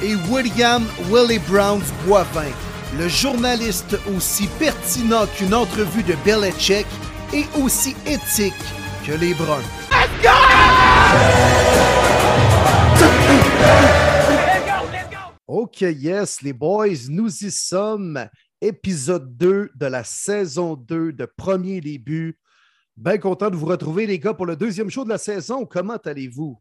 Et William Willie Browns Boivin, le journaliste aussi pertinent qu'une entrevue de Belichick et aussi éthique que les Bruns. Ok, yes, les boys, nous y sommes. Épisode 2 de la saison 2 de Premier Début. Bien content de vous retrouver, les gars, pour le deuxième show de la saison. Comment allez-vous?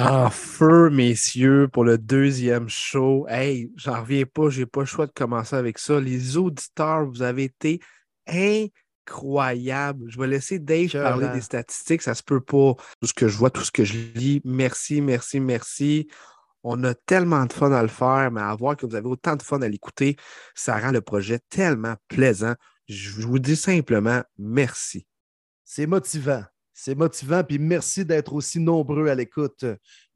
En feu, messieurs, pour le deuxième show. Hey, j'en reviens pas, j'ai pas le choix de commencer avec ça. Les auditeurs, vous avez été incroyables. Je vais laisser Dave parler des statistiques, ça se peut pas. Tout ce que je vois, tout ce que je lis. Merci, merci, merci. On a tellement de fun à le faire, mais à voir que vous avez autant de fun à l'écouter, ça rend le projet tellement plaisant. Je vous dis simplement merci. C'est motivant. C'est motivant, puis merci d'être aussi nombreux à l'écoute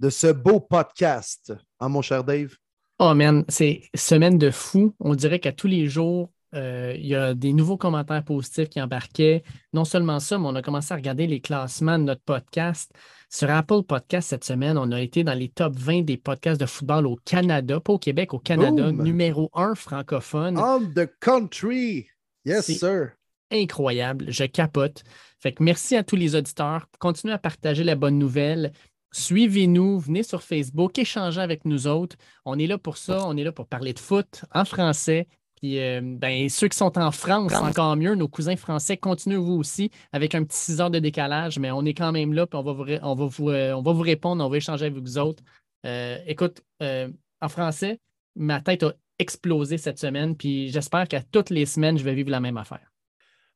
de ce beau podcast. Hein, mon cher Dave? Oh man, c'est semaine de fou. On dirait qu'à tous les jours, euh, il y a des nouveaux commentaires positifs qui embarquaient. Non seulement ça, mais on a commencé à regarder les classements de notre podcast. Sur Apple Podcast cette semaine, on a été dans les top 20 des podcasts de football au Canada, pas au Québec, au Canada, numéro 1 francophone. On the country! Yes, sir! Incroyable, je capote. Fait que merci à tous les auditeurs. Continuez à partager la bonne nouvelle. Suivez-nous, venez sur Facebook, échangez avec nous autres. On est là pour ça, on est là pour parler de foot en français, puis euh, ben, ceux qui sont en France, encore mieux, nos cousins français, continuez vous aussi avec un petit 6 heures de décalage, mais on est quand même là, puis on va vous, on va vous, euh, on va vous répondre, on va échanger avec vous autres. Euh, écoute, en français, ma tête a explosé cette semaine, puis j'espère qu'à toutes les semaines, je vais vivre la même affaire.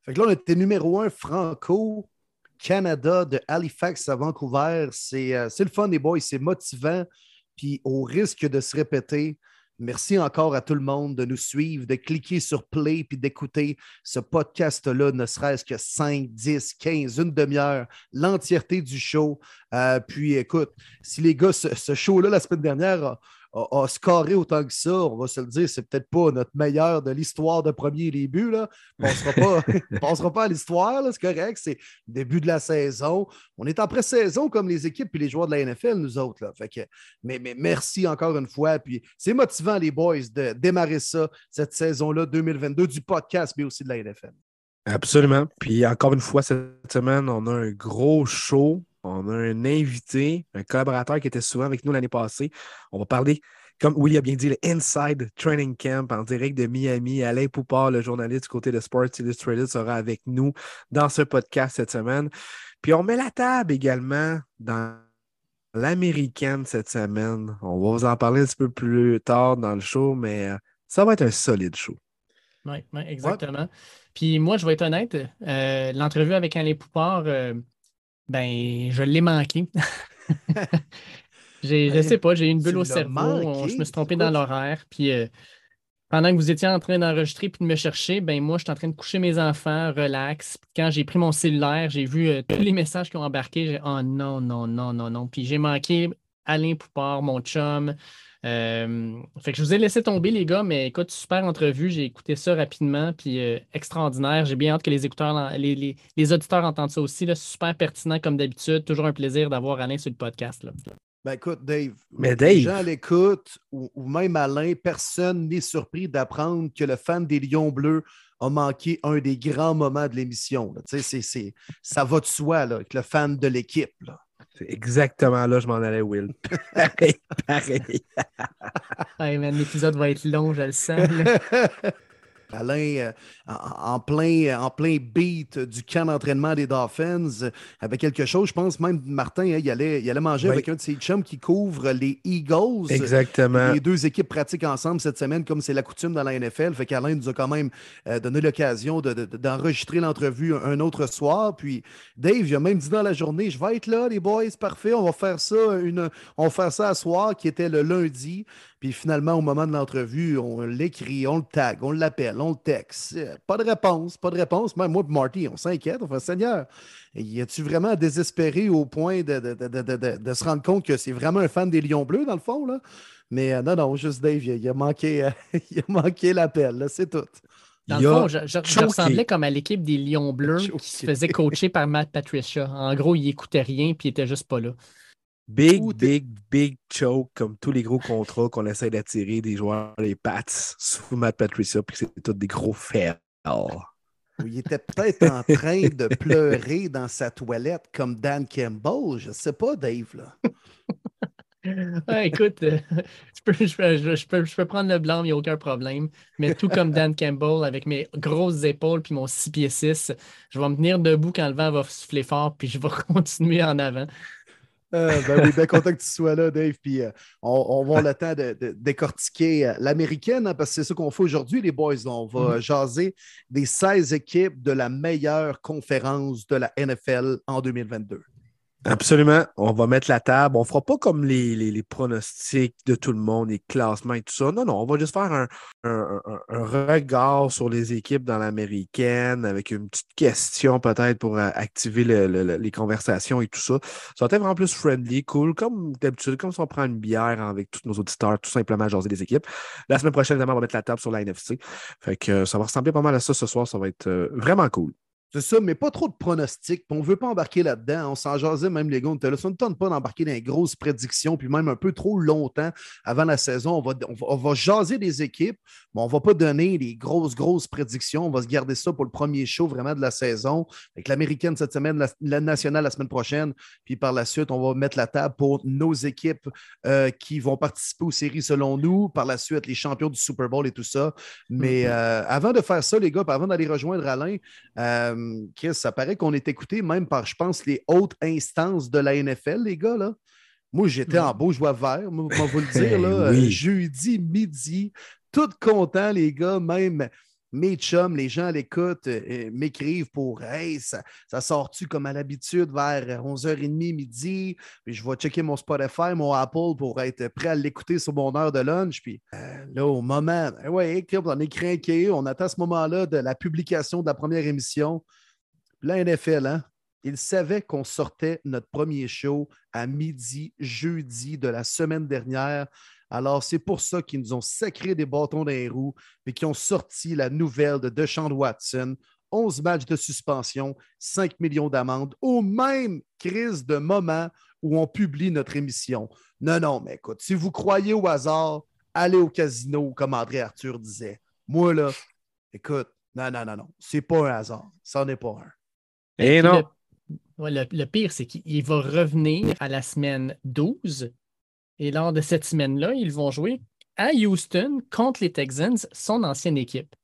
Fait là, on était numéro un franco. Canada de Halifax à Vancouver. C'est le fun des boys, c'est motivant. Puis au risque de se répéter, Merci encore à tout le monde de nous suivre, de cliquer sur play puis d'écouter ce podcast-là, ne serait-ce que 5, 10, 15, une demi-heure, l'entièreté du show. Euh, puis écoute, si les gars, ce, show-là la semaine dernière a, scoré autant que ça, on va se le dire, c'est peut-être pas notre meilleur de l'histoire de premier début. Là. On ne pensera pas à l'histoire, c'est correct, c'est le début de la saison. On est en pré-saison comme les équipes et les joueurs de la NFL, nous autres. Là. Fait que, mais, mais merci encore une fois. Puis c'est motivant, les boys, de démarrer ça, cette saison-là 2022 du podcast, mais aussi de la NFL. Absolument. Puis encore une fois, cette semaine, on a un gros show on a un invité, un collaborateur qui était souvent avec nous l'année passée. On va parler, comme Willy a bien dit, le Inside Training Camp en direct de Miami. Alain Poupard, le journaliste du côté de Sports Illustrated, sera avec nous dans ce podcast cette semaine. Puis on met la table également dans l'américaine cette semaine. On va vous en parler un petit peu plus tard dans le show, mais euh, ça va être un solide show. Oui, exactement. Puis moi, je vais être honnête, euh, l'entrevue avec Alain Poupard, euh, ben, je l'ai manqué. je ne sais pas, j'ai eu une bulle au cerveau. je me suis trompé dans l'horaire. Puis euh, pendant que vous étiez en train d'enregistrer puis de me chercher, ben moi, je suis en train de coucher mes enfants, relax. Quand j'ai pris mon cellulaire, j'ai vu euh, tous les messages qui ont embarqué. J'ai Oh non, non, non, non, non. Puis j'ai manqué Alain Poupard, mon chum. Euh, fait que je vous ai laissé tomber, les gars, mais écoute, super entrevue. J'ai écouté ça rapidement, puis euh, extraordinaire. J'ai bien hâte que les écouteurs, les, les, auditeurs entendent ça aussi. Là, super pertinent comme d'habitude. Toujours un plaisir d'avoir Alain sur le podcast. Là. Ben écoute, Dave, mais Dave. les gens à l'écoute ou, même Alain, personne n'est surpris d'apprendre que le fan des Lions Bleus a manqué un des grands moments de l'émission. Ça va de soi là, avec le fan de l'équipe. C'est exactement là je m'en allais, Will. pareil, pareil. hey, L'épisode va être long, je le sens. Alain, en, plein, en plein beat du camp d'entraînement des Dolphins, avait quelque chose, je pense même Martin, hein, il, allait, il allait manger avec un de ses chums qui couvre les Eagles. Exactement. Les deux équipes pratiquent ensemble cette semaine, comme c'est la coutume dans la NFL. Fait qu'Alain nous a quand même donné l'occasion d'enregistrer l'entrevue un autre soir. Puis Dave, il a même dit dans la journée, je vais être là, les boys, parfait, on va faire ça, une, on va faire ça à soir, qui était le lundi. Puis finalement, au moment de l'entrevue, on l'écrit, on le tag, on l'appelle, on le texte. Pas de réponse, pas de réponse. Même moi et Marty, on s'inquiète. On fait Seigneur, y a-tu vraiment désespéré au point de, se rendre compte que c'est vraiment un fan des Lions Bleus, dans le fond? Là? Mais euh, non, non, juste Dave, il, a manqué, il a manqué l'appel, c'est tout. Dans le fond, je, ressemblais comme à l'équipe des Lions Bleus qui se faisait coacher par Matt Patricia. En gros, il écoutait rien puis il était juste pas là. Big, big, big choke, comme tous les gros contrats qu'on essaie d'attirer des joueurs, les Pats, sous Matt Patricia, puis c'est tous des gros fails. Il était peut-être en train de pleurer dans sa toilette comme Dan Campbell. Je sais pas, Dave. Là. écoute, euh, je, peux, prendre le blanc, il n'y a aucun problème. Mais tout comme Dan Campbell, avec mes grosses épaules puis mon 6 pieds 6, je vais me tenir debout quand le vent va souffler fort, puis je vais continuer en avant. Euh, ben oui, bien content que tu sois là, Dave. Puis euh, on, va avoir le temps de, décortiquer l'américaine, hein, parce que c'est ça qu'on fait aujourd'hui, les boys. On va mm-hmm. jaser des 16 équipes de la meilleure conférence de la NFL en 2022. Absolument. On va mettre la table. On ne fera pas comme les, pronostics de tout le monde, les classements et tout ça. Non, non, on va juste faire un, regard sur les équipes dans l'américaine avec une petite question peut-être pour euh, activer les conversations et tout ça. Ça va être vraiment plus friendly, cool, comme d'habitude, comme si on prend une bière avec tous nos auditeurs, tout simplement jaser des équipes. La semaine prochaine, évidemment, on va mettre la table sur la NFC. Fait que euh, ça va ressembler pas mal à ça ce soir. Ça va être euh, vraiment cool. C'est ça, mais pas trop de pronostics. On ne veut pas embarquer là-dedans. On s'en jasait même les gars. On ne tente pas d'embarquer dans les grosses prédictions, puis même un peu trop longtemps avant la saison. On va, on va, jaser des équipes, mais on ne va pas donner des grosses, grosses prédictions. On va se garder ça pour le premier show vraiment de la saison. Avec l'américaine cette semaine, la, nationale la semaine prochaine. Puis par la suite, on va mettre la table pour nos équipes euh, qui vont participer aux séries selon nous. Par la suite, les champions du Super Bowl et tout ça. Mais mm-hmm. euh, avant de faire ça, les gars, avant d'aller rejoindre Alain, euh, Chris, ça paraît qu'on est écouté même par, je pense, les hautes instances de la NFL, les gars. Là. Moi, j'étais en beau joie vert, moi, vous le dire. Là, euh, jeudi midi, tout content, les gars, même mes chums, les gens à l'écoute euh, euh, m'écrivent pour Hey, ça, sort-tu comme à l'habitude vers 11h30 midi? Puis je vais checker mon Spotify, mon Apple pour être prêt à l'écouter sur mon heure de lunch. Puis euh, là, au moment, ben ouais, on est craqué, on attend ce moment-là de la publication de la première émission. la NFL, hein? Ils savaient qu'on sortait notre premier show à midi, jeudi de la semaine dernière. Alors, c'est pour ça qu'ils nous ont sacré des bâtons dans les roues et qu'ils ont sorti la nouvelle de Deshaun Watson. 11 matchs de suspension, 5 millions d'amendes, au même crise de moment où on publie notre émission. Non, non, mais écoute, si vous croyez au hasard, allez au casino, comme André Arthur disait. Moi, là, écoute, non, non, non, non, c'est pas un hasard. Ça n'est pas un. Et, non. Le, le pire, c'est qu'il va revenir à la semaine 12 et lors de cette semaine-là, ils vont jouer à Houston contre les Texans, son ancienne équipe.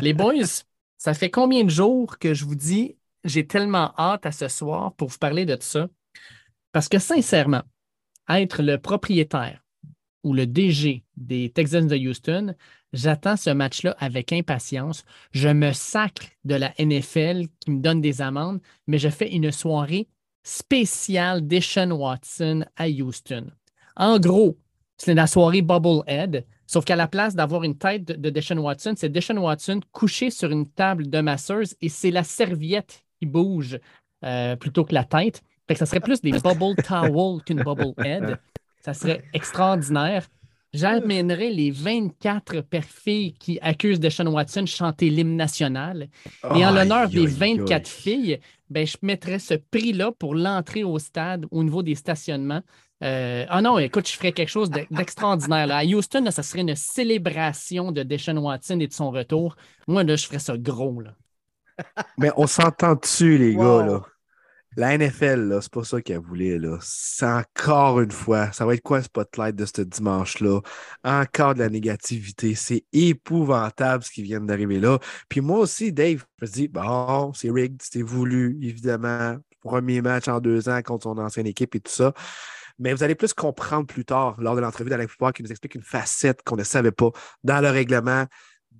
Les boys, ça fait combien de jours que je vous dis, j'ai tellement hâte à ce soir pour vous parler de ça? Parce que sincèrement, être le propriétaire ou le DG des Texans de Houston, j'attends ce match-là avec impatience. Je me sacre de la NFL qui me donne des amendes, mais je fais une soirée spéciale d'Eshaun Watson à Houston. En gros, c'est la soirée Bubblehead, sauf qu'à la place d'avoir une tête de Deshaun Watson, c'est Deshaun Watson couché sur une table de masseuse et c'est la serviette qui bouge euh, plutôt que la tête. Fait que ça serait plus des bubble towels qu'une Bubblehead. Ça serait extraordinaire. J'amènerais les 24 perfilles qui accusent Deshaun Watson de chanter l'hymne national. Et en l'honneur des 24 filles, ben, je mettrais ce prix-là pour l'entrée au stade au niveau des stationnements. Euh, ah non, écoute, je ferais quelque chose d'extraordinaire. À Houston, ça serait une célébration de Deshaun Watson et de son retour. Moi, là, je ferais ça gros. Là. Mais on s'entend dessus, les gars. Là? La NFL, là, c'est pas ça qu'elle voulait. Là. C'est encore une fois. Ça va être quoi le spotlight de ce dimanche-là? Encore de la négativité. C'est épouvantable ce qui vient d'arriver là. Puis moi aussi, Dave, je me dis, bon, c'est rigged, c'était voulu, évidemment. Premier match en deux ans contre son ancienne équipe et tout ça. Mais vous allez plus comprendre plus tard, lors de l'entrevue d'Alain Poupard, qui nous explique une facette qu'on ne savait pas dans le règlement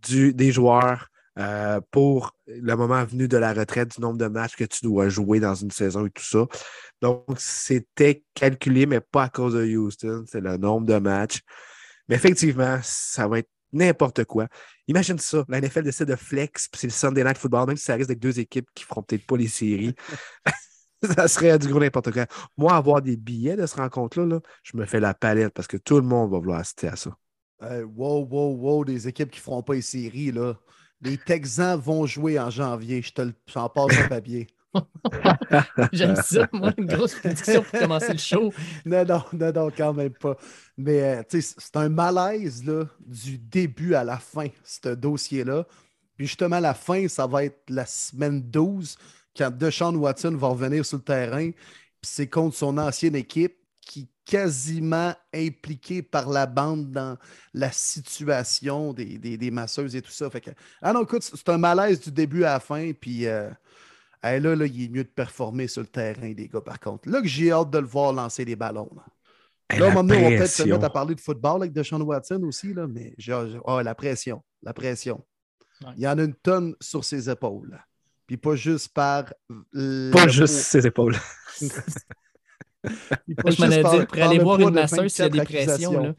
des joueurs euh, pour le moment venu de la retraite du nombre de matchs que tu dois jouer dans une saison et tout ça. Donc, c'était calculé, mais pas à cause de Houston. C'est le nombre de matchs. Mais effectivement, ça va être n'importe quoi. Imagine ça, la NFL décide de flex, puis c'est le Sunday Night Football, même si ça reste avec deux équipes qui feront peut-être pas les séries. ça serait du gros n'importe quoi. Moi, avoir des billets de ce rencontre-là, là, je me fais la palette parce que tout le monde va vouloir assister à ça. wow, wow, wow, des équipes qui ne feront pas les séries, là. Les Texans vont jouer en janvier. Je te j'en passe un papier. J'aime ça, moi, une grosse prédiction pour commencer le show. Non, non, non, non, quand même pas. Mais euh, c'est un malaise là, du début à la fin, ce dossier-là. Puis justement, la fin, ça va être la semaine 12, quand Deshaun Watson va revenir sur le terrain. Puis c'est contre son ancienne équipe qui quasiment impliqué par la bande dans la situation des, masseuses et tout ça. Fait que, ah non, écoute, c'est un malaise du début à la fin, puis euh, là, là, il est mieux de performer sur le terrain, des gars, par contre. Là que j'ai hâte de le voir lancer des ballons. Là, là on va peut-être se mettre à parler de football avec Deshaun Watson aussi, là, mais oh, la pression, la pression. Il y en a une tonne sur ses épaules. Puis pas juste par... Pas juste ses épaules. je m'en ai dit, pour aller voir une masseuse s'il y a des pressions. Là.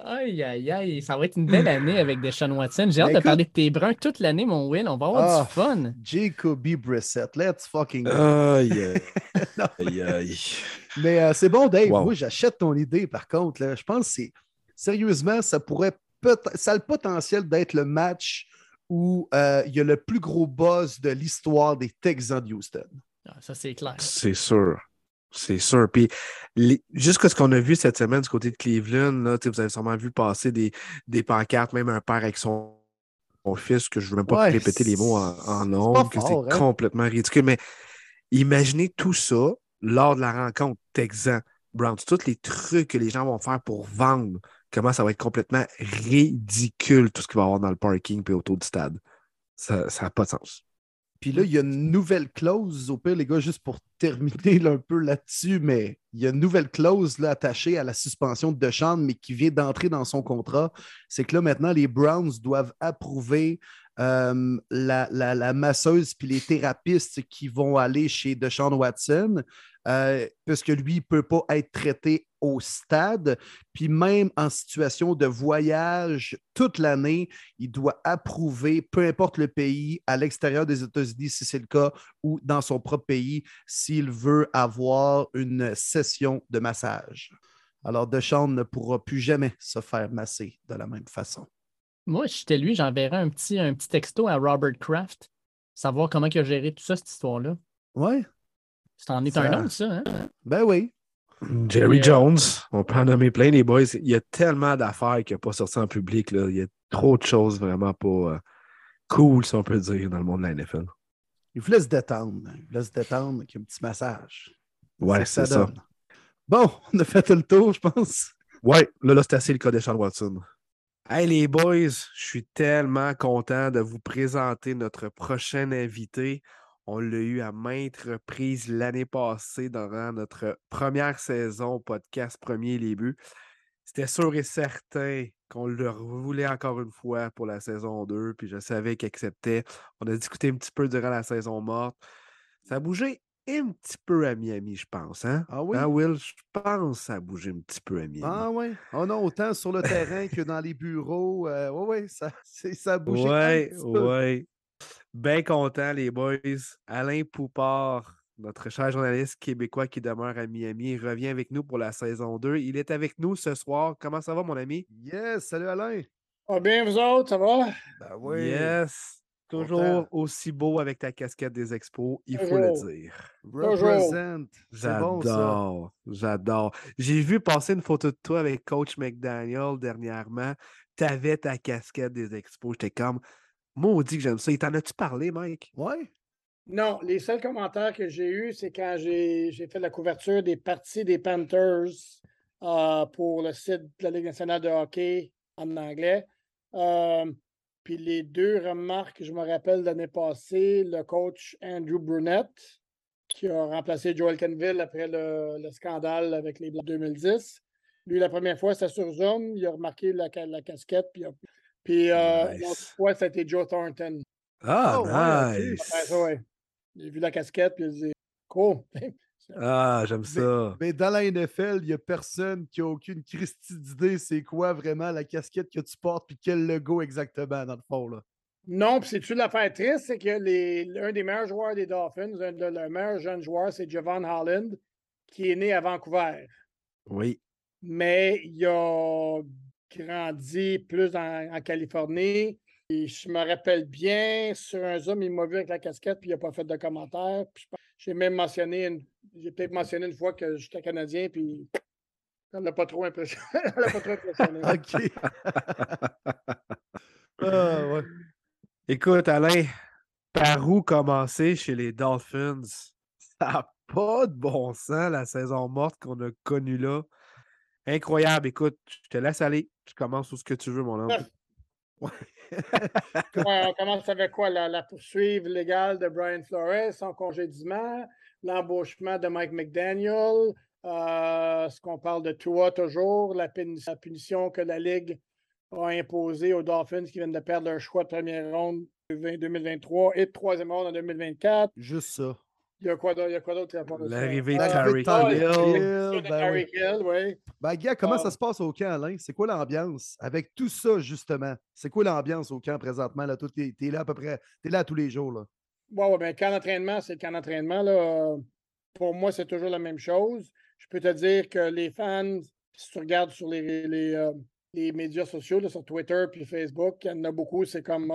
Aïe, aïe, aïe, ça va être une belle année avec Deshaun Watson. J'ai hâte de parler de tes bruns toute l'année, mon Will. On va avoir du ah, fun. Jacoby Brissett, let's fucking go. Aïe, aïe, aïe. Mais euh, c'est bon, Dave. Moi, j'achète ton idée, par contre. Là. Je pense que c'est. Sérieusement, ça pourrait. Ça a le potentiel d'être le match où euh, il y a le plus gros buzz de l'histoire des Texans de Houston. Ah, ça, c'est clair. C'est sûr. C'est sûr. Puis, jusqu'à ce qu'on a vu cette semaine du côté de Cleveland, là, vous avez sûrement vu passer des, des pancartes, même un père avec son, fils, que je ne veux même pas répéter les mots en, en que c'est hein? complètement ridicule. Mais imaginez tout ça lors de la rencontre Texan-Browns. Tous les trucs que les gens vont faire pour vendre, comment ça va être complètement ridicule, tout ce qu'il va y avoir dans le parking et autour du stade. Ça n'a pas de sens. Puis là, il y a une nouvelle clause, au pire, les gars, juste pour terminer un peu là-dessus, mais il y a une nouvelle clause attachée à la suspension de Deshaun, mais qui vient d'entrer dans son contrat. C'est que là, maintenant, les Browns doivent approuver euh, la, masseuse puis les thérapistes qui vont aller chez Deshaun Watson, euh, parce que lui, il ne peut pas être traité au stade. Puis même en situation de voyage toute l'année, il doit approuver, peu importe le pays, à l'extérieur des États-Unis, si c'est le cas, ou dans son propre pays, s'il veut avoir une session de massage. Alors, Deshaun ne pourra plus jamais se faire masser de la même façon. Moi, si j'étais lui, j'enverrais un petit, un petit texto à Robert Kraft, savoir comment il a géré tout ça, cette histoire-là. Ouais. C'est en est un autre, ça, hein? Ben oui. Jerry euh, Jones, on peut en nommer plein, les boys. Il y a tellement d'affaires qui n'ont pas sorti en public. Là. Il y a trop de choses vraiment pas euh, cool, si on peut dire, dans le monde de la NFL. Il voulait se détendre. Il voulait se détendre avec un petit massage. Ouais, c'est ça. Bon, on a fait le tour, je pense. Ouais, là, là c'est assez le cas de Sean Watson. Hey les boys, je suis tellement content de vous présenter notre prochain invité. On l'a eu à maintes reprises l'année passée durant notre première saison podcast Premier les buts. C'était sûr et certain qu'on le voulait encore une fois pour la saison 2, puis je savais qu'il acceptait. On a discuté un petit peu durant la saison morte. Ça a bougé un petit peu à Miami, je pense. Hein? Ah oui? Hein, Will, je pense que ça a bougé un petit peu à Miami. Ah oui? Oh non, autant sur le terrain que dans les bureaux. oui, euh, oui, ça, ça a bougé. Oui, oui. Bien content, les boys. Alain Poupard, notre cher journaliste québécois qui demeure à Miami, revient avec nous pour la saison 2. Il est avec nous ce soir. Comment ça va, mon ami? Yes, salut Alain. Ah bien, vous autres, ça va? Ben oui. Yes. Toujours aussi beau avec ta casquette des expos, il faut le dire. Represent. J'adore, j'adore. J'ai vu passer une photo de toi avec Coach McDaniel dernièrement. Tu avais ta casquette des expos. J'étais comme, dit que j'aime ça. Et t'en as-tu parlé, Mike? Oui. Non, les seuls commentaires que j'ai eus, c'est quand j'ai fait la couverture des parties des Panthers euh, pour le site de la Ligue nationale de hockey en anglais. Euh, puis les deux remarques, je me rappelle l'année passée, le coach Andrew Brunette, qui a remplacé Joel Kenville après le, scandale avec les Blancs 2010. Lui, la première fois, c'était sur Zoom. Il a remarqué la, casquette. Puis, puis euh, l'autre fois, c'était Joe Thornton. Ah, oh, nice! J'ai vu la casquette, puis il dit Cool. Ah, j'aime ça. Mais, dans la NFL, il n'y a personne qui a aucune Christie d'idée c'est quoi vraiment la casquette que tu portes puis quel logo exactement, dans le fond. Là. Non, puis c'est-tu l'affaire triste, c'est que les, l'un des meilleurs joueurs des Dolphins, un de leurs meilleurs jeunes joueurs, c'est Javon Holland, qui est né à Vancouver. Oui. Mais il a grandi plus en, Californie. Et je me rappelle bien, sur un Zoom, il m'a vu avec la casquette, puis il n'a pas fait de commentaire. j'ai même mentionné, une, j'ai peut-être mentionné une fois que j'étais Canadien, puis ça ne l'a pas trop impressionné. pas trop impressionné. OK. ah. Écoute, Alain, par où commencer chez les Dolphins? Ça n'a pas de bon sens, la saison morte qu'on a connue là. Incroyable. Écoute, je te laisse aller. Tu commences où ce que tu veux, mon homme. on commence avec quoi? La, poursuite légale de Brian Flores, son congédiement, l'embauchement de Mike McDaniel, euh, ce qu'on parle de toi toujours, la, punition que la Ligue a imposé aux Dolphins qui viennent de perdre leur choix de première ronde 2023 et de troisième ronde en 2024. Juste ça. Il y a quoi d'autre? L'arrivée de Tyreek Hill. Ben, Hill, oui. Ben, Guy, comment ça ah. se passe au camp, Alain? C'est quoi l'ambiance? Avec tout ça, justement, c'est quoi l'ambiance au camp présentement? Là, tu es, là à peu près, tu es là tous les jours. Là. Oui, ouais, ben, camp d'entraînement, c'est le camp d'entraînement. Là. Pour moi, c'est toujours la même chose. Je peux te dire que les fans, si tu regardes sur les, les, euh, les médias sociaux, sur Twitter puis Facebook, il y en a beaucoup, c'est comme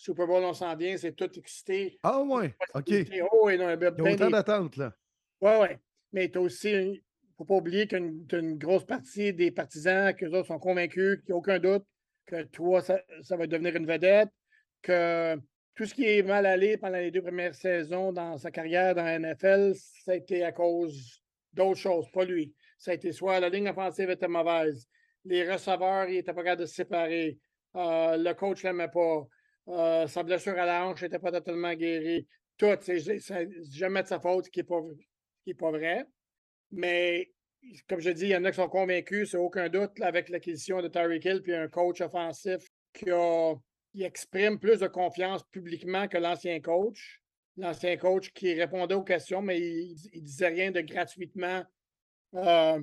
Super Bowl, on s'en vient, c'est tout excité. Ah ouais, OK. Oh, et non, il y a autant d'attentes, là. Oui, oui. Mais tu as aussi, il ne faut pas oublier qu'une une grosse partie des partisans, qu'eux autres sont convaincus, qu'il n'y a aucun doute que toi, ça, ça, va devenir une vedette, que tout ce qui est mal allé pendant les deux premières saisons dans sa carrière dans la NFL, ça a été à cause d'autres choses, pas lui. Ça a été soit la ligne offensive était mauvaise, les receveurs, ils n'étaient pas capables de se séparer, euh, le coach ne l'aimait pas, euh, sa blessure à la hanche n'était pas totalement guérie. Tout, c'est jamais de sa faute, qui n'est pas, pas vrai. Mais comme je dis, il y en a qui sont convaincus, c'est aucun doute, avec l'acquisition de Tyreek Hill, puis un coach offensif qui, exprime plus de confiance publiquement que l'ancien coach. L'ancien coach qui répondait aux questions, mais il ne disait rien de gratuitement euh,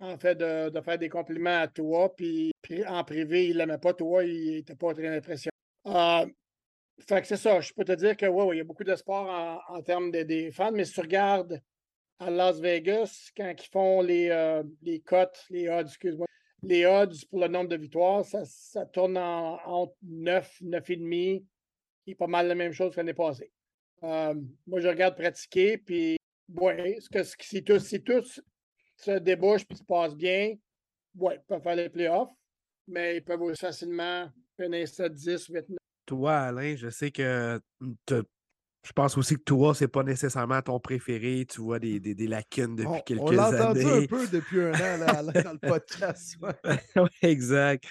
en fait, de, faire des compliments à toi. Puis, en privé, il l'aimait pas, toi, il n'était pas très impressionné. Fait que c'est ça. Je peux te dire que oui, il y a beaucoup d'espoir en, en termes des fans, mais si tu regardes à Las Vegas, quand ils font les, euh, les cotes, les odds, excuse-moi, les odds pour le nombre de victoires, ça, tourne en, entre 9, 9,5, qui est pas mal la même chose que l'année passée. Moi, je regarde pratiquer, puis, ouais, ce que, si, tout, si tout se débouche et se passe bien, ouais, ils peuvent faire les playoffs, mais ils peuvent aussi facilement finir 7, 10, 8, 9. Toi, Alain, je sais que je pense aussi que toi, c'est pas nécessairement ton préféré. Tu vois des, des, lacunes depuis quelques années. On l'a entendu un peu depuis un an là, dans le podcast. oui, exact.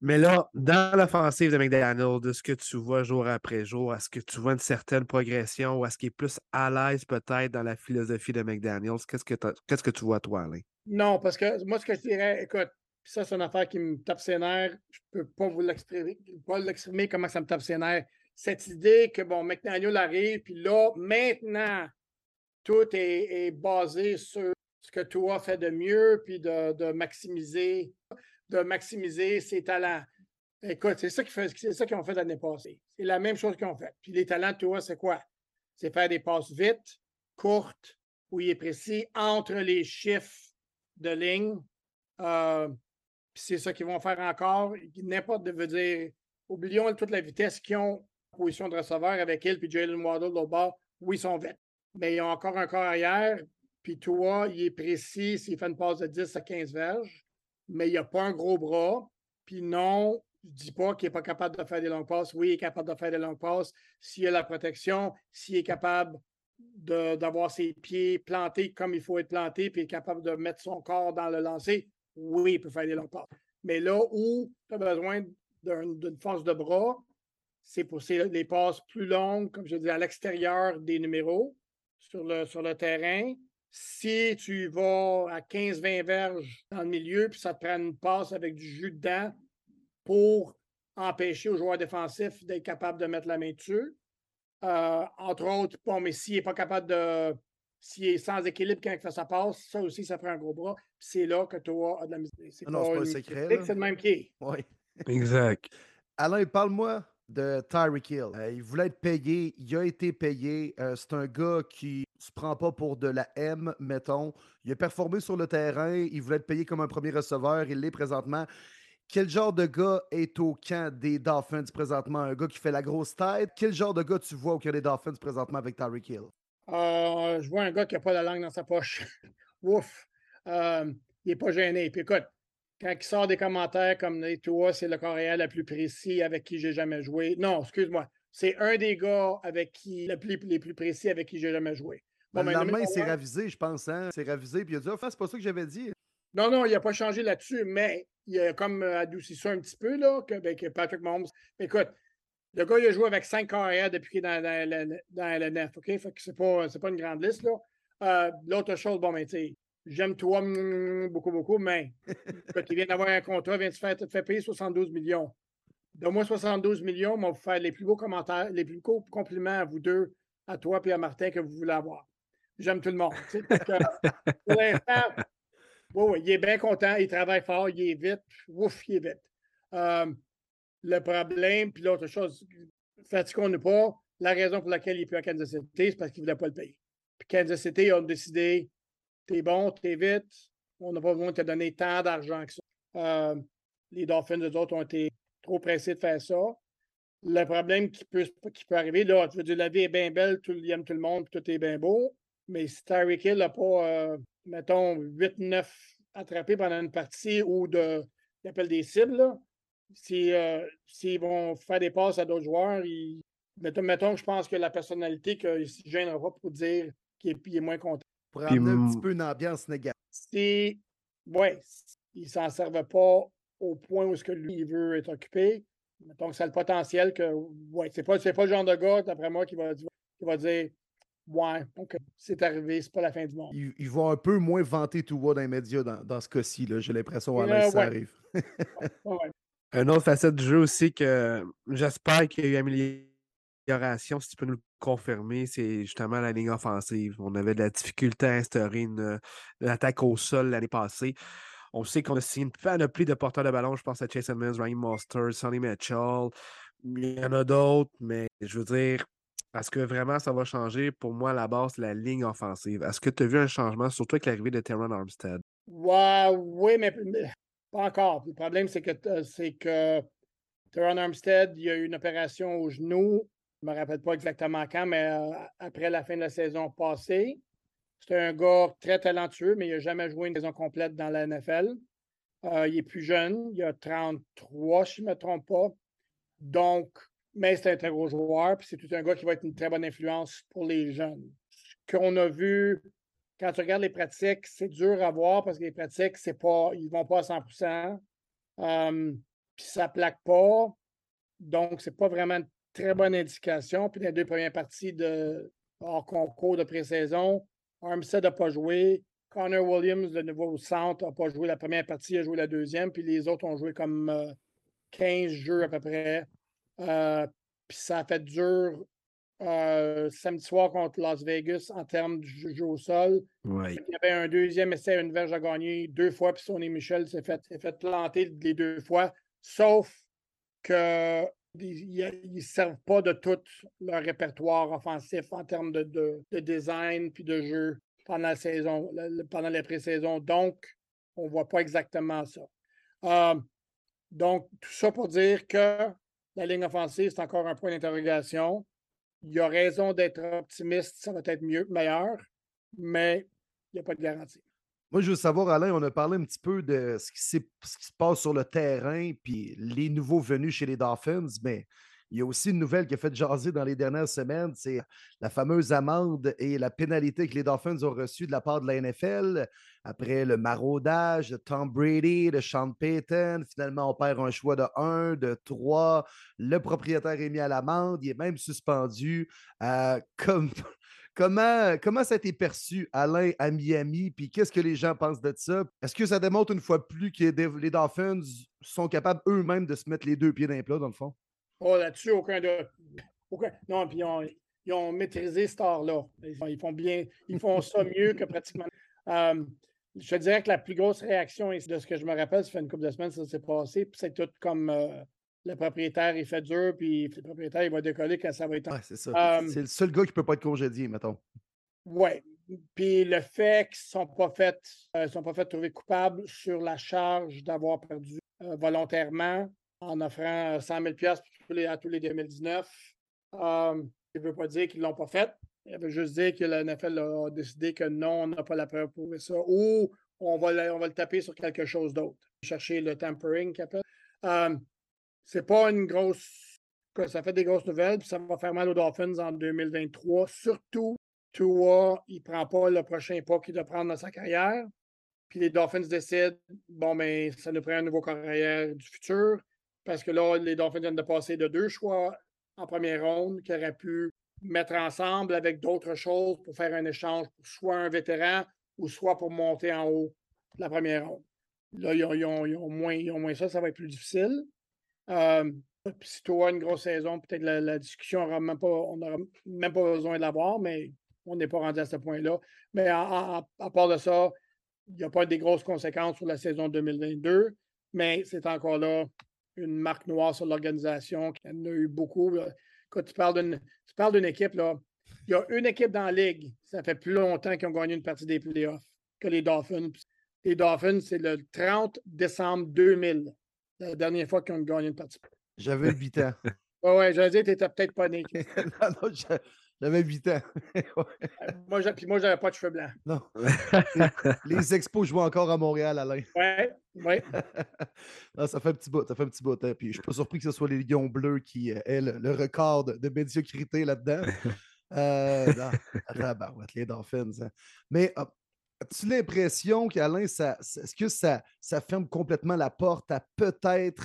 Mais là, dans l'offensive de McDaniel, de ce que tu vois jour après jour, est-ce que tu vois une certaine progression ou est-ce qu'il est plus à l'aise peut-être dans la philosophie de McDaniels? Qu'est-ce que, qu'est-ce que tu vois, toi, Alain? Non, parce que moi, ce que je dirais, écoute, ça, c'est une affaire qui me tape ses nerfs. Je ne peux pas vous l'exprimer, pas comment ça me tape ses nerfs. Cette idée que, bon, McDaniel arrive, puis là, maintenant, tout est, basé sur ce que toi fait de mieux, puis de, de maximiser de maximiser ses talents. Écoute, c'est ça qu'ils ont fait l'année passée. C'est la même chose qu'ils ont fait. Puis les talents, toi, c'est quoi? C'est faire des passes vite, courtes, où il est précis, entre les chiffres de ligne. Euh, c'est ça qu'ils vont faire encore. N'importe de veut dire, oublions toute la vitesse qu'ils ont en position de receveur avec elle puis Jalen Waddle au bas. Oui, ils sont vite. Mais ils ont encore un corps arrière. Puis toi, il est précis s'il fait une passe de 10 à 15 verges mais il n'y a pas un gros bras. Puis non, Je ne dis pas qu'il n'est pas capable de faire des longues passes. Oui, il est capable de faire des longues passes. S'il a la protection, s'il est capable d'avoir ses pieds plantés comme il faut être planté, puis est capable de mettre son corps dans le lancer, oui, il peut faire des longues passes. Mais là où tu as besoin d'une force de bras, c'est pour les passes plus longues, comme je dis, à l'extérieur des numéros sur le, sur le terrain. Si tu vas à 15-20 verges dans le milieu, puis ça te prend une passe avec du jus dedans pour empêcher aux joueurs défensifs d'être capables de mettre la main dessus. Euh, entre autres, bon, mais s'il n'est pas capable de. S'il est sans équilibre quand il fait sa passe, ça aussi, ça prend un gros bras. C'est là que tu as de la misère. C'est ah pas, un secret. C'est le même qui Oui. Exact. Alain, parle-moi de Tyreek Hill. Euh, il voulait être payé, il a été payé. Euh, c'est un gars qui se prend pas pour de la M, mettons. Il a performé sur le terrain, il voulait être payé comme un premier receveur, il l'est présentement. Quel genre de gars est au camp des Dolphins présentement? Un gars qui fait la grosse tête? Quel genre de gars tu vois au camp des Dolphins présentement avec Tyreek Hill? Euh, je vois un gars qui n'a pas la langue dans sa poche. Ouf! il n'est pas gêné. Puis écoute, quand il sort des commentaires comme toi, c'est le coréen le plus précis avec qui j'ai jamais joué. Non, excuse-moi. C'est un des gars avec qui le plus, les plus précis avec qui j'ai jamais joué. Bon, ben, le lendemain, il s'est ravisé, je pense. Hein? C'est ravisé, puis il a dit oh, c'est pas ça que j'avais dit. Non, non, il n'a pas changé là-dessus, mais il a comme euh, adouci ça un petit peu, là, que, ben, que Patrick Mahomes. Écoute, le gars, il a joué avec cinq carrières depuis qu'il est dans, dans, dans, le NF, OK? Fait que c'est pas, pas une grande liste, là. Euh, l'autre chose, bon, mais ben, tu j'aime toi beaucoup, beaucoup, mais quand il vient d'avoir un contrat, vient de faire, te faire payer 72 millions. Donne-moi 72 millions, on va vous faire les plus beaux commentaires, les plus beaux compliments à vous deux, à toi et à Martin que vous voulez avoir. J'aime tout le monde. pour l'instant, oui, il est bien content, il travaille fort, il est vite. Ouf, il est vite. Euh, le problème, puis l'autre chose, fatiguons ou pas, la raison pour laquelle il n'est plus à Kansas City, c'est parce qu'il ne voulait pas le payer. Puis Kansas City a décidé t'es bon, t'es vite, on n'a pas besoin de te donner tant d'argent que ça. Euh, les Dolphins, eux autres, ont été trop pressés de faire ça. Le problème qui peut, qui peut arriver, là, tu veux dire, la vie est bien belle, tout, il aime tout le monde, tout est bien beau, mais si Tyreek Hill n'a pas, euh, mettons, 8-9 attrapés pendant une partie ou de, il appelle des cibles, euh, s'ils vont faire des passes à d'autres joueurs, ils, mettons, mettons, je pense que la personnalité qu'il ne se gênera pas pour dire qu'il est moins content pour amener un petit peu une ambiance négative. Si, ouais, il ne s'en servait pas au point où ce que lui veut être occupé, donc ça a le potentiel que, ouais, c'est pas, pas le genre de gars, d'après moi, qui va, qui va dire Ouais, donc c'est arrivé, c'est pas la fin du monde. Il, va un peu moins vanter tout dans les médias dans, dans ce cas-ci. J'ai l'impression à ça arrive. Un autre facette du jeu aussi que j'espère qu'il y a eu si tu peux nous le confirmer, c'est justement la ligne offensive. On avait de la difficulté à instaurer une, attaque au sol l'année passée. On sait qu'on a signé une panoplie de porteurs de ballon. Je pense à Chase Edmonds, Ryan Monster, Sonny Mitchell. Il y en a d'autres, mais je veux dire, est-ce que vraiment ça va changer? Pour moi, à la base, la ligne offensive. Est-ce que tu as vu un changement, surtout avec l'arrivée de Terran Armstead? oui, mais, pas encore. Le problème, c'est que, c'est que Terran Armstead, il y a eu une opération au genou. Je ne me rappelle pas exactement quand, mais euh, après la fin de la saison passée. C'est un gars très talentueux, mais il n'a jamais joué une saison complète dans la NFL. Euh, il est plus jeune, il a 33, si je ne me trompe pas. Donc, mais c'est un très gros joueur, puis c'est tout un gars qui va être une très bonne influence pour les jeunes. Ce qu'on a vu, quand tu regardes les pratiques, c'est dur à voir parce que les pratiques, c'est pas, ils vont pas à 100% euh, puis ça plaque pas. Donc, ce n'est pas vraiment très bonne indication. Puis les deux premières parties de hors concours de pré-saison, Armstead n'a pas joué. Connor Williams, le nouveau centre, n'a pas joué la première partie, il a joué la deuxième. Puis les autres ont joué comme 15 euh, jeux à peu près. Euh, puis ça a fait dur euh, samedi soir contre Las Vegas en termes de jeu au sol. Il y avait un deuxième essai, une verge à gagner deux fois, puis Sonny Michel s'est fait, fait planter les deux fois. Sauf que ils ne servent pas de tout leur répertoire offensif en termes de, de, design puis de jeu pendant la saison, pendant les pré-saisons. Donc, on ne voit pas exactement ça. Euh, donc, tout ça pour dire que la ligne offensive, c'est encore un point d'interrogation. Il y a raison d'être optimiste, ça va être mieux, meilleur, mais il n'y a pas de garantie. Moi, je veux savoir, Alain, on a parlé un petit peu de ce qui, ce qui se passe sur le terrain, puis les nouveaux venus chez les Dolphins, mais il y a aussi une nouvelle qui a fait jaser dans les dernières semaines, c'est la fameuse amende et la pénalité que les Dolphins ont reçue de la part de la NFL après le maraudage de Tom Brady, de Sean Payton. Finalement, on perd un choix de 1, de 3. Le propriétaire est mis à l'amende, il est même suspendu. Euh, comme Comment, comment ça a été perçu, Alain, à Miami? Puis qu'est-ce que les gens pensent de ça? Est-ce que ça démontre une fois plus que les Dolphins sont capables eux-mêmes de se mettre les deux pieds dans les plats, dans le fond? Oh, là-dessus, aucun doute. Non, puis ils ont, maîtrisé ce art-là. Ils font bien, ils font ça mieux que pratiquement. Euh, je dirais que la plus grosse réaction, de ce que je me rappelle, ça fait une couple de semaines, ça s'est passé, puis c'est tout comme euh, le propriétaire, il fait dur, puis le propriétaire, il va décoller quand ça va être. Ouais, c'est ça. c'est le seul gars qui ne peut pas être congédié, mettons. Oui. Puis le fait qu'ils ne sont pas fait, euh, sont pas fait trouver coupables sur la charge d'avoir perdu euh, volontairement en offrant 100 000 à tous les 2019, ça ne veut pas dire qu'ils ne l'ont pas fait. Il veut juste dire que la NFL a décidé que non, on n'a pas la preuve pour ça, ou on va, le taper sur quelque chose d'autre. Chercher le tampering appelle c'est pas une grosse. Ça fait des grosses nouvelles, puis ça va faire mal aux Dolphins en 2023. Surtout, Tua, il prend pas le prochain pas qu'il doit prendre dans sa carrière. Puis les Dolphins décident, bon, mais ben, ça nous prend un nouveau carrière du futur. Parce que là, les Dolphins viennent de passer de deux choix en première ronde qui auraient pu mettre ensemble avec d'autres choses pour faire un échange pour soit un vétéran ou soit pour monter en haut la première ronde. Là, ils ont, moins, ils ont moins ça, ça va être plus difficile. Euh, si tu as une grosse saison, peut-être la, la discussion, même pas, on n'aura même pas besoin de l'avoir, mais on n'est pas rendu à ce point-là. Mais à, part de ça, il n'y a pas des grosses conséquences sur la saison 2022, mais c'est encore là une marque noire sur l'organisation. Il y en a eu beaucoup. Quand tu parles d'une équipe, là, il y a une équipe dans la ligue, ça fait plus longtemps qu'ils ont gagné une partie des playoffs que les Dolphins. Les Dolphins, c'est le 30 décembre 2000 la dernière fois qu'ils ont gagné une partie. J'avais 8 ans. Oui, ouais, j'allais dire, tu n'étais peut-être pas né. non, non, j'avais 8 ans. Euh, moi, puis moi, j'avais pas de cheveux blancs. Non. Les, expos jouent encore à Montréal, Alain. Oui, oui. ça fait un petit bout, ça fait un petit bout. Hein. Puis je suis pas surpris que ce soit les Lions bleus qui euh, aient le, record de, médiocrité là-dedans. Euh, non, les Dolphins. Hein. Mais As-tu l'impression qu'Alain, ça, est-ce que ça, ça ferme complètement la porte à peut-être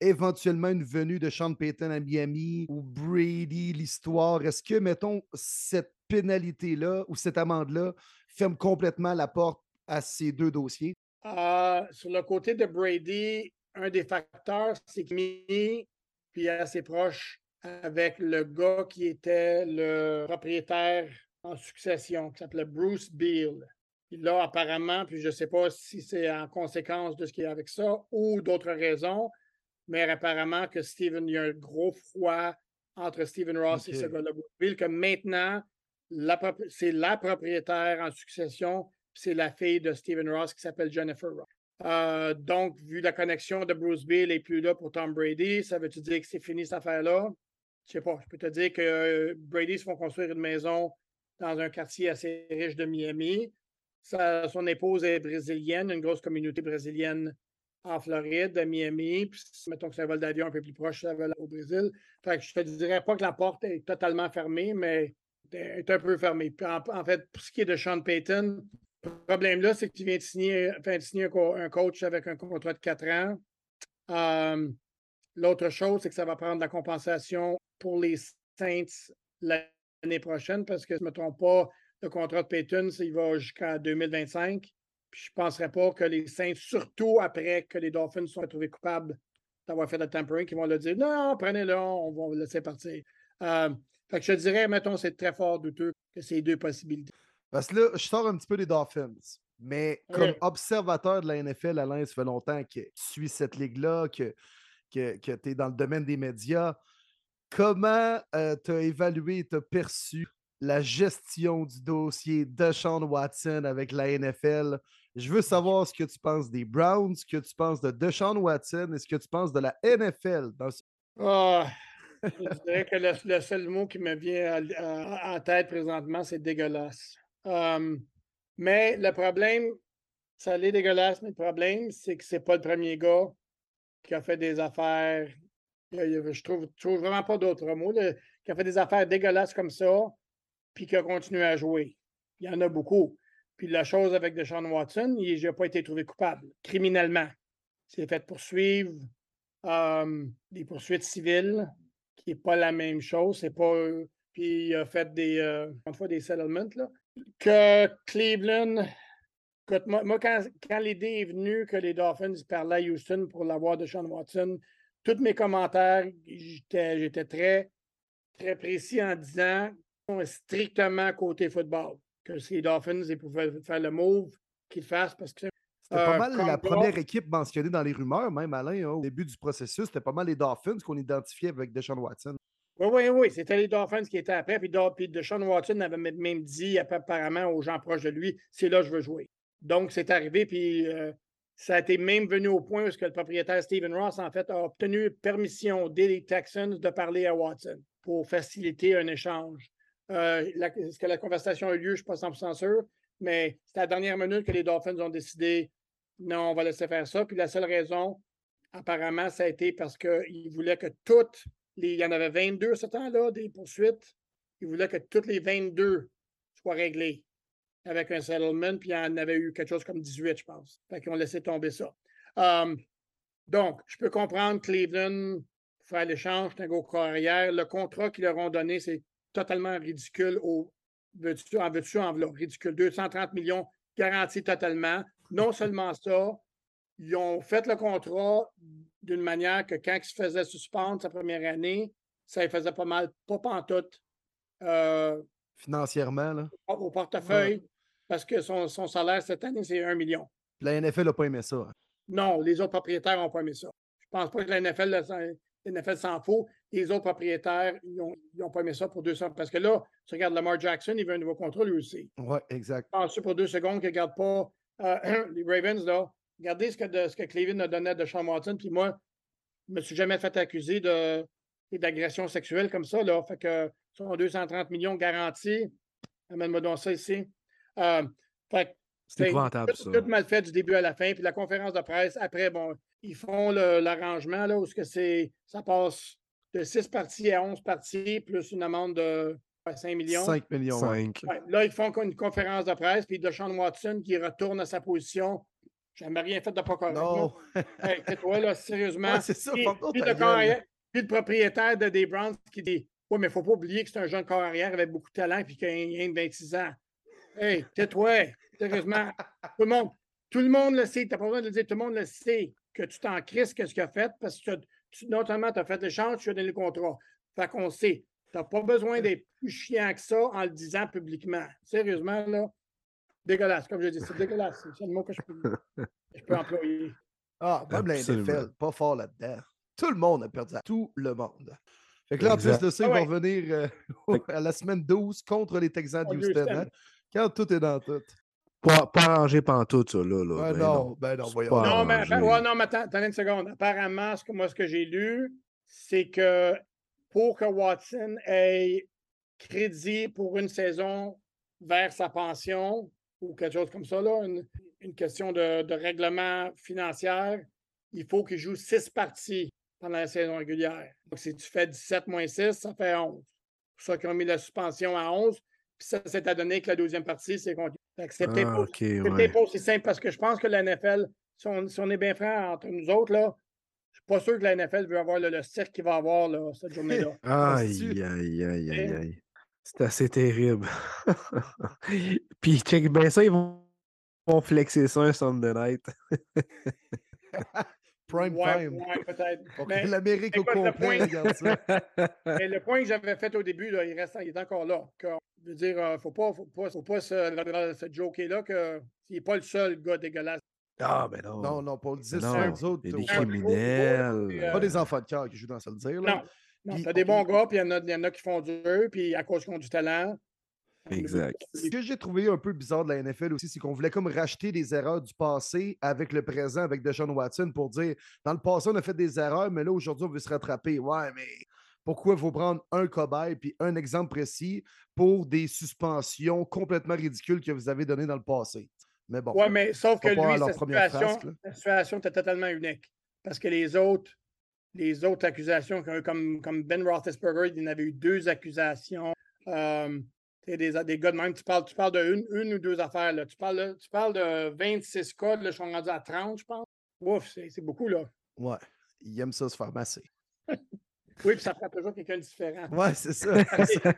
éventuellement une venue de Sean Payton à Miami ou Brady, l'histoire? Est-ce que, mettons, cette pénalité-là ou cette amende-là ferme complètement la porte à ces deux dossiers? Euh, sur le côté de Brady, un des facteurs, c'est qu'il est puis assez proche avec le gars qui était le propriétaire en succession, qui s'appelait Bruce Beal. Là, apparemment, puis je ne sais pas si c'est en conséquence de ce qui est avec ça ou d'autres raisons, mais apparemment que Steven, il y a un gros froid entre Steven Ross et ce gars-là, que maintenant, c'est la propriétaire en succession, c'est la fille de Steven Ross qui s'appelle Jennifer Ross. Euh, donc, vu la connexion de Bruce Bill et plus là pour Tom Brady, ça veut-tu dire que c'est fini cette affaire-là? Je sais pas. Je peux te dire que euh, Brady se font construire une maison dans un quartier assez riche de Miami son épouse est brésilienne, une grosse communauté brésilienne en Floride, à Miami. Puis, mettons que c'est un vol d'avion un peu plus proche, ça au Brésil. Fait que je te dirais pas que la porte est totalement fermée, mais est un peu fermée. en, fait, pour ce qui est de Sean Payton, le problème là, c'est que tu viens de signer, un, coach avec un contrat de 4 ans. L'autre chose, c'est que ça va prendre la compensation pour les Saints l'année prochaine, parce que je ne me trompe pas, le contrat de Payton, il va jusqu'en 2025. Puis je ne penserais pas que les Saints, surtout après que les Dolphins soient trouvés coupables d'avoir fait le tampering, qui vont le dire non, prenez-le, on va le laisser partir. Euh, fait que je dirais, mettons, c'est très fort douteux que ces deux possibilités. Parce que là, je sors un petit peu des Dolphins. Mais comme observateur de la NFL, Alain, ça fait longtemps que tu suis cette ligue-là, que, que, que tu es dans le domaine des médias. Comment euh, tu as évalué, tu as perçu la gestion du dossier de Sean Watson avec la NFL. Je veux savoir ce que tu penses des Browns, ce que tu penses de Deshaun Watson et ce que tu penses de la NFL. Dans ah, je dirais que le, seul mot qui me vient en tête présentement, c'est dégueulasse. mais le problème, Ça l'est dégueulasse, mais le problème, c'est que c'est pas le premier gars qui a fait des affaires. Je trouve, trouve vraiment pas d'autres mots. qui a fait des affaires dégueulasses comme ça, puis qui a continué à jouer. Il y en a beaucoup. Puis la chose avec Deshaun Watson, il n'a pas été trouvé coupable criminellement. Il s'est fait poursuivre des poursuites civiles, qui n'est pas la même chose. C'est pas. puis il a fait des, euh, des settlements. Là. Que Cleveland. moi, quand, quand l'idée est venue que les Dolphins parlaient à Houston pour l'avoir de Sean Watson, tous mes commentaires, j'étais très, très précis en disant strictement côté football. Que les Dolphins ils pouvaient faire le move, qu'ils fassent parce que c'était pas mal la première équipe mentionnée dans les rumeurs, même Alain, hein, au début du processus. C'était pas mal les Dolphins qu'on identifiait avec Deshaun Watson. Oui, oui, oui. C'était les Dolphins qui étaient après. Puis, puis Deshaun Watson avait même dit apparemment aux gens proches de lui c'est là que je veux jouer. Donc, c'est arrivé. Puis, euh, ça a été même venu au point où le propriétaire Stephen Ross, en fait, a obtenu permission des Texans de parler à Watson pour faciliter un échange. Euh, est-ce que la conversation a eu lieu? Je ne suis pas 100% sûr, mais c'est à la dernière minute que les Dolphins ont décidé non, on va laisser faire ça. Puis la seule raison, apparemment, ça a été parce qu'il voulait que toutes les. Il y en avait 22 ce temps-là, des poursuites. Il voulait que toutes les 22 soient réglées avec un settlement, puis il y en avait eu quelque chose comme 18, je pense. Fait qu'ils ont laissé tomber ça. donc, je peux comprendre Cleveland faire l'échange, un gros arrière. Le contrat qu'ils leur ont donné, c'est totalement ridicule au en veux-tu en ridicule. 230 millions garantis totalement. Non seulement ça, ils ont fait le contrat d'une manière que quand il se faisait suspendre sa première année, ça lui faisait pas mal, pas pantoute. Euh, Financièrement, là. Au portefeuille, parce que son, salaire cette année, c'est 1 million. La NFL n'a pas aimé ça. Hein. Non, les autres propriétaires n'ont pas aimé ça. Je ne pense pas que la NFL, NFL s'en fout. Les autres propriétaires, ils n'ont pas aimé ça pour 200. Parce que là, tu regardes Lamar Jackson, il veut un nouveau contrat lui aussi. Oui, exact. Pense pour deux secondes qu'il ne regarde pas euh, les Ravens, là, regardez ce que, de, ce que Cleveland a donné de Sean Watson, puis moi, je ne me suis jamais fait accuser de, d'agression sexuelle comme ça, là. Fait que sont 230 millions garantis. Amène-moi donc ça ici. Euh, fait c'est épouvantable, tout, tout, mal fait du début à la fin. Puis la conférence de presse, après, bon, ils font l'arrangement, là, où ce que c'est, ça passe de 6 parties à 11 parties, plus une amende de 5 millions. 5 millions. 5. là, ils font une conférence de presse, puis Deshaun Watson qui retourne à sa position. Jamais rien fait de pas correct. Non. hey, toi, là, sérieusement. c'est ça. Puis, puis, le puis, le propriétaire de des Browns qui dit Oui, mais il ne faut pas oublier que c'est un jeune corps arrière avec beaucoup de talent puis qu'il a de 26 ans. Hey, tais-toi. Sérieusement. tout, le monde, tout le monde le sait. Tu n'as pas besoin de le dire. Tout le monde le sait que tu t'en crises qu'est-ce qu'il a fait parce que tu, notamment, tu as fait l'échange, tu as donné le contrat. Fait qu'on sait. Tu n'as pas besoin d'être plus chiant que ça en le disant publiquement. Sérieusement, là, dégueulasse. Comme je dis, c'est dégueulasse. C'est le mot que je peux, je peux employer. Ah, même l'NFL, pas fort là-dedans. Tout le monde a perdu ça. Tout le monde. Fait que là, en plus de ça, ils ah vont revenir euh, à la semaine 12 contre les Texans de Houston. Hein, quand tout est dans tout. Pas, pas arrangé tout, ça, là. là. Ben, ben non, ben non, voyons. Non, mais, ben, ouais, non, mais attends, attends, une seconde. Apparemment, ce que, moi, ce que j'ai lu, c'est que pour que Watson ait crédit pour une saison vers sa pension ou quelque chose comme ça, là, une, question de, règlement financier, il faut qu'il joue six parties pendant la saison régulière. Donc, si tu fais 17 moins 6, ça fait 11. Pour ça qu'ils ont mis la suspension à 11. Puis ça, c'est à donner que la deuxième partie, c'est contre. C'est peut-être ah, pas, aussi simple parce que je pense que la NFL, si on, si on est bien franc entre nous autres, là, pas sûr que la NFL veut avoir le, cirque qu'il va avoir là, cette journée-là. aïe, aïe, aïe, aïe, aïe. C'est assez terrible. Puis, check bien ça, ils vont, flexer ça un Sunday night. Prime time. Ouais, peut-être. L'Amérique au complet regarde ça. Mais le point que j'avais fait au début, là, il, reste, il est encore là. je veux dire, il euh, ne faut pas, faut pas, faut pas se, se joker-là qu'il n'est pas le seul gars dégueulasse ah, ben non. Non, non, pas le dire sur les autres. Des criminels. Pas des enfants de cœur qui jouent dans ça le dire. Là. Non, non t'as des bons gars, puis il y, en a qui font dur, puis à cause qu'ils ont du talent. Exact. Ce que j'ai trouvé un peu bizarre de la NFL aussi, c'est qu'on voulait comme racheter des erreurs du passé avec le présent, avec Deshaun Watson, pour dire dans le passé, on a fait des erreurs, mais là, aujourd'hui, on veut se rattraper. Ouais, mais pourquoi il faut prendre un cobaye puis un exemple précis pour des suspensions complètement ridicules que vous avez données dans le passé? Mais bon. Oui, mais sauf que lui, sa situation, sa situation était totalement unique. Parce que les autres, les autres accusations, comme- comme, comme Ben Roethlisberger, il en avait eu deux accusations. Euh, tu sais, des, des gars de même, tu parles, tu parles de une, une ou deux affaires. Là. Tu, parles, de- tu parles de 26 cas, là, je suis rendu à 30, je pense. Ouf, c'est beaucoup, là. Ouais. Il aime ça se faire masser. Oui, puis ça prend toujours quelqu'un de différent. Ouais, c'est ça. Les,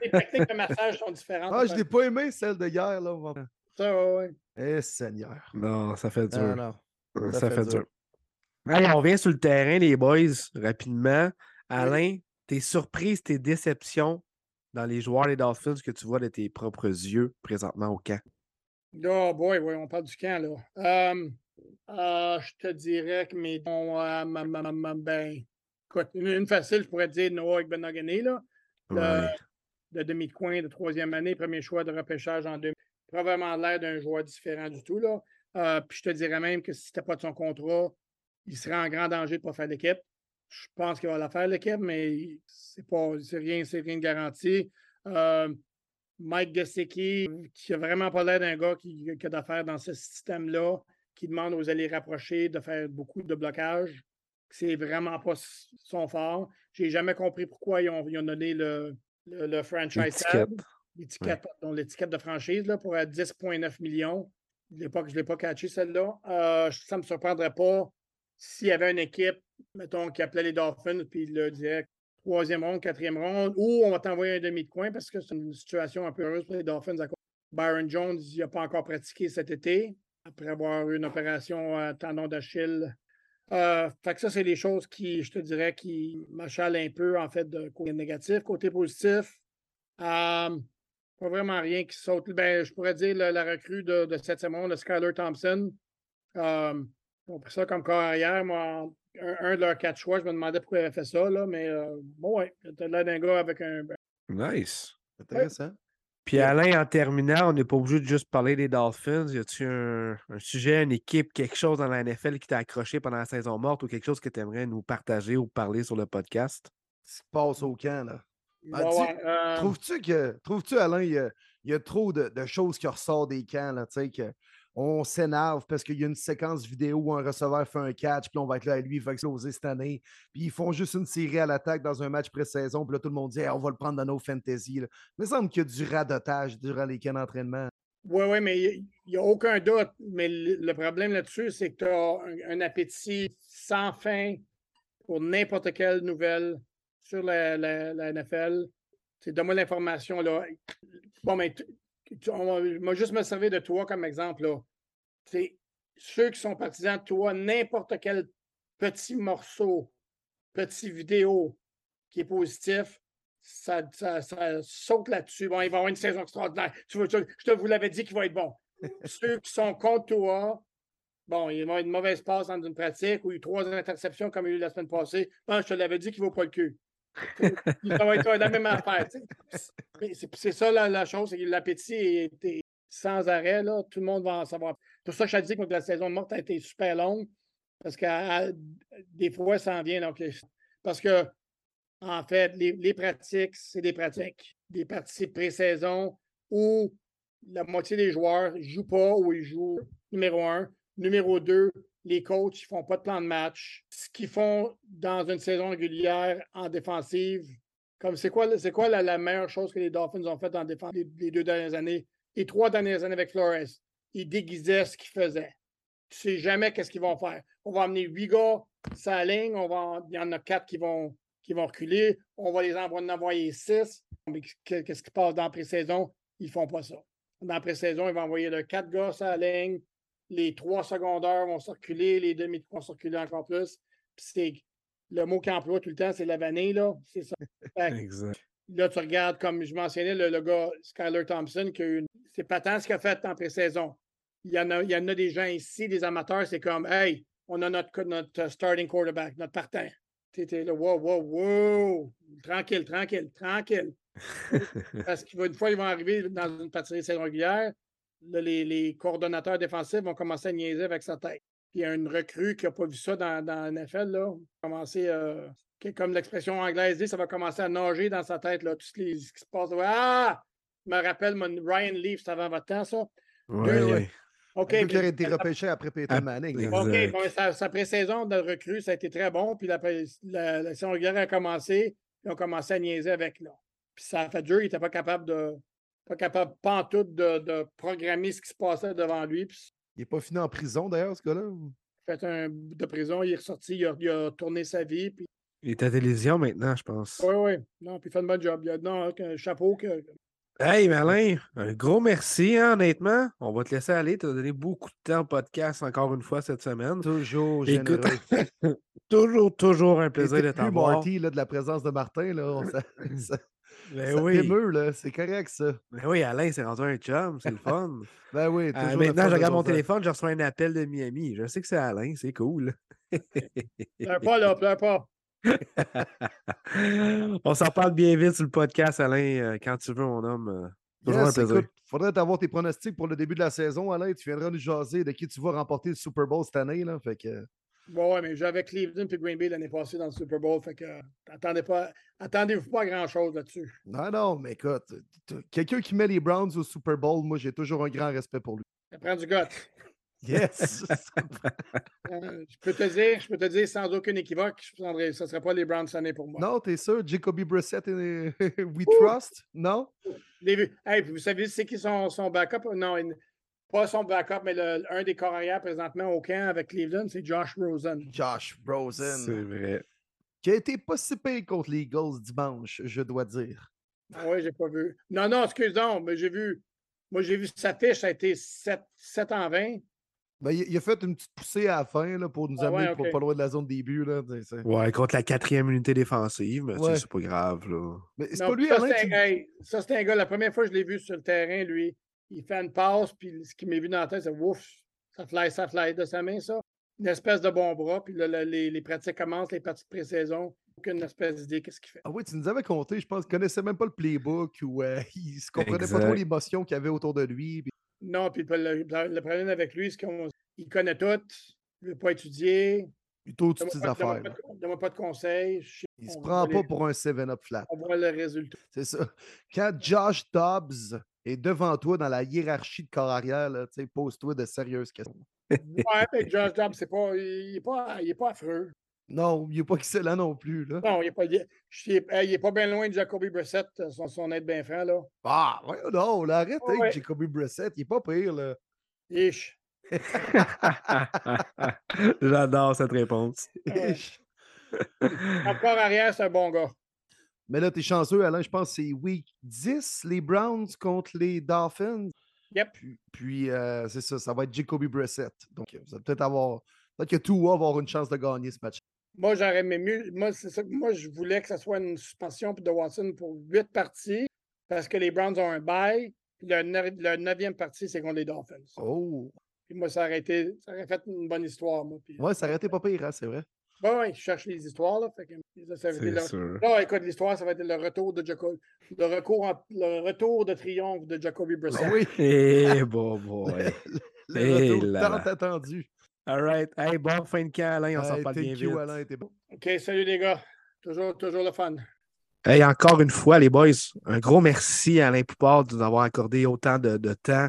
les techniques de massage sont différentes. ah, je l'ai pas aimé, celle de hier, là. va- Ça, ouais, ouais. Eh, Seigneur. Non, ça fait dur. Non, non. ça, ça fait, fait dur. dur. Allez, on revient sur le terrain, les boys, rapidement. Alain, tes surprises, tes déceptions dans les joueurs des Dolphins que tu vois de tes propres yeux présentement au camp? Oh boy, oui, on parle du camp, là. Euh, je te dirais que mes. ma- ben, écoute, une, une facile, je pourrais te dire Noah Benogany, là. De de coin de troisième année, premier choix de repêchage en 2000. Probablement l'air d'un joueur différent du tout. Là. Euh, puis je te dirais même que si c'était pas de son contrat, il serait en grand danger de ne pas faire l'équipe. Je pense qu'il va la faire l'équipe, mais c'est pas rien, rien de garanti. Euh, Mike Gesicki, qui a vraiment pas l'air d'un gars qui, qui a d'affaires dans ce système-là, qui demande aux alliés rapprochés de faire beaucoup de blocage. C'est vraiment pas son fort. J'ai jamais compris pourquoi ils ont, ils ont donné le, le, le franchise tag, L'étiquette. de franchise là, pour être 10,9 millions. Je ne l'ai pas, je l'ai pas catché celle-là. Euh, ça ne me surprendrait pas s'il y avait une équipe, mettons, qui appelait les Dolphins, puis il leur disait troisième ronde, quatrième ronde, ou on va t'envoyer un demi de coin parce que c'est une situation un peu heureuse pour les Dolphins. à Byron Jones, il n'a pas encore pratiqué cet été, après avoir eu une opération à tendon d'Achille. Euh, fait que ça, c'est les choses qui, je te dirais, qui m'achalent un peu, en fait, de côté négatif. Côté positif, euh, pas vraiment rien qui saute. Ben, je pourrais dire la, recrue de, de cette saison, le Skyler Thompson. Euh, ont pris ça comme corps arrière. Moi, un, un de leurs quatre choix, je me demandais pourquoi il avait fait ça, là, mais euh, bon, ouais, t'as l'air d'un gars avec un. Nice. Intéressant. Puis Alain, en terminant, on n'est pas obligé de juste parler des Dolphins. Y a-tu un, un sujet, une équipe, quelque chose dans la NFL qui t'a accroché pendant la saison morte ou quelque chose que tu aimerais nous partager ou parler sur le podcast? Ce qui passe au camp, là. Ah, Ouais, ouais, euh, Trouves-tu que, trouves-tu, Alain, il y a, il y a trop de, de choses qui ressortent des camps, là, tu sais, que on s'énerve parce qu'il y a une séquence vidéo où un receveur fait un catch, puis on va être là, lui, il va exploser cette année. Puis ils font juste une série à l'attaque dans un match pré-saison, puis là, tout le monde dit, on va le prendre dans nos fantasy. là. Il me semble qu'il y a du radotage durant les camps d'entraînement. Oui, oui, mais il n'y a aucun doute. Mais le, problème là-dessus, c'est que tu as un, appétit sans fin pour n'importe quelle nouvelle sur la, NFL. C'est donne-moi l'information là. Bon, mais on vais juste me servir de toi comme exemple là. Ceux qui sont partisans de toi, n'importe quel petit morceau, petit vidéo qui est positif, ça, ça- ça saute là-dessus. Bon, il va avoir une saison extraordinaire. Tu vois, tu- je te vous l'avais dit qu'il va être bon. Ceux qui sont contre toi, bon, il va avoir une mauvaise passe dans une pratique ou eu trois interceptions comme il y a eu la semaine passée. Bon, je te l'avais dit qu'il ne vaut pas le cul. Ça va être la même affaire. C'est ça la, chose, c'est que l'appétit est, sans arrêt. Là. Tout le monde va en savoir. Pour ça je te dis que la saison de morte a été super longue. Parce que des fois, ça en vient. Parce que, en fait, les, pratiques, c'est des pratiques. Des pratiques pré-saison où la moitié des joueurs ne jouent pas ou ils jouent numéro un. Numéro deux, les coachs ne font pas de plan de match. Ce qu'ils font dans une saison régulière en défensive, comme c'est quoi, c'est quoi la, meilleure chose que les Dolphins ont fait en défense les, deux dernières années, les trois dernières années avec Flores? Ils déguisaient ce qu'ils faisaient. Tu sais jamais qu'est-ce qu'ils vont faire. On va amener huit gars, ça ligne, on va, il y en a quatre qui vont, qui vont reculer, on va les envoyer, en envoyer six. Qu'est-ce qui passe dans la pré-saison? Ils ne font pas ça. Dans la pré-saison, ils vont envoyer quatre gars la ligne, les trois secondaires vont circuler, les demi vont circuler encore plus. C'est le mot qu'il emploie tout le temps, c'est la vanille, là. C'est ça. Exact. Là, tu regardes, comme je mentionnais, le, le gars Skyler Thompson, qui a eu une... c'est patent ce qu'il a fait en pré-saison. Il y, en a, il y en a des gens ici, des amateurs, c'est comme Hey, on a notre, notre starting quarterback, notre partant. Tu étais là, wow, wow, wow, tranquille, tranquille, tranquille. Parce qu'une fois, ils vont arriver dans une partie de saison régulière, là, les, les coordonnateurs défensifs vont commencer à niaiser avec sa tête. Puis il y a une recrue qui n'a pas vu ça dans, dans la NFL, là. Commencer, euh, comme l'expression anglaise dit, ça va commencer à nager dans sa tête, là, tout ce qui, ce qui se passe. là. Ah! Je me rappelle mon Ryan Leaf, c'est avant votre temps, ça? Ouais. OK. Aurait puis- été repêché après Peyton Ah, Manning. OK, bon, sa, sa pré-saison de recrue, ça a été très bon. Puis la, la, la saison régulière a commencé. Ils ont commencé à niaiser avec là. Puis ça a fait dur. Il n'était pas capable de. Pas capable, pas en tout, de, de programmer ce qui se passait devant lui. Puis Il n'est pas fini en prison d'ailleurs, ce gars-là. ou? il a fait un bout de prison, il est ressorti, il a, il a tourné sa vie. Puis Il est à télévision maintenant, je pense. oui, oui. Non, puis il fait un bon job. Il a non, un chapeau que. Hey, Malin, un gros merci, hein, honnêtement. On va te laisser aller. Tu as donné beaucoup de temps au podcast encore une fois cette semaine. Toujours Écoute, généreux. Toujours, toujours un plaisir de t'avoir. Marty là, de la présence de Martin. Là, on- ça, ça, Ben ça oui. là. C'est correct, ça. Ben oui, Alain, c'est rendu un chum, c'est le fun. Ben oui, Euh, maintenant, je de regarde mon téléphone, je reçois un appel de Miami. Je sais que c'est Alain, c'est cool. Pleure pas, là, pleure pas. On s'en parle bien vite sur le podcast, Alain, euh, quand tu veux, mon homme. euh, Toujours Yes, un plaisir. écoute, faudrait avoir tes pronostics pour le début de la saison, Alain. Tu viendras nous jaser de qui tu vas remporter le Super Bowl cette année. Là. Fait que, Bon, ouais, mais j'avais Cleveland puis Green Bay l'année passée dans le Super Bowl. Fait que euh, attendez pas, attendez-vous pas à grand-chose là-dessus. non, non, mais écoute, quelqu'un qui met les Browns au Super Bowl, moi, j'ai toujours un grand respect pour lui. Ça prend du goût. Yes! Euh, je peux te dire, je peux te dire sans aucun équivoque, je ce ne serait pas les Browns cette année pour moi. non, t'es sûr? Jacoby Brissett et We Ouh! Trust? Non? Les Hey, vous savez, c'est qui son, son backup? Non, il- pas son backup, mais le- un des corps arrière présentement au camp avec Cleveland, c'est Josh Rosen. Josh C'est Rosen. vrai. Qui a été pas si pire contre les Eagles dimanche, je dois dire. Oui, j'ai pas vu. Non, non, excuse-moi, mais j'ai vu. Moi, j'ai vu sa fiche, ça a été 7, 7 en 20. Ben, il, a fait une petite poussée à la fin là, pour nous Ah ouais, amener pour pas loin de la zone de début. Là, c'est- Ouais, contre la quatrième unité défensive, mais Ouais. c'est pas grave, là. Mais c'est Non, pas lui, ça, Alain, c'est qui- un, hey, ça, c'est un gars, la première fois que je l'ai vu sur le terrain, lui, il fait une passe, puis ce qui m'est vu dans la tête, c'est ouf, ça fly, ça fly de sa main, ça. Une espèce de bon bras, puis là, les, les pratiques commencent, les parties de pré-saison, aucune espèce d'idée, qu'est-ce qu'il fait. Ah oui, tu nous avais compté, je pense qu'il connaissait même pas le playbook ou euh, il se comprenait pas trop l'émotion qu'il y avait autour de lui. puis- Non, puis le, problème avec lui, c'est qu'il connaît tout, il ne veut pas étudier, Il donne-moi ses pas, affaires. pas de- donne-moi pas de conseils. sais, Il se prend pas les- pour un 7-up flat. On voit le résultat. C'est ça. Quand Josh Dobbs est devant toi dans la hiérarchie de corps arrière, pose-toi de sérieuses questions. Ouais, mais Josh Dobbs, c'est pas, il n'est pas, il est pas affreux. Non, il n'est pas excellent non plus. Là. Non, il n'est pas, il est- il est- il est pas bien loin de Jacoby Brissett, son, son être bien franc, là. Ah, ouais, non, là, arrête Ouais, avec. Jacoby Brissett, il est pas pire. Là. Ish. J'adore cette réponse. Ouais. Encore arrière, c'est un bon gars. Mais là, t'es chanceux, Alain, je pense que c'est week 10, les Browns contre les Dolphins. Yep. Puis, puis, euh, c'est ça, ça va être Jacoby Brissett. Donc, vous allez peut-être avoir. Peut-être que tout va avoir une chance de gagner ce match. Moi, j'aurais aimé mieux. Moi, c'est ça. que- Moi, je voulais que ce soit une suspension de Watson pour huit parties parce que les Browns ont un bail. Puis le, le neuvième partie, c'est contre les Dolphins. Oh! Puis moi, ça aurait, été, ça aurait fait une bonne histoire. Moi. Puis, Ouais, ça aurait été pas pire, hein, c'est vrai. Ouais, ouais, je cherche les histoires. Là, fait que, ça, C'est le- sûr. Non, écoute, l'histoire, ça va être le retour de Jacob, le, recours en- le retour de triomphe de Jacoby Brissett. Ah oui, Eh, bon, boy. le Eh retour là tant là. attendu. All right. Hey, bon fin de camp, Alain. On s'en parle bien thank you, vite. Alain, t'es bon. OK, salut les gars. Toujours, toujours le fun. Hey, encore une fois, les boys, un gros merci à Alain Poupard de nous avoir accordé autant de, de temps.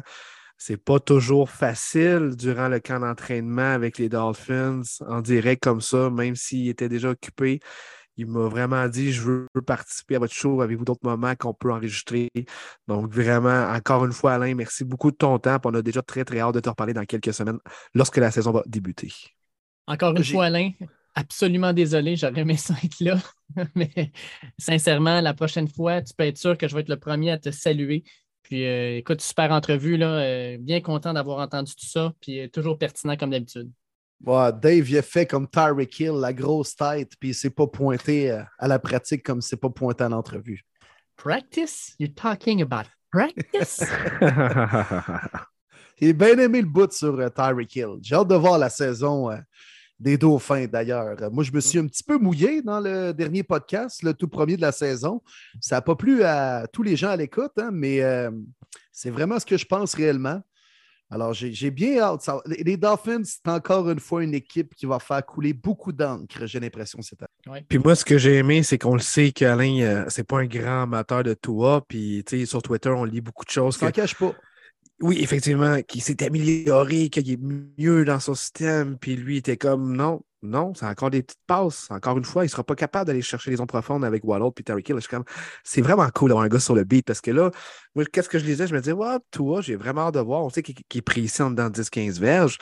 C'est pas toujours facile durant le camp d'entraînement avec les Dolphins en direct comme ça, même s'il était déjà occupé. Il m'a vraiment dit Je veux participer à votre show. Avez-vous d'autres moments qu'on peut enregistrer? Donc, vraiment, encore une fois, Alain, merci beaucoup de ton temps. On a déjà très, très hâte de te reparler dans quelques semaines lorsque la saison va débuter. Encore une fois, Alain, absolument désolé, j'aurais aimé ça être là. Mais sincèrement, la prochaine fois, tu peux être sûr que je vais être le premier à te saluer. Puis euh, écoute, super entrevue, là. euh, bien content d'avoir entendu tout ça. Puis euh, toujours pertinent comme d'habitude. Dave, il a fait comme Tyreek Hill, la grosse tête, puis il s'est pas pointé à la pratique comme c'est pas pointé à l'entrevue. Practice? You're talking about practice? J'ai bien aimé le bout sur Tyreek Hill. J'ai hâte de voir la saison des Dauphins d'ailleurs. Moi, je me suis un petit peu mouillé dans le dernier podcast, le tout premier de la saison. Ça n'a pas plu à tous les gens à l'écoute, hein, mais euh, c'est vraiment ce que je pense réellement. Alors, j'ai bien hâte. Ça- les, Dolphins, c'est encore une fois une équipe qui va faire couler beaucoup d'encre, j'ai l'impression, cette année. Puis moi, ce que j'ai aimé, c'est qu'on le sait qu'Alain, euh, c'est pas un grand amateur de Toa. Puis, tu sais, sur Twitter, on lit beaucoup de choses. Je s'en que- cache pas. Oui, effectivement, qu'il s'est amélioré, qu'il est mieux dans son système, puis lui était comme non, non, c'est encore des petites passes. Encore une fois, il ne sera pas capable d'aller chercher les zones profondes avec Waddle puis Terry Kill. C'est vraiment cool d'avoir un gars sur le beat parce que là, qu'est-ce que je disais? Je me disais, ouais, toi, j'ai vraiment hâte de voir. On sait qu'il est pris ici dans 10-15 verges.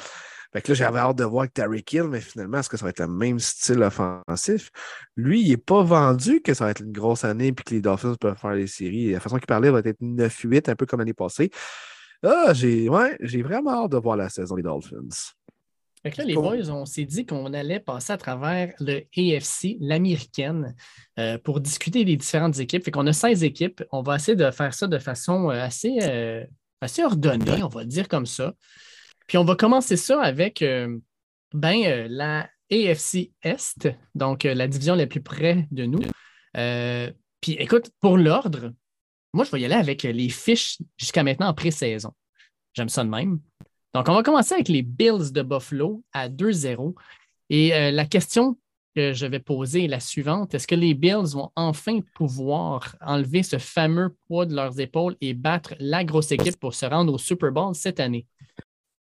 Fait que là, j'avais hâte de voir avec Terry Kill, mais finalement, est-ce que ça va être le même style offensif? Lui, il n'est pas vendu que ça va être une grosse année et que les Dolphins peuvent faire les séries. La façon qu'il parlait va être 9-8, un peu comme l'année passée. Ah, j'ai ouais, vraiment hâte de voir la saison des Dolphins. Fait là, les boys, on s'est dit qu'on allait passer à travers le AFC, l'américaine, euh, pour discuter des différentes équipes. Fait qu'on a 16 équipes. On va essayer de faire ça de façon euh, assez, euh, assez ordonnée, on va dire comme ça. Puis on va commencer ça avec ben, la AFC Est, donc la division la plus près de nous. puis écoute, pour l'ordre, moi, je vais y aller avec les fiches jusqu'à maintenant en pré-saison. J'aime ça de même. Donc, on va commencer avec les Bills de Buffalo à 2-0. Et euh, la question que je vais poser est la suivante. Est-ce que les Bills vont enfin pouvoir enlever ce fameux poids de leurs épaules et battre la grosse équipe pour se rendre au Super Bowl cette année?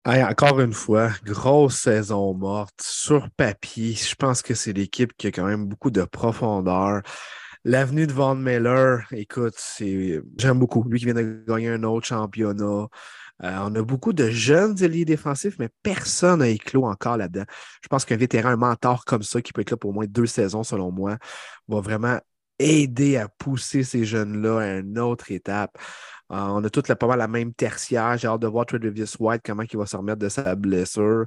encore une fois, grosse saison morte. Sur papier, je pense que c'est l'équipe qui a quand même beaucoup de profondeur. L'avenue de Von Miller, écoute, j'aime beaucoup. Lui qui vient de gagner un autre championnat. Euh, on a beaucoup de jeunes alliés défensifs, mais personne n'a éclos encore là-dedans. Je pense qu'un vétéran, un mentor comme ça, qui peut être là pour au moins deux saisons, selon moi, va vraiment aider à pousser ces jeunes-là à une autre étape. Euh, on a toutes pas mal la même tertiaire. J'ai hâte de voir Travis White, comment il va se remettre de sa blessure.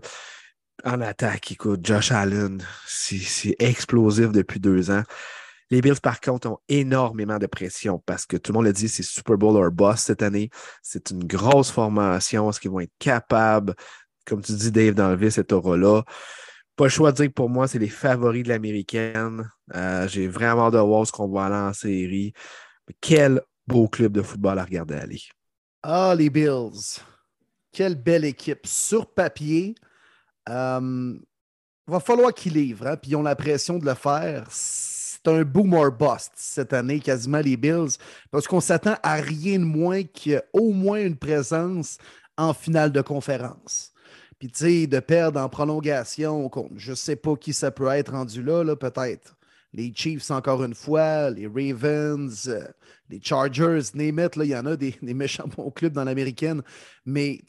En attaque, écoute, Josh Allen, c'est explosif depuis deux ans. Les Bills, par contre, ont énormément de pression parce que tout le monde l'a dit, c'est Super Bowl or boss cette année. C'est une grosse formation. Est-ce qu'ils vont être capables, comme tu dis, Dave, d'enlever cette aura-là? Pas le choix de dire que pour moi, c'est les favoris de l'américaine. Euh, j'ai vraiment hâte de voir ce qu'on va aller en série. quel beau club de football à regarder aller. Ah, les Bills. Quelle belle équipe. Sur papier, il euh, va falloir qu'ils livrent, hein, puis ils ont la pression de le faire c'est un boom or bust cette année, quasiment les Bills, parce qu'on s'attend à rien de moins qu'au moins une présence en finale de conférence. Puis, tu sais, de perdre en prolongation, je ne sais pas qui ça peut être rendu là, là peut-être. Les Chiefs, encore une fois, les Ravens, euh, les Chargers, name il y en a des, méchants bons clubs dans l'américaine. Mais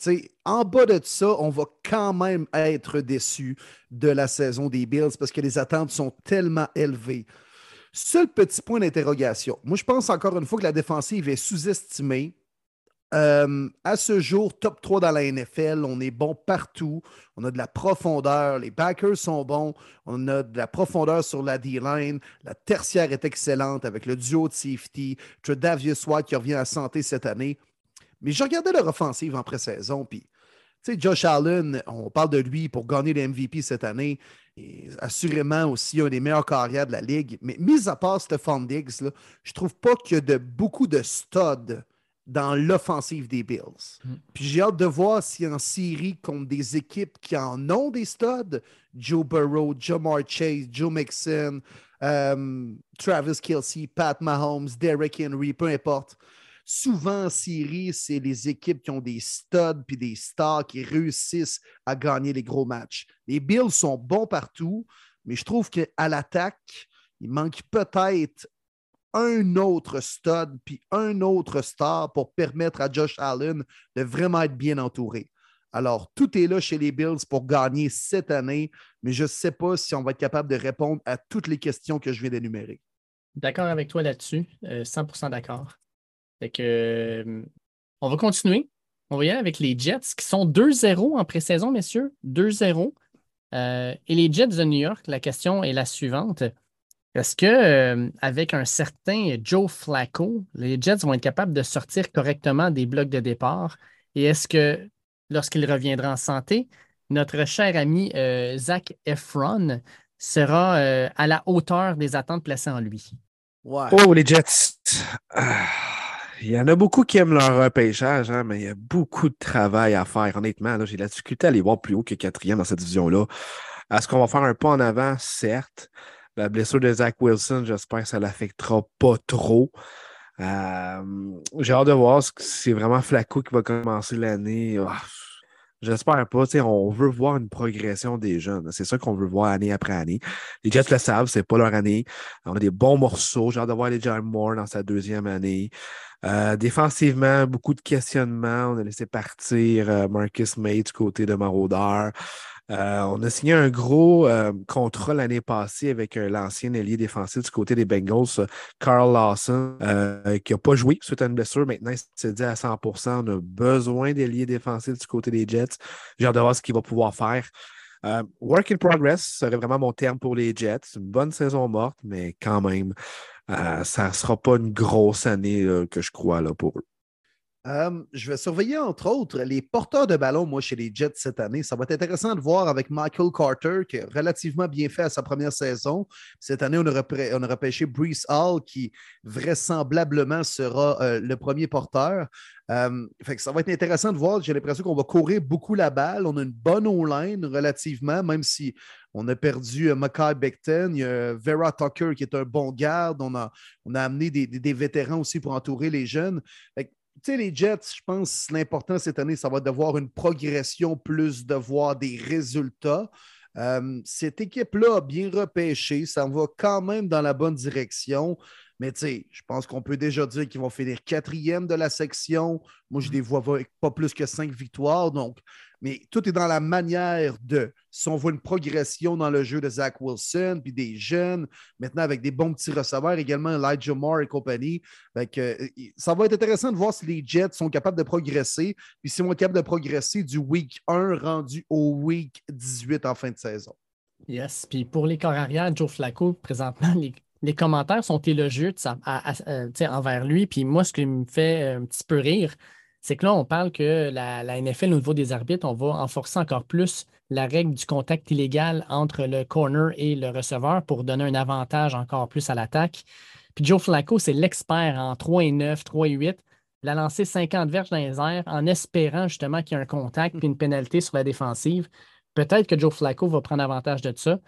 en bas de ça, on va quand même être déçu de la saison des Bills parce que les attentes sont tellement élevées. Seul petit point d'interrogation. Moi, je pense encore une fois que la défensive est sous-estimée. Euh, à ce jour, top 3 dans la NFL, on est bon partout. On a de la profondeur. Les backers sont bons. On a de la profondeur sur la D-line. La tertiaire est excellente avec le duo de safety. Tredavious White qui revient à santé cette année. Mais je regardais leur offensive en pré-saison, puis tu sais, Josh Allen, on parle de lui pour gagner le MVP cette année. Et assurément aussi un des meilleurs carrières de la ligue. Mais mis à part Stephon Diggs, là, je trouve pas qu'il y a de, beaucoup de studs dans l'offensive des Bills. Mm. Puis j'ai hâte de voir si en série contre des équipes qui en ont des studs, Joe Burrow, Jamar Chase, Joe Mixon, euh, Travis Kelsey, Pat Mahomes, Derrick Henry, peu importe souvent en série, c'est les équipes qui ont des studs puis des stars qui réussissent à gagner les gros matchs. Les Bills sont bons partout, mais je trouve qu'à l'attaque, il manque peut-être un autre stud puis un autre star pour permettre à Josh Allen de vraiment être bien entouré. Alors, tout est là chez les Bills pour gagner cette année, mais je ne sais pas si on va être capable de répondre à toutes les questions que je viens d'énumérer. D'accord avec toi là-dessus, 100% euh, d'accord. Fait que, euh, on va continuer. On va y aller avec les Jets qui sont 2-0 en pré-saison, messieurs. 2-0. Euh, et les Jets de New York, la question est la suivante. Est-ce que euh, avec un certain Joe Flacco, les Jets vont être capables de sortir correctement des blocs de départ? Et est-ce que lorsqu'il reviendra en santé, notre cher ami Zach Efron sera à la hauteur des attentes placées en lui? Oh, les Jets. Ah. Il y en a beaucoup qui aiment leur repêchage, hein, mais il y a beaucoup de travail à faire, honnêtement. J'ai la difficulté à aller voir plus haut que quatrième dans cette division-là. Est-ce qu'on va faire un pas en avant? Certes. La blessure de Zach Wilson, j'espère que ça ne l'affectera pas trop. Euh, j'ai hâte de voir si c'est vraiment Flacco qui va commencer l'année. Ah, j'espère pas. On veut voir une progression des jeunes. C'est ça qu'on veut voir année après année. Les Jets le savent, c'est pas leur année. On a des bons morceaux. J'ai hâte de voir les Moore dans sa deuxième année. Euh, défensivement, beaucoup de questionnements. On a laissé partir euh, Marcus May du côté de Maraudeur. Euh, on a signé un gros contrat l'année passée avec l'ancien ailier défensif du côté des Bengals, Carl Lawson, qui n'a pas joué suite à une blessure. Maintenant, il s'est dit à 100% On a besoin d'ailier défensif du côté des Jets. J'ai hâte de voir ce qu'il va pouvoir faire. work in progress serait vraiment mon terme pour les Jets. Une bonne saison morte, mais quand même, ça ne sera pas une grosse année que je crois là, pour eux. Je vais surveiller, entre autres, les porteurs de ballon, moi, chez les Jets cette année. Ça va être intéressant de voir avec Michael Carter, qui a relativement bien fait à sa première saison. Cette année, on aura, on aura pêché Brees Hall, qui vraisemblablement sera euh, le premier porteur. fait que ça va être intéressant de voir. J'ai l'impression qu'on va courir beaucoup la balle. On a une bonne O-line relativement, même si on a perdu euh, Mackay Becton. Il y a Vera Tucker qui est un bon garde. On a, on a amené des, vétérans aussi pour entourer les jeunes. Tu sais, les Jets, je pense que l'important cette année, ça va être de voir une progression plus de voir des résultats. Euh, cette équipe-là a bien repêché. Ça va quand même dans la bonne direction. Mais tu sais, je pense qu'on peut déjà dire qu'ils vont finir quatrième de la section. Moi, je ne les vois pas plus que cinq victoires. Donc, mais tout est dans la manière de. Si on voit une progression dans le jeu de Zach Wilson, puis des jeunes, maintenant avec des bons petits receveurs, également Elijah Moore et compagnie. Euh, ça va être intéressant de voir si les Jets sont capables de progresser, puis si on est capable de progresser du week 1 rendu au week 18 en fin de saison. Yes, puis pour les corps arrière, Joe Flacco, présentement, les, commentaires sont élogieux euh, envers lui. Puis moi, ce qui me fait un petit peu rire, c'est que là, on parle que la, NFL, au niveau des arbitres, on va renforcer encore plus la règle du contact illégal entre le corner et le receveur pour donner un avantage encore plus à l'attaque. Puis Joe Flacco, c'est l'expert en 3 et 9, 3 et 8. Il a lancé 50 verges dans les airs en espérant justement qu'il y ait un contact et une pénalité sur la défensive. Peut-être que Joe Flacco va prendre avantage de ça.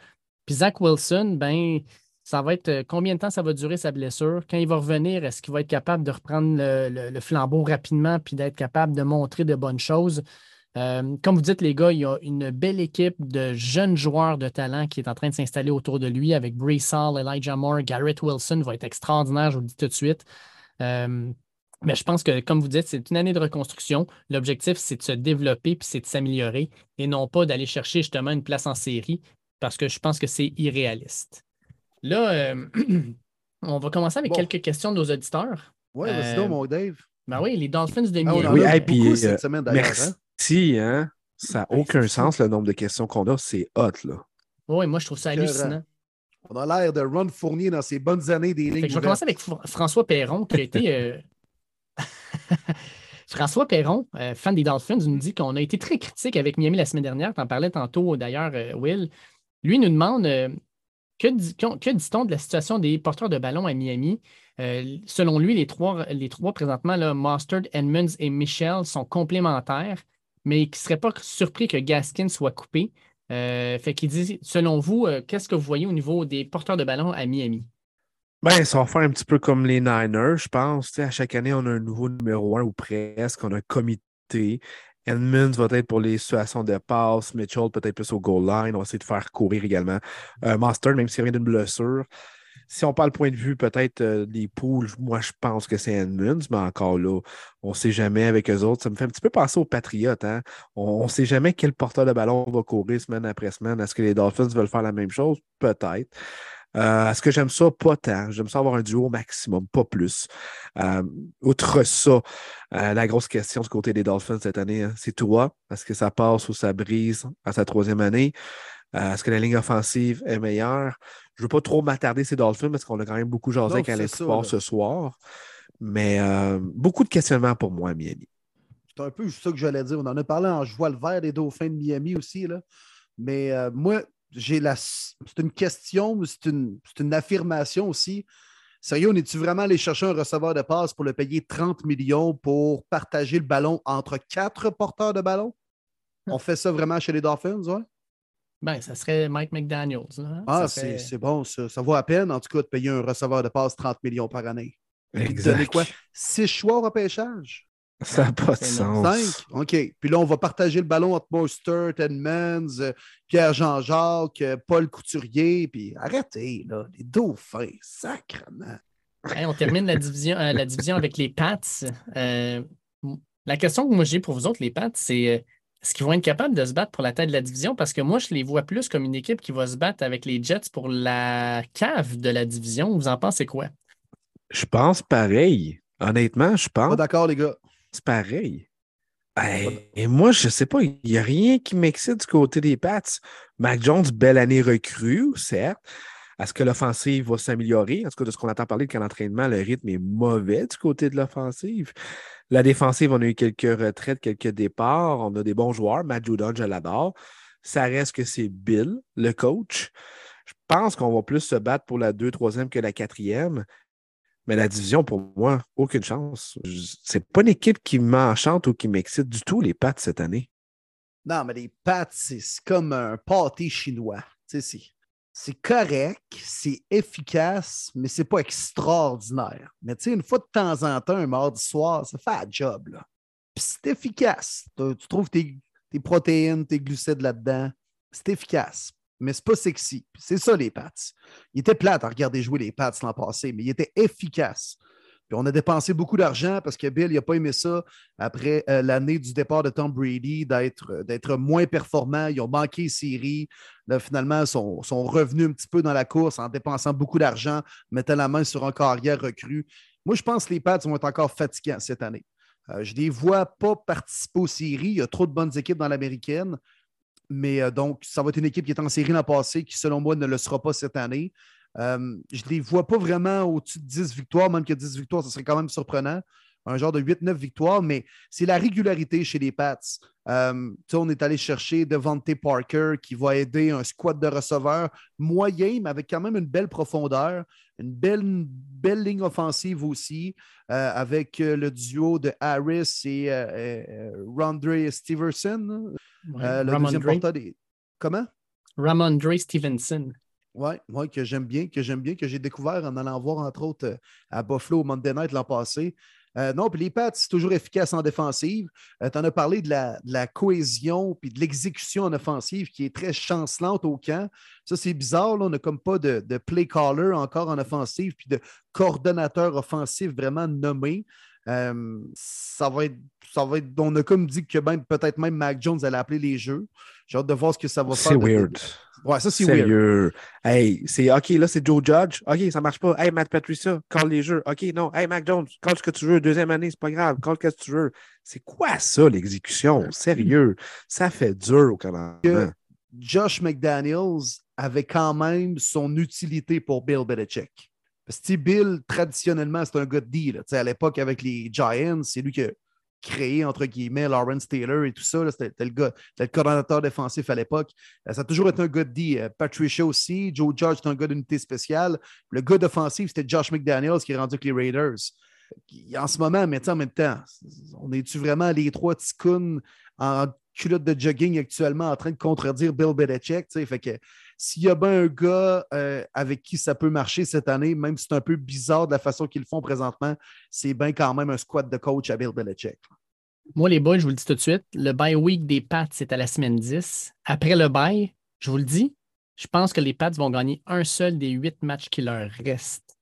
Puis Zach Wilson, ben, ça va être euh, combien de temps ça va durer sa blessure? Quand il va revenir, est-ce qu'il va être capable de reprendre le, flambeau rapidement puis d'être capable de montrer de bonnes choses? Euh, comme vous dites, les gars, il y a une belle équipe de jeunes joueurs de talent qui est en train de s'installer autour de lui avec Brees Hall, Elijah Moore, Garrett Wilson va être extraordinaire, je vous le dis tout de suite. Euh, mais je pense que, comme vous dites, c'est une année de reconstruction. L'objectif, c'est de se développer puis c'est de s'améliorer et non pas d'aller chercher justement une place en série parce que je pense que c'est irréaliste. Là, euh, on va commencer avec quelques questions de nos auditeurs. Oui, vas-y euh, mon Dave. Ben oui, les Dolphins de Miami. Ah, oui, et puis, cette euh, semaine Merci, hein? Ça n'a aucun sens le nombre de questions qu'on a. C'est hot, là. Oui, moi, je trouve ça hallucinant. On a l'air de Ron Fournier dans ses bonnes années des lignes. je vais commencer avec François Perron, qui a été. François Perron, fan des Dolphins, nous dit qu'on a été très critique avec Miami la semaine dernière. Tu en parlais tantôt, d'ailleurs, Will. Lui nous demande que, dit-on de la situation des porteurs de ballon à Miami? Euh, selon lui, les trois, les trois présentement, là, Mustard, Edmonds et Michel, sont complémentaires, mais qui ne serait pas surpris que Gaskin soit coupé. Euh, fait qu'il dit, selon vous, euh, qu'est-ce que vous voyez au niveau des porteurs de ballon à Miami? Ben, ça va faire un petit peu comme les Niners, je pense. à chaque année, on a un nouveau numéro un ou presque, on a un comité. Edmonds va être pour les situations de passe, Mitchell peut-être plus au goal line. On va essayer de faire courir également. Euh, Master, même s'il vient d'une blessure. Si on parle point de vue peut-être euh, des poules, moi je pense que c'est Edmonds, mais encore là, on ne sait jamais avec eux autres. Ça me fait un petit peu penser aux Patriotes. Hein? On ne sait jamais quel porteur de ballon va courir semaine après semaine. Est-ce que les Dolphins veulent faire la même chose? Peut-être. Euh, est-ce que j'aime ça? Pas tant. J'aime ça avoir un duo maximum, pas plus. Euh, outre ça, euh, la grosse question du côté des Dolphins cette année, hein, c'est toi. Est-ce que ça passe ou ça brise à sa troisième année? Est-ce que la ligne offensive est meilleure? Je ne veux pas trop m'attarder ces Dolphins parce qu'on a quand même beaucoup jasé avec Alain ce soir. Mais beaucoup de questionnements pour moi à Miami. C'est un peu ça que j'allais dire. On en a parlé en joie le vert des Dauphins de Miami aussi. Là. Mais moi, j'ai la. C'est une question, c'est une, une, affirmation aussi. Sérieux, on est-tu vraiment allé chercher un receveur de passe pour le payer 30 millions pour partager le ballon entre quatre porteurs de ballon? On fait ça vraiment chez les Dolphins, ouais? Ben, ça serait Mike McDaniels. Ah, c'est bon, ça. Ça vaut à peine, en tout cas, de payer un receveur de passe 30 millions par année. Exact. quoi? Six choix au repêchage? Ça n'a pas de sens. Cinq? OK. Puis là, on va partager le ballon entre Mostert, Edmonds, euh, Pierre-Jean-Jacques, euh, Paul Couturier. Puis arrêtez, là, les dauphins, sacrement. Hey, on termine la division, euh, la division avec les Pats. Euh, la question que moi j'ai pour vous autres, les Pats, c'est est-ce qu'ils vont être capables de se battre pour la tête de la division? Parce que moi, je les vois plus comme une équipe qui va se battre avec les Jets pour la cave de la division. Vous en pensez quoi? Je pense pareil. Honnêtement, je Pas pense d'accord, les gars. Pareil. Ben, et moi, je sais pas, il n'y a rien qui m'excite du côté des Pats. Mac Jones, belle année recrue, certes. Est-ce que l'offensive va s'améliorer? En tout cas, de ce qu'on entend parler, qu'en entraînement, le rythme est mauvais du côté de l'offensive. La défensive, on a eu quelques retraites, quelques départs. On a des bons joueurs. Matt Judon, je l'adore. Ça reste que c'est Bill, le coach. Je pense qu'on va plus se battre pour la 2 3e que la quatrième. Mais la division, pour moi, aucune chance. C'est pas une équipe qui m'enchante ou qui m'excite du tout, les Pats, cette année. Non, mais les pâtes, c'est comme un pâté chinois. Tu c'est- correct, c'est efficace, mais c'est pas extraordinaire. Mais tu sais, une fois de temps en temps, un mardi soir, ça fait un job. Là. Puis c'est efficace. T'as- Tu trouves tes, tes protéines, tes glucides là-dedans. C'est efficace. Mais c'est pas sexy. C'est ça, les Pats. Il était plate à regarder jouer les Pats l'an passé, mais il était efficace. Puis on a dépensé beaucoup d'argent parce que Bill n'a pas aimé ça après euh, l'année du départ de Tom Brady, d'être, euh, moins performant. Ils ont manqué les séries. Là, finalement, ils sont, sont revenus un petit peu dans la course en dépensant beaucoup d'argent, mettant la main sur un carrière recru. Moi, je pense que les Pats vont être encore fatigants cette année. Euh, je ne les vois pas participer aux séries. Il y a trop de bonnes équipes dans l'américaine. Mais euh, donc, ça va être une équipe qui est en série l'an passé, qui, selon moi, ne le sera pas cette année. Euh, je ne les vois pas vraiment au-dessus de 10 victoires, même que 10 victoires, ce serait quand même surprenant. Un genre de 8-9 victoires, mais c'est la régularité chez les Pats. Euh, on est allé chercher Devante Parker qui va aider un squad de receveurs moyen, mais avec quand même une belle profondeur, une belle, une belle ligne offensive aussi, euh, avec euh, le duo de Harris et euh, Rondre Stevenson, Ouais. le deuxième porteur des. Comment? Ramondre Stevenson. Oui, ouais, que j'aime bien, que j'aime bien, que j'ai découvert en allant voir, entre autres, à Buffalo au Monday Night l'an passé. Euh, non, puis les Pats, c'est toujours efficace en défensive. tu en as parlé de la, cohésion puis de l'exécution en offensive qui est très chancelante au camp. Ça, c'est bizarre. On n'a comme pas de, de play caller encore en offensive puis de coordonnateur offensif vraiment nommé. Euh, ça, va être, ça va être. On a comme dit que même peut-être même Mac Jones allait appeler les jeux. J'ai hâte de voir ce que ça va faire. C'est weird. Ouais, ça, c'est weird. Hey, c'est OK, là, c'est Joe Judge. OK, ça marche pas. Hey, Matt Patricia, call les jeux. OK, non. Hey, Mac Jones, call ce que tu veux. Deuxième année, c'est pas grave. Call ce que tu veux. C'est quoi ça, l'exécution? Sérieux. Ça fait dur au Canada. Josh McDaniels avait quand même son utilité pour Bill Belichick. Parce que Bill, traditionnellement, c'est un gars de D. là. Tu sais, À l'époque, avec les Giants, c'est lui qui a créé, entre guillemets, Lawrence Taylor et tout ça. C'était le gars, le coordonnateur défensif à l'époque. Euh, Ça a toujours été un gars de D. Euh, Patricia aussi. Joe Judge, c'est un gars d'unité spéciale. Le gars d'offensive, c'était Josh McDaniels qui est rendu avec les Raiders. En ce moment, mais en même temps, on est-tu vraiment les trois ticounes en culotte de jogging actuellement en train de contredire Bill Belichick? Fait que s'il y a bien un gars euh, avec qui ça peut marcher cette année, même si c'est un peu bizarre de la façon qu'ils le font présentement, c'est bien quand même un squad de coach à Bill Belichick. Moi, les boys, je vous le dis tout de suite, le bye week des Pats, c'est à la semaine 10. Après le bye, je vous le dis, je pense que les Pats vont gagner un seul des huit matchs qui leur restent.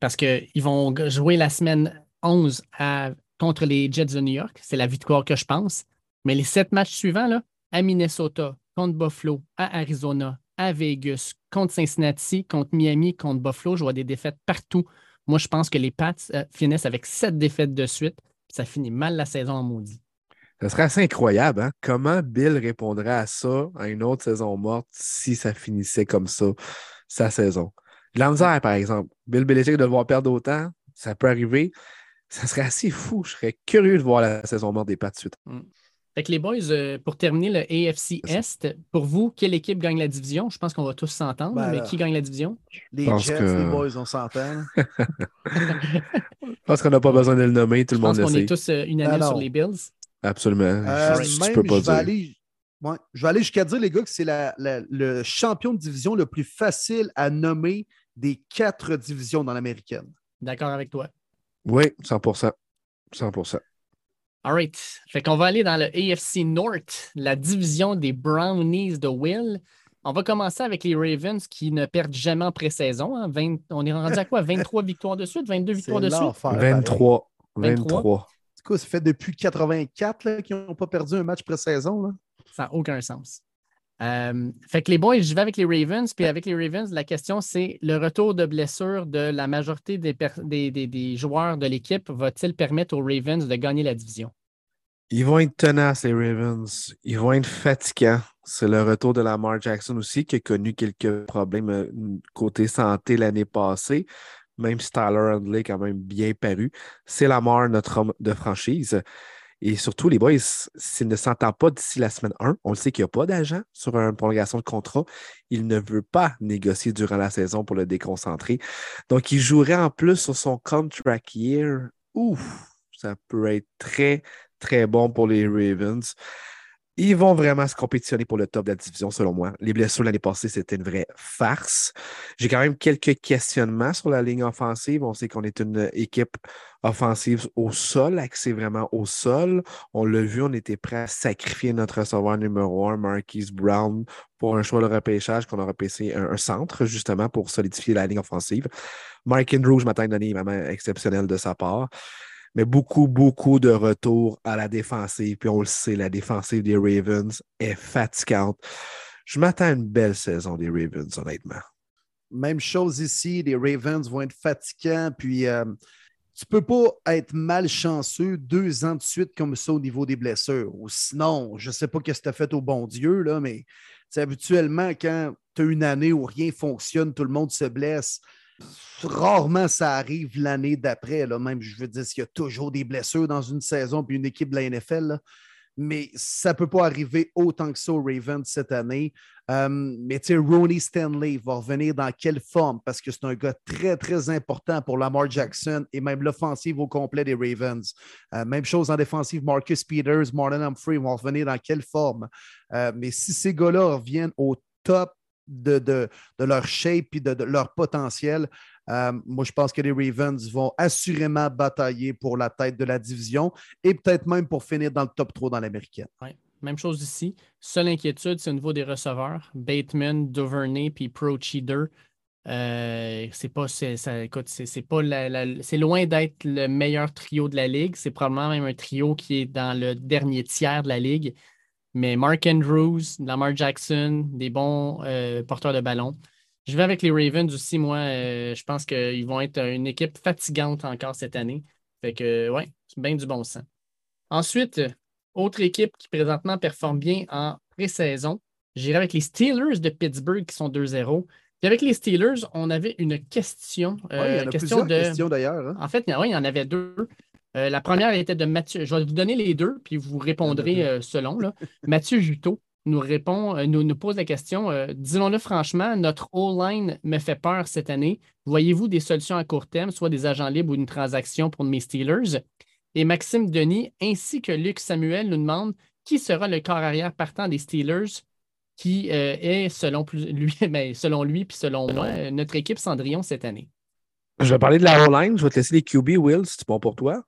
Parce qu'ils vont jouer la semaine 11 à- contre les Jets de New York. C'est la victoire que je pense. Mais les sept matchs suivants, là, à Minnesota, contre Buffalo, à Arizona, à Vegas, contre Cincinnati, contre Miami, contre Buffalo, je vois des défaites partout. Moi, je pense que les Pats euh, finissent avec sept défaites de suite. Ça finit mal la saison en maudit. Ça serait assez incroyable, hein? Comment Bill répondrait à ça, à une autre saison morte, si ça finissait comme ça, sa saison? La misère, par exemple. Bill Belichick de le voir perdre autant, ça peut arriver. Ça serait assez fou. Je serais curieux de voir la saison morte des Pats de suite. Fait que les boys, euh, pour terminer le AFC Est, pour vous, quelle équipe gagne la division? Je pense qu'on va tous s'entendre, Ben, mais qui gagne la division? Les Jets, que- les boys, on s'entend. Je pense qu'on n'a pas besoin de le nommer, tout Je le monde pense le qu'on sait. est tous euh, unanimes Alors. sur les Bills. Absolument. Euh, Je- même, peux pas je vais dire. aller, ouais, je vais aller jusqu'à dire, les gars, que c'est la- la- le champion de division le plus facile à nommer des quatre divisions dans l'américaine. D'accord avec toi. Oui, 100% 100 All right. Fait qu'on va aller dans le AFC North, la division des Brownies de Will. On va commencer avec les Ravens qui ne perdent jamais en pré-saison. Hein. On est rendu à quoi? 23 victoires de suite? 22 victoires de suite? 23. 23. C'est quoi, ça fait depuis 84 qu'ils n'ont pas perdu un match pré-saison? Ça n'a aucun sens. Euh, fait que les boys, je vais avec les Ravens. Puis avec les Ravens, la question, c'est le retour de blessure de la majorité des, joueurs de l'équipe va-t-il permettre aux Ravens de gagner la division? Ils vont être tenaces, les Ravens. Ils vont être fatigants. C'est le retour de Lamar Jackson aussi, qui a connu quelques problèmes euh, côté santé l'année passée, même si Tyler Handley est quand même bien paru. C'est Lamar, notre homme de franchise. Et surtout, les boys, s'il ne s'entend pas d'ici la semaine 1, on le sait qu'il n'y a pas d'agent sur une prolongation de contrat. Il ne veut pas négocier durant la saison pour le déconcentrer. Donc, il jouerait en plus sur son contract year. Ouf, ça peut être très, très bon pour les Ravens. Ils vont vraiment se compétitionner pour le top de la division, selon moi. Les blessures l'année passée, c'était une vraie farce. J'ai quand même quelques questionnements sur la ligne offensive. On sait qu'on est une équipe offensive au sol, axée vraiment au sol. On l'a vu, on était prêt à sacrifier notre receveur numéro un, Marquise Brown, pour un choix de repêchage qu'on a repêché un, centre, justement, pour solidifier la ligne offensive. Mark Andrews, je m'attends donné vraiment exceptionnel de sa part mais beaucoup, beaucoup de retours à la défensive. Puis on le sait, la défensive des Ravens est fatigante. Je m'attends à une belle saison des Ravens, honnêtement. Même chose ici, les Ravens vont être fatigants. Puis euh, tu ne peux pas être malchanceux deux ans de suite comme ça au niveau des blessures. Ou sinon, je ne sais pas ce que tu as fait au bon Dieu, là, mais habituellement, quand tu as une année où rien fonctionne, tout le monde se blesse, rarement ça arrive l'année d'après. Même, je veux dire, qu'il y a toujours des blessures dans une saison puis une équipe de la NFL. mais ça ne peut pas arriver autant que ça aux Ravens cette année. Euh, mais tu sais, Ronnie Stanley va revenir dans quelle forme? Parce que c'est un gars très, très important pour Lamar Jackson et même l'offensive au complet des Ravens. Euh, même chose en défensive, Marcus Peters, Martin Humphrey vont revenir dans quelle forme? Euh, mais si ces gars-là reviennent au top de, leur shape et de, leur potentiel. Euh, moi, je pense que les Ravens vont assurément batailler pour la tête de la division et peut-être même pour finir dans le top 3 dans l'américaine. Même chose ici. Seule inquiétude, c'est au niveau des receveurs. Bateman, Duvernay puis Pro Cheater. Euh, c'est pas, c'est, c'est loin d'être le meilleur trio de la ligue. C'est probablement même un trio qui est dans le dernier tiers de la ligue. Mais Mark Andrews, Lamar Jackson, des bons euh, porteurs de ballon. Je vais avec les Ravens aussi, moi. Euh, je pense qu'ils vont être une équipe fatigante encore cette année. Fait que, ouais, c'est bien du bon sens. Ensuite, autre équipe qui présentement performe bien en pré-saison. J'irai avec les Steelers de Pittsburgh qui sont 2-0. Puis avec les Steelers, on avait une question. il y en a question de... questions d'ailleurs. Hein. En fait, oui, il y en avait deux. Euh, la première était de Mathieu. Je vais vous donner les deux, puis vous répondrez euh, selon. Là. Mathieu Juteau nous répond, euh, nous, nous, pose la question Disons-le franchement, notre O-line me fait peur cette année. Voyez-vous des solutions à court terme, soit des agents libres ou une transaction pour mes Steelers? Et Maxime Denis ainsi que Luc Samuel nous demandent qui sera le corps arrière partant des Steelers qui est, selon lui, mais selon lui puis selon moi, notre équipe Cendrillon cette année? Je vais parler de la O-line. Je vais te laisser les QB, Will, si c'est bon pour toi.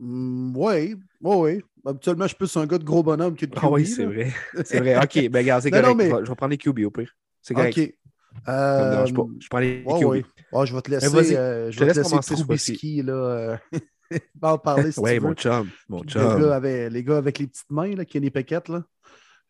Mm, oui, oui, oui. Habituellement, je suis plus un gars de gros bonhomme que de QB. Ah oui, c'est vrai. C'est vrai. OK, ben regarde, c'est correct. mais... Je vais prendre les QB au pire. C'est correct. OK. Euh... Je, je prends les QB. Oui. Oh, je vais te laisser, euh, je vais te laisser Trubisky là, euh, en parler si ouais, tu veux. mon chum. Mon chum. Les gars, avec, les gars avec les petites mains, là, Kenny Pickett, là.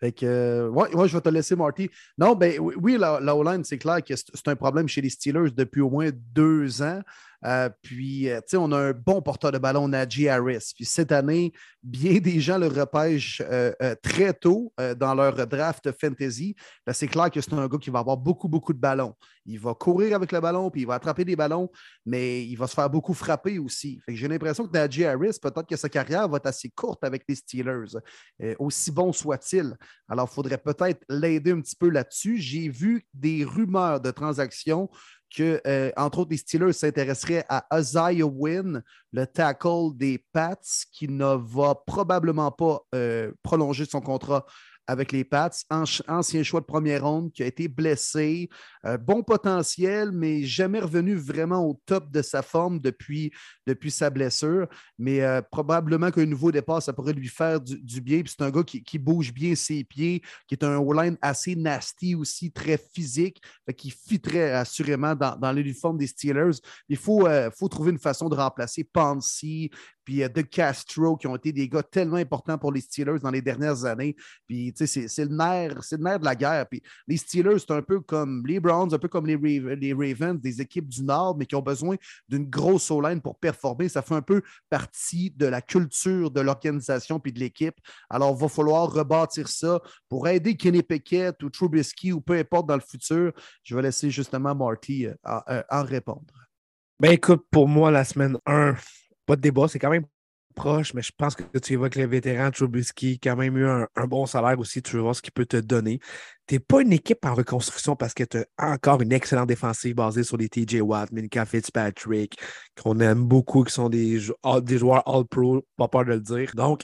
Fait que, euh, ouais, ouais, je vais te laisser, Marty. Non, ben oui, la, la c'est clair que c'est un problème chez les Steelers depuis au moins deux ans. Euh, puis, euh, tu sais, on a un bon porteur de ballon, Najee Harris. Puis cette année, bien des gens le repêchent euh, très tôt dans leur draft fantasy. Ben, c'est clair que c'est un gars qui va avoir beaucoup, beaucoup de ballons. Il va courir avec le ballon, puis il va attraper des ballons, mais il va se faire beaucoup frapper aussi. J'ai l'impression que Najee Harris, peut-être que sa carrière va être assez courte avec les Steelers, aussi bon soit-il. Alors, il faudrait peut-être l'aider un petit peu là-dessus. J'ai vu des rumeurs de transactions que, euh, entre autres, les Steelers s'intéresseraient à Isaiah Wynn, le tackle des Pats, qui ne va probablement pas euh, prolonger son contrat avec les Pats, ancien choix de première ronde qui a été blessé. Euh, bon potentiel, mais jamais revenu vraiment au top de sa forme depuis, depuis sa blessure. Mais euh, probablement qu'un nouveau départ, ça pourrait lui faire du, bien. C'est un gars qui, bouge bien ses pieds, qui est un O-line assez nasty aussi, très physique, qui fitterait assurément dans, l'uniforme des Steelers. Il faut, euh, trouver une façon de remplacer Pansy, puis De Castro, qui ont été des gars tellement importants pour les Steelers dans les dernières années. Puis, tu sais, c'est le, nerf, le nerf de la guerre. Puis, les Steelers, c'est un peu comme les Browns, un peu comme les, les Ravens, des équipes du Nord, mais qui ont besoin d'une grosse O-line pour performer. Ça fait un peu partie de la culture de l'organisation puis de l'équipe. Alors, il va falloir rebâtir ça pour aider Kenny Pickett ou Trubisky ou peu importe dans le futur. Je vais laisser justement Marty euh, euh, en répondre. Ben écoute, pour moi, la semaine 1, pas de débat, c'est quand même proche, mais je pense que tu évoques les vétérans, Trubisky, quand même eu un, bon salaire aussi, tu veux voir ce qu'il peut te donner. Tu n'es pas une équipe en reconstruction parce que tu as encore une excellente défensive basée sur les TJ Watt, Minka Fitzpatrick, qu'on aime beaucoup, qui sont des, des joueurs All-Pro, pas peur de le dire. Donc,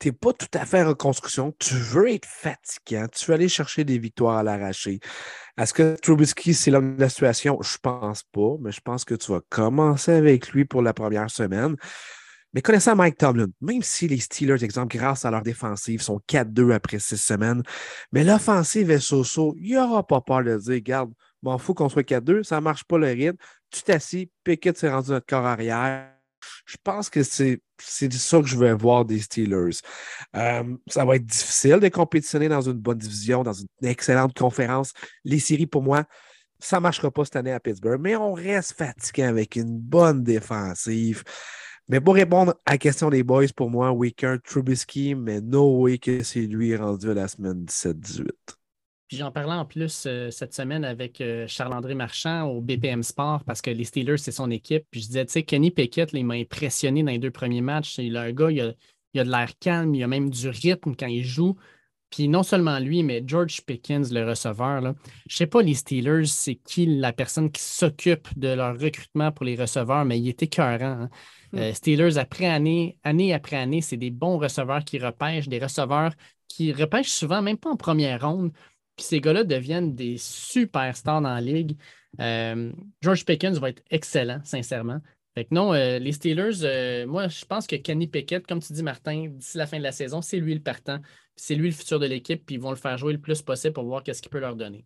tu n'es pas tout à fait en reconstruction. Tu veux être fatiguant. Tu veux aller chercher des victoires à l'arracher. Est-ce que Trubisky, c'est l'homme de la situation? Je pense pas, mais je pense que tu vas commencer avec lui pour la première semaine. Mais connaissant Mike Tomlin, même si les Steelers, exemple, grâce à leur défensive, sont 4-2 après six semaines, mais l'offensive est so-so, il n'y aura pas peur de dire, garde, m'en fous qu'on soit 4-2, ça ne marche pas le rythme, tu t'assis, Pickett s'est rendu notre corps arrière. Je pense que c'est ça que je veux voir des Steelers. Euh, ça va être difficile de compétitionner dans une bonne division, dans une excellente conférence. Les séries, pour moi, ça ne marchera pas cette année à Pittsburgh, mais on reste fatigué avec une bonne défensive. Mais pour répondre à la question des boys, pour moi, Wicker, Trubisky, mais no way que c'est lui rendu à la semaine 17-18. Puis j'en parlais en plus euh, cette semaine avec euh, Charles-André Marchand au BPM Sport parce que les Steelers, c'est son équipe. Puis je disais, tu sais, Kenny Pickett, il m'a impressionné dans les deux premiers matchs. Il a un gars, il a, a de l'air calme, il a même du rythme quand il joue. Puis non seulement lui, mais George Pickens, le receveur. Là. Je ne sais pas, les Steelers, c'est qui la personne qui s'occupe de leur recrutement pour les receveurs, mais il est écœurant. Hein. Hmm. Euh, Steelers, après année, année après année, c'est des bons receveurs qui repêchent, des receveurs qui repêchent souvent, même pas en première ronde. Puis ces gars-là deviennent des superstars dans la ligue. Euh, George Pickens va être excellent, sincèrement. Fait que non, euh, les Steelers, moi, je pense que Kenny Pickett, comme tu dis, Martin, d'ici la fin de la saison, c'est lui le partant. C'est lui le futur de l'équipe, puis ils vont le faire jouer le plus possible pour voir qu'est-ce qu'il peut leur donner.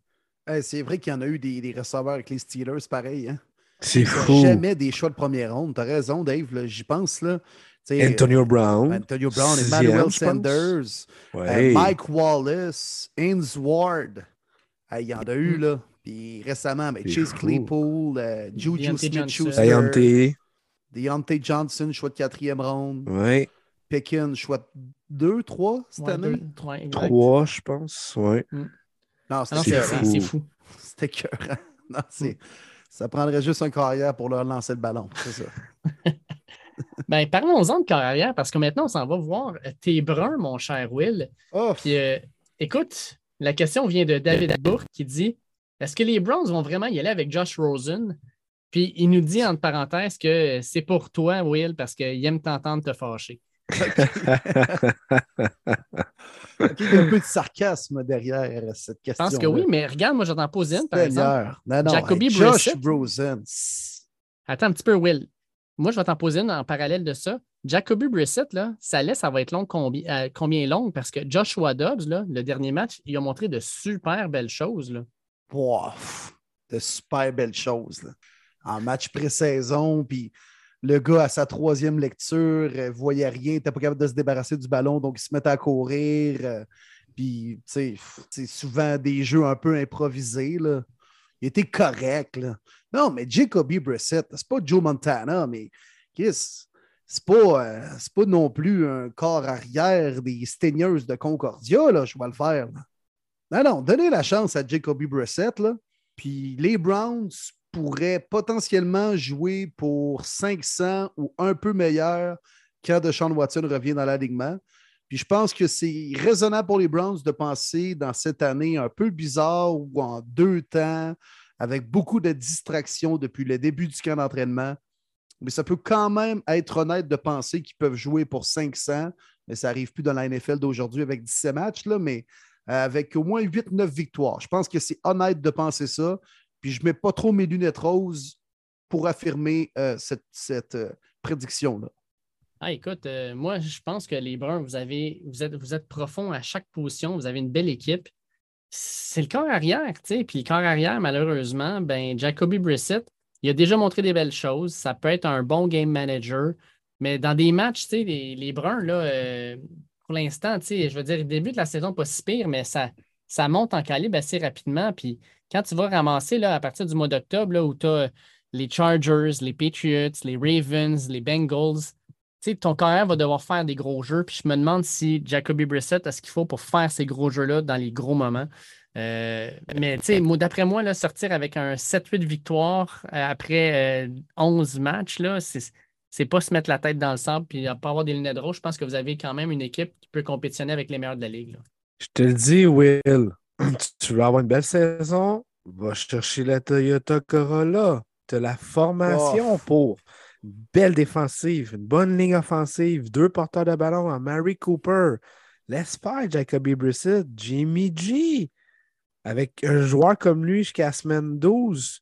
c'est vrai qu'il y en a eu des, des receveurs avec les Steelers, pareil. Hein? C'est fou. Jamais des choix de première ronde. T'as raison, Dave. J'y pense. Là. Antonio Brown. Antonio Brown, Emmanuel Sanders, euh, Mike Wallace, Ains Ward. Il y en a eu, hmm. là. Puis récemment, mais Chase Claypool, euh, Juju Smith-Schuster. Deontay Johnson, choix de quatrième ronde. Oui. Pickens, choix de 2, 3 cette année? 3, je pense. Oui. Hmm. Non, c'est fou. fou. C'était cœur. Non, c'est. Ça prendrait juste un carrière pour leur lancer le ballon, c'est ça. ben, parlons-en de carrière parce que maintenant, on s'en va voir tes bruns, mon cher Will. Puis, euh, écoute, la question vient de David Bourque qui dit Est-ce que les Browns vont vraiment y aller avec Josh Rosen? Puis, il nous dit, entre parenthèses, que c'est pour toi, Will, parce qu'il aime t'entendre te fâcher. il y a un peu de sarcasme derrière cette question. Je pense que oui, mais regarde, moi, j'entends poser une, par exemple. Non, non, Jacoby Josh Rosen. Attends un petit peu, Will. Moi, je vais t'en poser une en parallèle de ça. Jacoby Brissett, là, sa laisse, ça va être long combien, euh, combien long? Parce que Joshua Dobbs, là, le dernier match, il a montré de super belles choses. Là. de super belles choses. En match pré-saison, puis le gars, à sa troisième lecture, ne euh, voyait rien, n'était pas capable de se débarrasser du ballon, donc il se mettait à courir. Euh, puis, tu sais, souvent des jeux un peu improvisés. Là. Il était correct. Là. Non, mais Jacoby Brissett, c'est pas Joe Montana, mais c'est pas, euh, pas non plus un corps arrière des Stingers de Concordia, là, je vais le faire. Non, non, donnez la chance à Jacoby Brissett. Là. Puis les Browns pourrait potentiellement jouer pour 500 ou un peu meilleur quand Deshaun Watson revient dans l'alignement. Puis je pense que c'est raisonnable pour les Browns de penser dans cette année un peu bizarre ou en deux temps, avec beaucoup de distractions depuis le début du camp d'entraînement. Mais ça peut quand même être honnête de penser qu'ils peuvent jouer pour 500, mais ça n'arrive plus dans la NFL d'aujourd'hui avec 17 matchs. Là, mais avec au moins 8-9 victoires. Je pense que c'est honnête de penser ça. Puis je ne mets pas trop mes lunettes roses pour affirmer euh, cette, euh, prédiction-là. Ah, écoute, euh, moi, je pense que les Bruns, vous, avez, vous, êtes, vous êtes profond à chaque position, vous avez une belle équipe. C'est le corps arrière, tu sais. Puis le corps arrière, malheureusement, ben, Jacoby Brissett, il a déjà montré des belles choses. Ça peut être un bon game manager. Mais dans des matchs, tu sais, les, les Bruns, là, pour l'instant, tu sais, je veux dire, début de la saison, pas si pire, mais ça, ça monte en calibre assez rapidement. Puis quand tu vas ramasser là, à partir du mois d'octobre, où tu as les Chargers, les Patriots, les Ravens, les Bengals, ton carrière va devoir faire des gros jeux. Puis je me demande si Jacoby Brissett a ce qu'il faut pour faire ces gros jeux-là dans les gros moments. Euh, mais d'après moi, là, sortir avec un 7-8 victoires euh, après 11 euh, matchs, là, c'est pas se mettre la tête dans le sable et pas avoir des lunettes rouges. Je pense que vous avez quand même une équipe qui peut compétitionner avec les meilleurs de la ligue. Je te le dis, Will, tu veux avoir une belle saison, va chercher la Toyota Corolla tu la formation pour belle défensive, une bonne ligne offensive, deux porteurs de ballon à Mary Cooper. Laisse faire Jacoby Brissett, Jimmy G. Avec un joueur comme lui jusqu'à la semaine 12.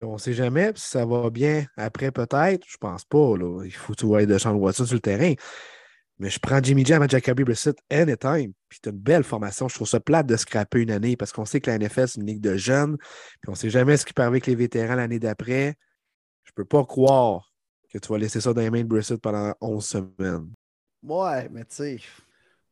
On ne sait jamais si ça va bien après, peut-être. Je pense pas. Il faut tout de champ de voiture sur le terrain. Mais je prends Jimmy G avec Jacoby Brissett anytime. Puis c'est une belle formation. Je trouve ça plate de scraper une année parce qu'on sait que la NFL, c'est une ligue de jeunes. Puis on ne sait jamais ce qui peut arriver avec les vétérans l'année d'après. Je peux pas croire que tu vas laisser ça dans les mains de Brissett pendant 11 semaines. Ouais, mais tu sais.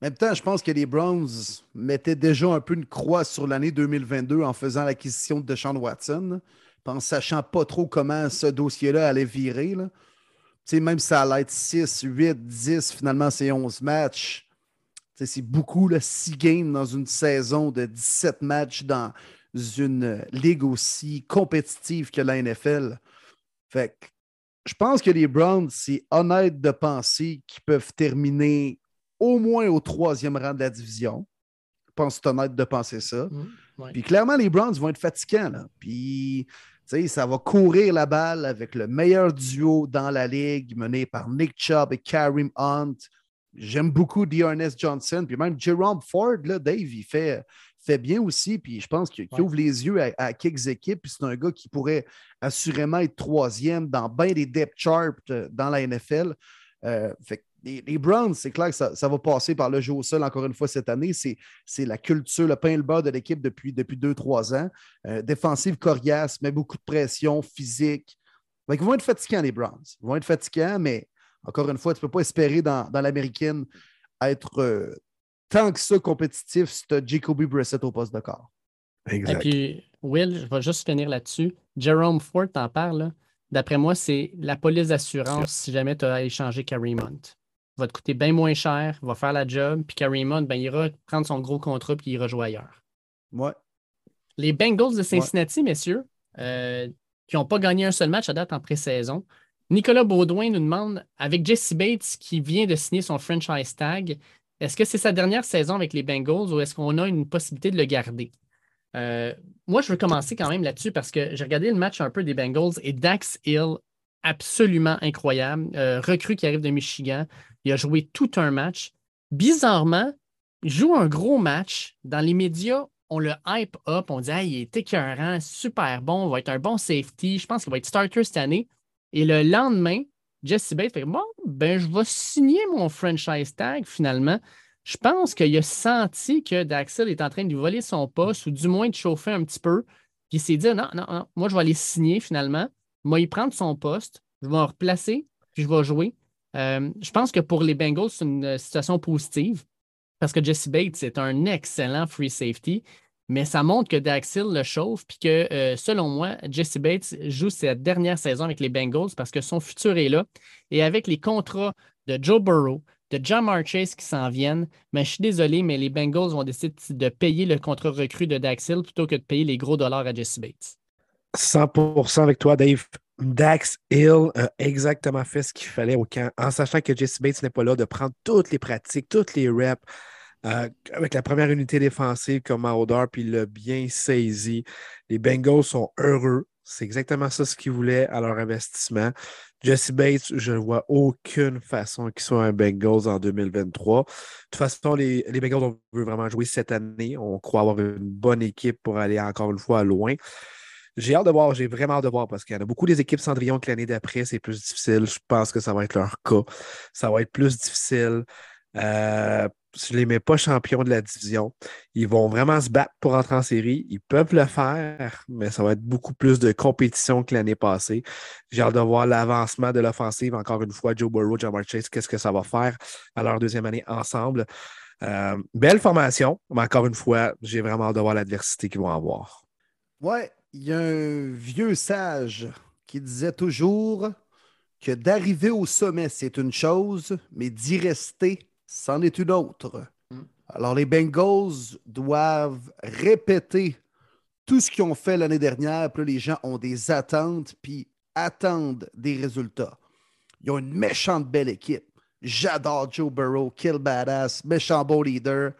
En même temps, je pense que les Browns mettaient déjà un peu une croix sur l'année 2022 en faisant l'acquisition de Deshaun Watson, en sachant pas trop comment ce dossier-là allait virer. Là même si ça allait être 6, 8, 10, finalement, c'est 11 matchs. C'est beaucoup, là, 6 games dans une saison de 17 matchs dans une ligue aussi compétitive que la NFL. Fait je pense que les Browns, c'est honnête de penser qu'ils peuvent terminer au moins au troisième rang de la division. Je pense que c'est honnête de penser ça. Mmh, Puis clairement, les Browns vont être fatigants. Là. Puis ça va courir la balle avec le meilleur duo dans la ligue, mené par Nick Chubb et Karim Hunt. J'aime beaucoup Dearness Johnson. Puis même Jerome Ford, là, Dave, il fait, fait bien aussi. Puis je pense qu'il ouvre les yeux à, quelques équipes. Puis c'est un gars qui pourrait assurément être troisième dans bien des depth charts euh, dans la NFL. Euh, fait les, Browns, c'est clair que ça, va passer par le jeu au sol encore une fois cette année. C'est la culture, le pain et le beurre de l'équipe depuis 2-3 ans. Euh, défensive coriace, mais beaucoup de pression physique. ils vont être fatigants, les Browns. Ils vont être fatigants, mais encore une fois, tu ne peux pas espérer dans, l'américaine être euh, tant que ça compétitif si tu as Jacoby Brissett au poste de corps. Exact. Et puis, Will, je vais juste finir là-dessus. Jerome Ford t'en parle. D'après moi, c'est la police d'assurance si jamais tu as échangé Hunt va te coûter bien moins cher, va faire la job, puis Kareem Hunt, ben, il ira prendre son gros contrat, puis il ira jouer ailleurs. Ouais. Les Bengals de Cincinnati, messieurs, euh, qui n'ont pas gagné un seul match à date en pré-saison. Nicolas Baudouin nous demande, avec Jesse Bates qui vient de signer son franchise tag, est-ce que c'est sa dernière saison avec les Bengals ou est-ce qu'on a une possibilité de le garder? Euh, moi, je veux commencer quand même là-dessus parce que j'ai regardé le match un peu des Bengals et Dax Hill, absolument incroyable. Euh, recrue qui arrive de Michigan. Il a joué tout un match. Bizarrement, il joue un gros match. Dans les médias, on le hype up. On dit il est écœurant, super bon, il va être un bon safety. Je pense qu'il va être starter cette année. Et le lendemain, Jesse Bates fait Bon, ben, je vais signer mon franchise tag finalement. Je pense qu'il a senti que Daxel est en train de lui voler son poste ou du moins de chauffer un petit peu. Puis il s'est dit non, non, non, moi je vais aller signer finalement. Moi, il prendre son poste, je vais me replacer, puis je vais jouer. Euh, je pense que pour les Bengals, c'est une situation positive parce que Jesse Bates est un excellent free safety, mais ça montre que Daxil le chauffe puis que, euh, selon moi, Jesse Bates joue sa dernière saison avec les Bengals parce que son futur est là. Et avec les contrats de Joe Burrow, de John Chase qui s'en viennent, mais je suis désolé, mais les Bengals vont décider de payer le contrat recru de Daxil plutôt que de payer les gros dollars à Jesse Bates. 100% avec toi, Dave. Dax Hill a exactement fait ce qu'il fallait au camp, en sachant que Jesse Bates n'est pas là, de prendre toutes les pratiques, toutes les reps, euh, avec la première unité défensive comme Maudor, puis il l'a bien saisi. Les Bengals sont heureux C'est exactement ça ce qu'ils voulaient à leur investissement. Jesse Bates, je ne vois aucune façon qu'il soit un Bengals en 2023. De toute façon, les, les Bengals, on veut vraiment jouer cette année. On croit avoir une bonne équipe pour aller encore une fois loin. J'ai hâte de voir, j'ai vraiment hâte de voir parce qu'il y en a beaucoup des équipes Cendrillon que l'année d'après, c'est plus difficile. Je pense que ça va être leur cas. Ça va être plus difficile. Euh, je ne les mets pas champions de la division. Ils vont vraiment se battre pour entrer en série. Ils peuvent le faire, mais ça va être beaucoup plus de compétition que l'année passée. J'ai hâte de voir l'avancement de l'offensive. Encore une fois, Joe Burrow, Jamar Chase, qu'est-ce que ça va faire à leur deuxième année ensemble? Euh, belle formation, mais encore une fois, j'ai vraiment hâte de voir l'adversité qu'ils vont avoir. Ouais, il y a un vieux sage qui disait toujours que d'arriver au sommet, c'est une chose, mais d'y rester, c'en est une autre. Mm. Alors, les Bengals doivent répéter tout ce qu'ils ont fait l'année dernière. Puis là, les gens ont des attentes, puis attendent des résultats. Ils ont une méchante belle équipe. J'adore Joe Burrow, kill badass, méchant beau leader.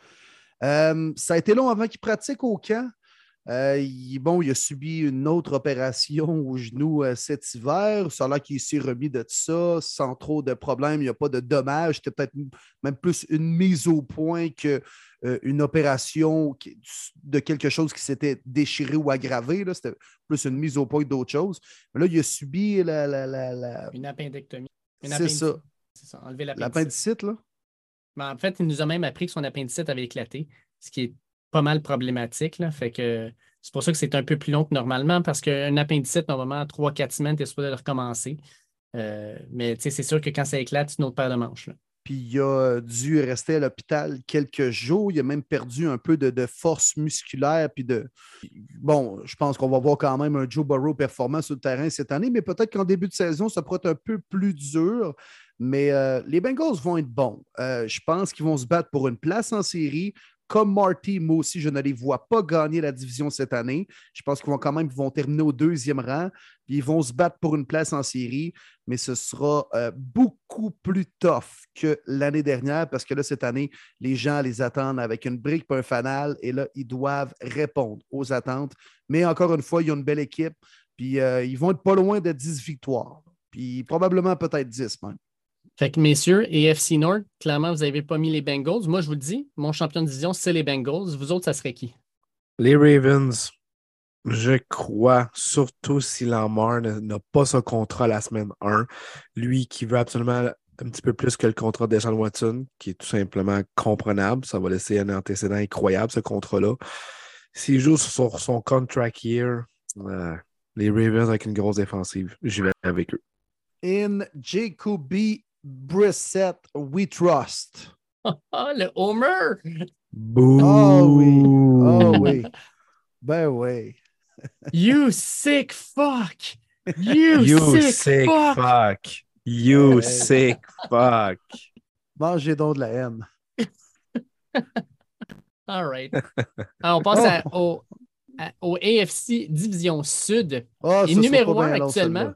Euh, ça a été long avant qu'il pratique au camp. Euh, il, bon, il a subi une autre opération au genou euh, cet hiver. Ça a l'air qu'il s'est remis de ça sans trop de problèmes. Il n'y a pas de dommages. C'était peut-être même plus une mise au point qu'une euh, opération de quelque chose qui s'était déchiré ou aggravé. C'était plus une mise au point d'autre chose. Mais là, il a subi la. Une appendectomie. C'est ça. C'est ça, enlever l'appendicite. là? Ben, en fait, il nous a même appris que son appendicite avait éclaté, ce qui est pas mal problématique. Là. Fait que c'est pour ça que c'est un peu plus long que normalement, parce qu'un appendicite, normalement, 3-4 semaines, tu es supposé de recommencer. Euh, mais c'est sûr que quand ça éclate, c'est une autre paire de manches. Puis il a dû rester à l'hôpital quelques jours. Il a même perdu un peu de, force musculaire. Puis de. Bon, je pense qu'on va voir quand même un Joe Burrow performant sur le terrain cette année, mais peut-être qu'en début de saison, ça pourrait être un peu plus dur. Mais euh, les Bengals vont être bons. Euh, je pense qu'ils vont se battre pour une place en série comme Marty, moi aussi, je ne les vois pas gagner la division cette année. Je pense qu'ils vont quand même vont terminer au deuxième rang. Puis ils vont se battre pour une place en série, mais ce sera euh, beaucoup plus tough que l'année dernière parce que là, cette année, les gens les attendent avec une brique et un fanal et là, ils doivent répondre aux attentes. Mais encore une fois, ils ont une belle équipe. Puis euh, ils vont être pas loin de 10 victoires. Puis probablement peut-être 10 même. Fait que, messieurs, et FC Nord, clairement, vous n'avez pas mis les Bengals. Moi, je vous le dis, mon champion de division, c'est les Bengals. Vous autres, ça serait qui? Les Ravens. Je crois, surtout si Lamar n'a pas son contrat la semaine 1. Lui qui veut absolument un petit peu plus que le contrat de Sean Watson, qui est tout simplement comprenable. Ça va laisser un antécédent incroyable, ce contrat-là. S'il joue sur son contract year, euh, les Ravens avec une grosse défensive, j'y vais avec eux. In Jacoby Brissett, we trust. Oh, le Homer! Boo! Oh oui! Oh oui! Ben oui! you sick fuck! You, you sick, sick fuck. fuck. You sick fuck! Mangez donc de la haine. All right. Alors, on passe à, au, au, AFC Division Sud. Oh, Et numéro 1 actuellement,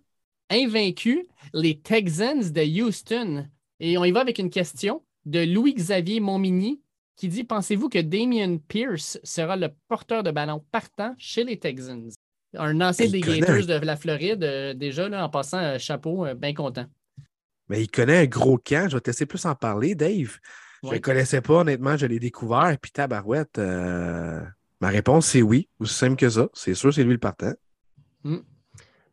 invaincu, les Texans de Houston. Et on y va avec une question de Louis-Xavier Montmini qui dit Pensez-vous que Damien Pierce sera le porteur de ballon partant chez les Texans? Un ancien des Gators de la Floride, euh, déjà, là, en passant, euh, chapeau, euh, bien content. Mais il connaît un gros camp. Je vais te laisser plus en parler, Dave. Je ne le connaissais pas, honnêtement. Je l'ai découvert. Puis tabarouette, ma réponse, c'est oui. Aussi simple que ça. C'est sûr, c'est lui le partant. Hmm.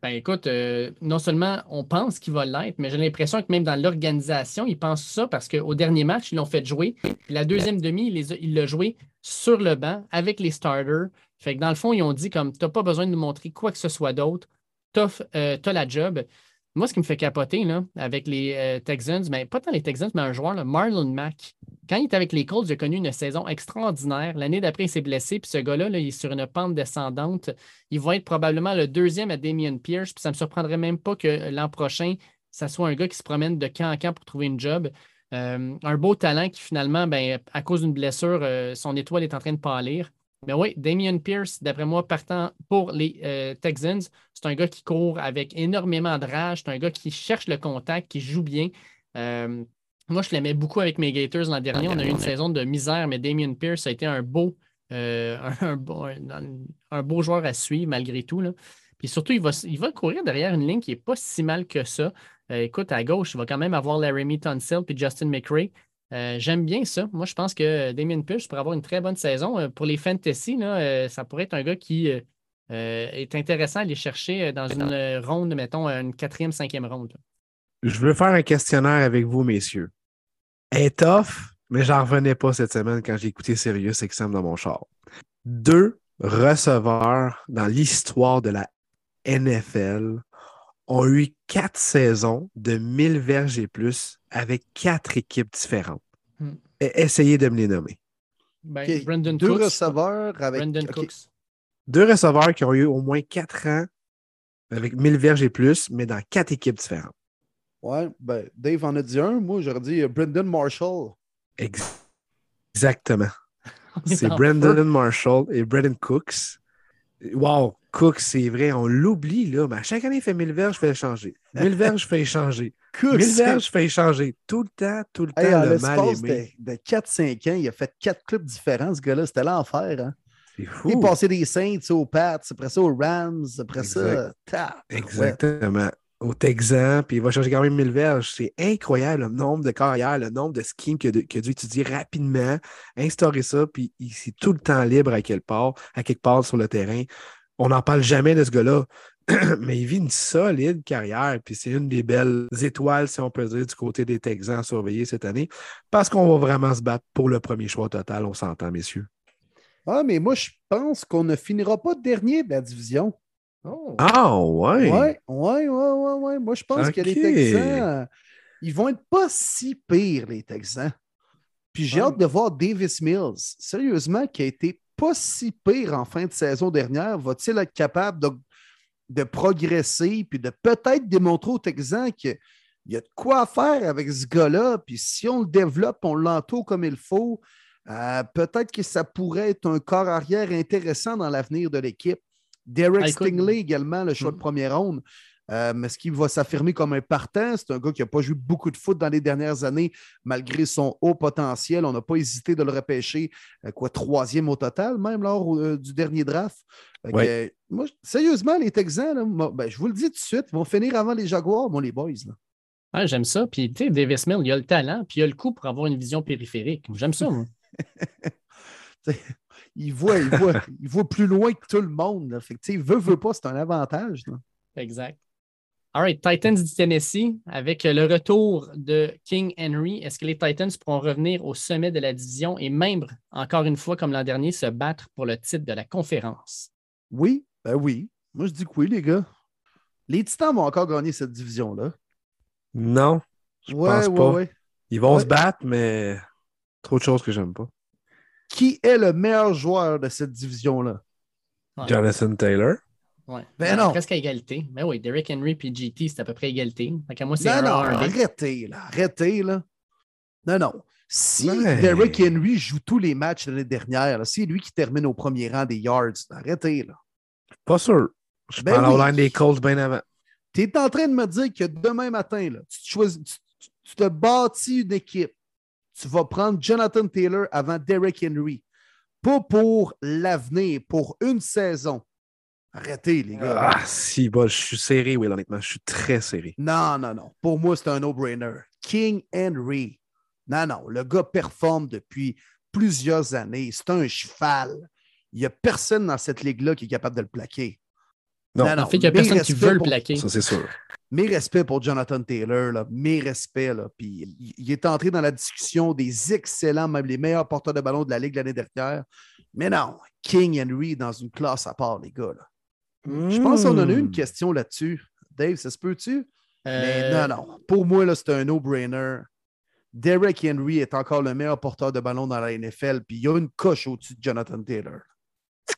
Ben écoute, euh, non seulement on pense qu'il va l'être, mais j'ai l'impression que même dans l'organisation, ils pensent ça parce qu'au dernier match, ils l'ont fait jouer. la deuxième demi, il l'a joué sur le banc avec les starters. Fait que dans le fond, ils ont dit comme tu n'as pas besoin de nous montrer quoi que ce soit d'autre. Tu as, euh, la job. Moi, ce qui me fait capoter là, avec les euh, Texans, mais pas tant les Texans, mais un joueur, Marlon Mack. Quand il est avec les Colts, il a connu une saison extraordinaire. L'année d'après, il s'est blessé. Puis ce gars-là, il est sur une pente descendante. Il va être probablement le deuxième à Damien Pierce. Puis ça ne me surprendrait même pas que l'an prochain, ça soit un gars qui se promène de camp en camp pour trouver une job. Euh, un beau talent qui finalement, ben, à cause d'une blessure, euh, son étoile est en train de pâlir. Mais oui, Damien Pierce, d'après moi, partant pour les euh, Texans, c'est un gars qui court avec énormément de rage. C'est un gars qui cherche le contact, qui joue bien. Euh, moi, je l'aimais beaucoup avec mes Gators l'an dernier. On a eu une saison de misère, mais Damien Pierce a été un beau, euh, un, beau, un, beau joueur à suivre malgré tout. Là. Puis surtout, il va, il va courir derrière une ligne qui n'est pas si mal que ça. Écoute, à gauche, il va quand même avoir Laramie Tunsil puis Justin McRae. Euh, j'aime bien ça. Moi, je pense que Damien Pierce pourrait avoir une très bonne saison. Euh, pour les fantasy, là, ça pourrait être un gars qui est intéressant à aller chercher dans une ronde, mettons, une quatrième, cinquième ronde. Je veux faire un questionnaire avec vous, messieurs. Est tough, mais j'en revenais pas cette semaine quand j'ai écouté Sirius XM dans mon char. Deux receveurs dans l'histoire de la NFL ont eu quatre saisons de 1000 verges et plus avec quatre équipes différentes. Hmm. Essayez de me les nommer. Ben, Deux receveurs avec. Deux receveurs qui ont eu au moins quatre ans avec 1000 verges et plus, mais dans quatre équipes différentes. Ouais, ben, Dave en a dit un. Moi, j'aurais dit Brendan Marshall. Exactement. C'est Brendan Marshall et Brendan Cooks. Wow, Cooks, c'est vrai, on l'oublie, là. Mais à chaque année, il fait 1000 verges, je fais échanger. 1000 verges, je fais échanger. 1000 verges, je fais échanger. Tout le temps, tout le temps, le mal aimé. De, de 4-5 ans, il a fait 4 clubs différents, ce gars-là. C'était l'enfer, hein? C'est fou. Il passait des Saints aux Pats, après ça aux Rams, après ça. Exactement au Texan, puis il va changer quand même 1000 verges. C'est incroyable le nombre de carrières, le nombre de schemes qu'il a, dû étudier rapidement, instaurer ça, puis il est tout le temps libre à quelque part, à quelque part sur le terrain. On n'en parle jamais de ce gars-là, mais il vit une solide carrière, puis c'est une des belles étoiles, si on peut dire, du côté des Texans à surveiller cette année, parce qu'on va vraiment se battre pour le premier choix total, on s'entend, messieurs. Ah, mais moi, je pense qu'on ne finira pas dernier de la division. Oh. Ah, ouais. Ouais, ouais, ouais, ouais, Moi, je pense que les Texans, ils vont être pas si pires, les Texans. Puis j'ai hâte de voir Davis Mills, sérieusement, qui a été pas si pire en fin de saison dernière. Va-t-il être capable de, de progresser puis de peut-être démontrer aux Texans qu'il y a de quoi faire avec ce gars-là? Puis si on le développe, on l'entoure comme il faut, euh, peut-être que ça pourrait être un corps arrière intéressant dans l'avenir de l'équipe. Derek ah, Stingley également, le choix de hmm. première ronde. Euh, est-ce qu'il va s'affirmer comme un partant? C'est un gars qui n'a pas joué beaucoup de foot dans les dernières années, malgré son haut potentiel. On n'a pas hésité de le repêcher, euh, quoi, troisième au total, même lors euh, du dernier draft. moi, sérieusement, les Texans, ben, je vous le dis tout de suite, ils vont finir avant les Jaguars, bon, les boys. j'aime ça. Puis, tu sais, Davis Mill, il a le talent, puis il a le coup pour avoir une vision périphérique. J'aime ça, moi. il voit, il voit, il voit plus loin que tout le monde. Fait que, veut, veut pas, c'est un avantage. Exact. All right, Titans du Tennessee, avec le retour de King Henry, est-ce que les Titans pourront revenir au sommet de la division et même, encore une fois, comme l'an dernier, se battre pour le titre de la conférence? Oui, ben oui. Moi, je dis que oui, les gars. Les Titans vont encore gagner cette division-là. Non, je pense pas. Ils vont se battre, mais trop de choses que j'aime pas qui est le meilleur joueur de cette division-là? Jonathan Taylor. Ouais. Ben non. Presque à égalité. Mais ben oui, Derrick Henry et GT, c'est à peu près égalité. moi, c'est non, non, arrêtez, là. Arrêtez, là. Non, non. Si Derrick Henry joue tous les matchs de l'année dernière, c'est lui qui termine au premier rang des yards. Arrêtez, là. Pas sûr. Je ben parle oui. des Colts bien avant. Tu es en train de me dire que demain matin, là, tu, te choisis, tu te bâtis une équipe tu vas prendre Jonathan Taylor avant Derek Henry. Pas pour l'avenir, pour une saison. Arrêtez, les gars. Ah, si, bon, je suis serré, oui, honnêtement. Je suis très serré. Non, non, non. Pour moi, c'est un no-brainer. King Henry. Non, non. Le gars performe depuis plusieurs années. C'est un cheval. Il n'y a personne dans cette ligue-là qui est capable de le plaquer. Non, en fait, il n'y a personne qui veut le plaquer. Ça, c'est sûr mes respects pour Jonathan Taylor, là, mes respects. Là, puis il est entré dans la discussion des excellents, même les meilleurs porteurs de ballon de la Ligue l'année dernière. Mais non, King Henry dans une classe à part, les gars. Je pense qu'on en a une hmm. question là-dessus. Dave, ça se peut-tu? Mais euh, non, non. Pour moi, là, c'est un no-brainer. Derek Henry est encore le meilleur porteur de ballon dans la NFL, puis il y a une coche au-dessus de Jonathan Taylor.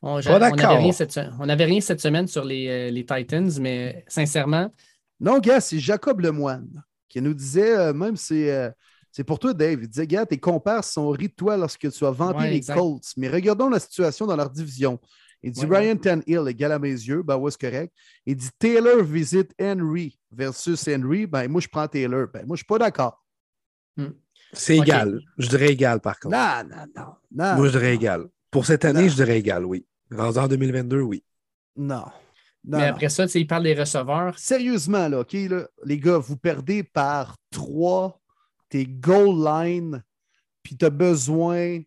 On n'avait rien, cette semaine sur les, euh, les Titans, mais sincèrement, non, gars, c'est Jacob Lemoine qui nous disait, euh, même c'est, euh, c'est pour toi, Dave. Il disait, gars, tes compères sont ri de toi lorsque tu as vanté les Colts. Mais regardons la situation dans leur division. Il dit Ryan Tannehill égal à mes yeux, ben ouais, c'est correct. Il dit Taylor visite Henry versus Henry, ben moi je prends Taylor. Ben moi je suis pas d'accord. Hmm. C'est égal. Je dirais égal par contre. Non, non, non. moi je dirais égal. Pour cette année, je dirais égal, oui. en 2022, oui. Non. Non, Mais non. après ça, tu sais, il parle des receveurs. Sérieusement, là, OK, là, les gars, vous perdez par trois, tes goal line, puis tu as besoin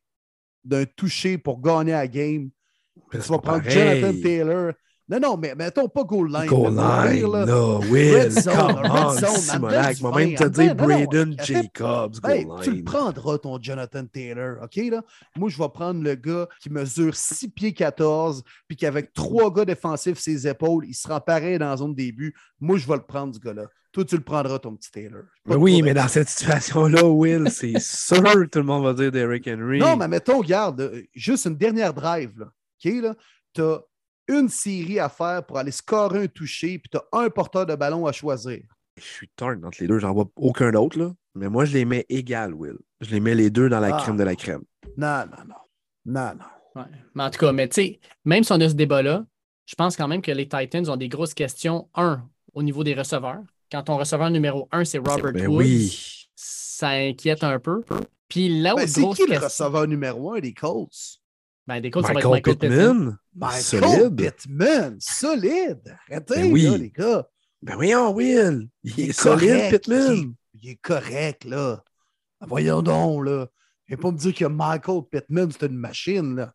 d'un toucher pour gagner la game. Vas pas prendre pareil. Jonathan Taylor. Non, non, mais mettons pas goal line. Goal line, là. là, Will, Red zone, come red on, zone, en Simonac, dedans du moi même vingt, te dire Braden. Jacobs, goal Hey, tu le line. prendras, ton Jonathan Taylor, OK? Là? Moi, je vais prendre le gars qui mesure 6 pieds 14, puis qu'avec trois gars défensifs ses épaules, il sera pareil dans la zone début. Moi, je vais le prendre, ce gars-là. Toi, tu le prendras, ton petit Taylor. Mais de oui, mais dans cette situation-là, Will, c'est sûr tout le monde va dire Derrick Henry. Non, mais mettons, regarde, euh, juste une dernière drive, là. OK? Là? Tu as une série à faire pour aller scorer un toucher, puis tu as un porteur de ballon à choisir. Je suis torn entre les deux, j'en vois aucun autre, là. Mais moi, je les mets égales, Will. Je les mets les deux dans la Ah. crème de la crème. Non, non, non. Non, non. Ouais. Mais en tout cas, mais tu sais, même si on a ce débat-là, je pense quand même que les Titans ont des grosses questions. Un, au niveau des receveurs. Quand ton receveur numéro un, c'est Robert Ben Woods, oui. ça inquiète un peu. Puis là où Ben, c'est qui le question- receveur numéro un des Colts? Ben, des Colts, ça va être Michael Michael Pittman. Pittman? Michael Solide. Pittman, solide. Arrêtez, Ben oui. là, les gars. Ben voyons, Will. Il, est, correct, solide, Pittman. Il, il est correct, là. Voyons donc, là. Viens pas me dire que Michael Pittman, c'est une machine, là.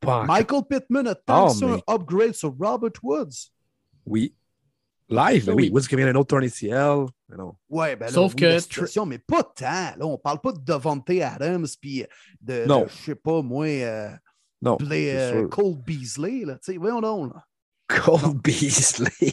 Pas. Michael Pittman a tant Oh, mais- un upgrade sur Robert Woods. Oui. Live, ben Oui. oui. Woods qui vient d'un autre torn ACL. Mais non. Ouais, ben là, Sauf oui, que situation, mais pas tant. Là, on parle pas de Devontae Adams, puis de, de, Non. je sais pas, moi, euh, Non. Euh. Cole Beasley, là. Tu sais, voyons donc, là. Cole Beasley.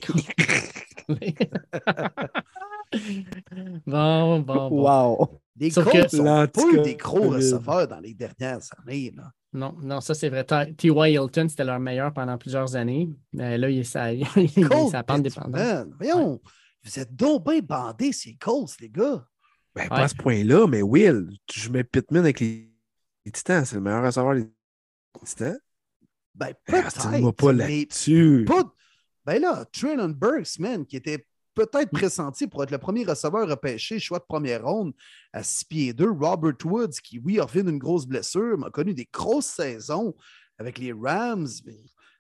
bon, bon, bon. wow. Les Sauf Colts que- sont pas eu des gros receveurs dans les dernières années, là. Non, non, ça c'est vrai. T- T.Y. Hilton, c'était leur meilleur pendant plusieurs années. Mais là, il est ça, il sa pente dépendante. Voyons, vous êtes donc bien bandés, ces Colts, les gars. Ben, Ouais. pas à ce point-là, mais Will, je mets Pittman avec les, les Titans. C'est le meilleur receveur des Titans. Ben, peut-être, pas mais là-dessus. pas... Ben là, Traylon Burks, man, qui était peut-être pressenti pour être le premier receveur repêché, choix de première ronde à 6 pieds 2. Robert Woods, qui, oui, a revenu d'une grosse blessure, mais a connu des grosses saisons avec les Rams.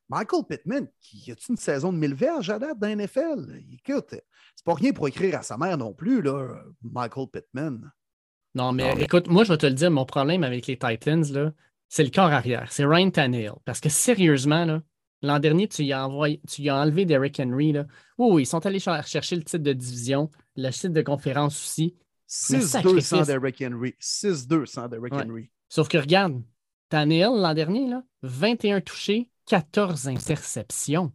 Michael Pittman, qui a une saison de 1000 verges à date dans la NFL? Écoute, c'est pas rien pour écrire à sa mère non plus, là, Michael Pittman. Non, mais Non, mais- écoute, moi, je vais te le dire, mon problème avec les Titans, là, c'est le corps arrière. C'est Ryan Tannehill. Parce que sérieusement, l'an dernier, tu y as, envoyé, tu y as enlevé Derrick Henry. Là. Oui, oui, ils sont allés cher- chercher le titre de division, le titre de conférence aussi. 6-2 sacrifice. sans Derrick Henry. 6-2 sans Derrick Ouais. Henry. Sauf que regarde, Tannehill, l'an dernier, là, 21 touchés, 14 interceptions.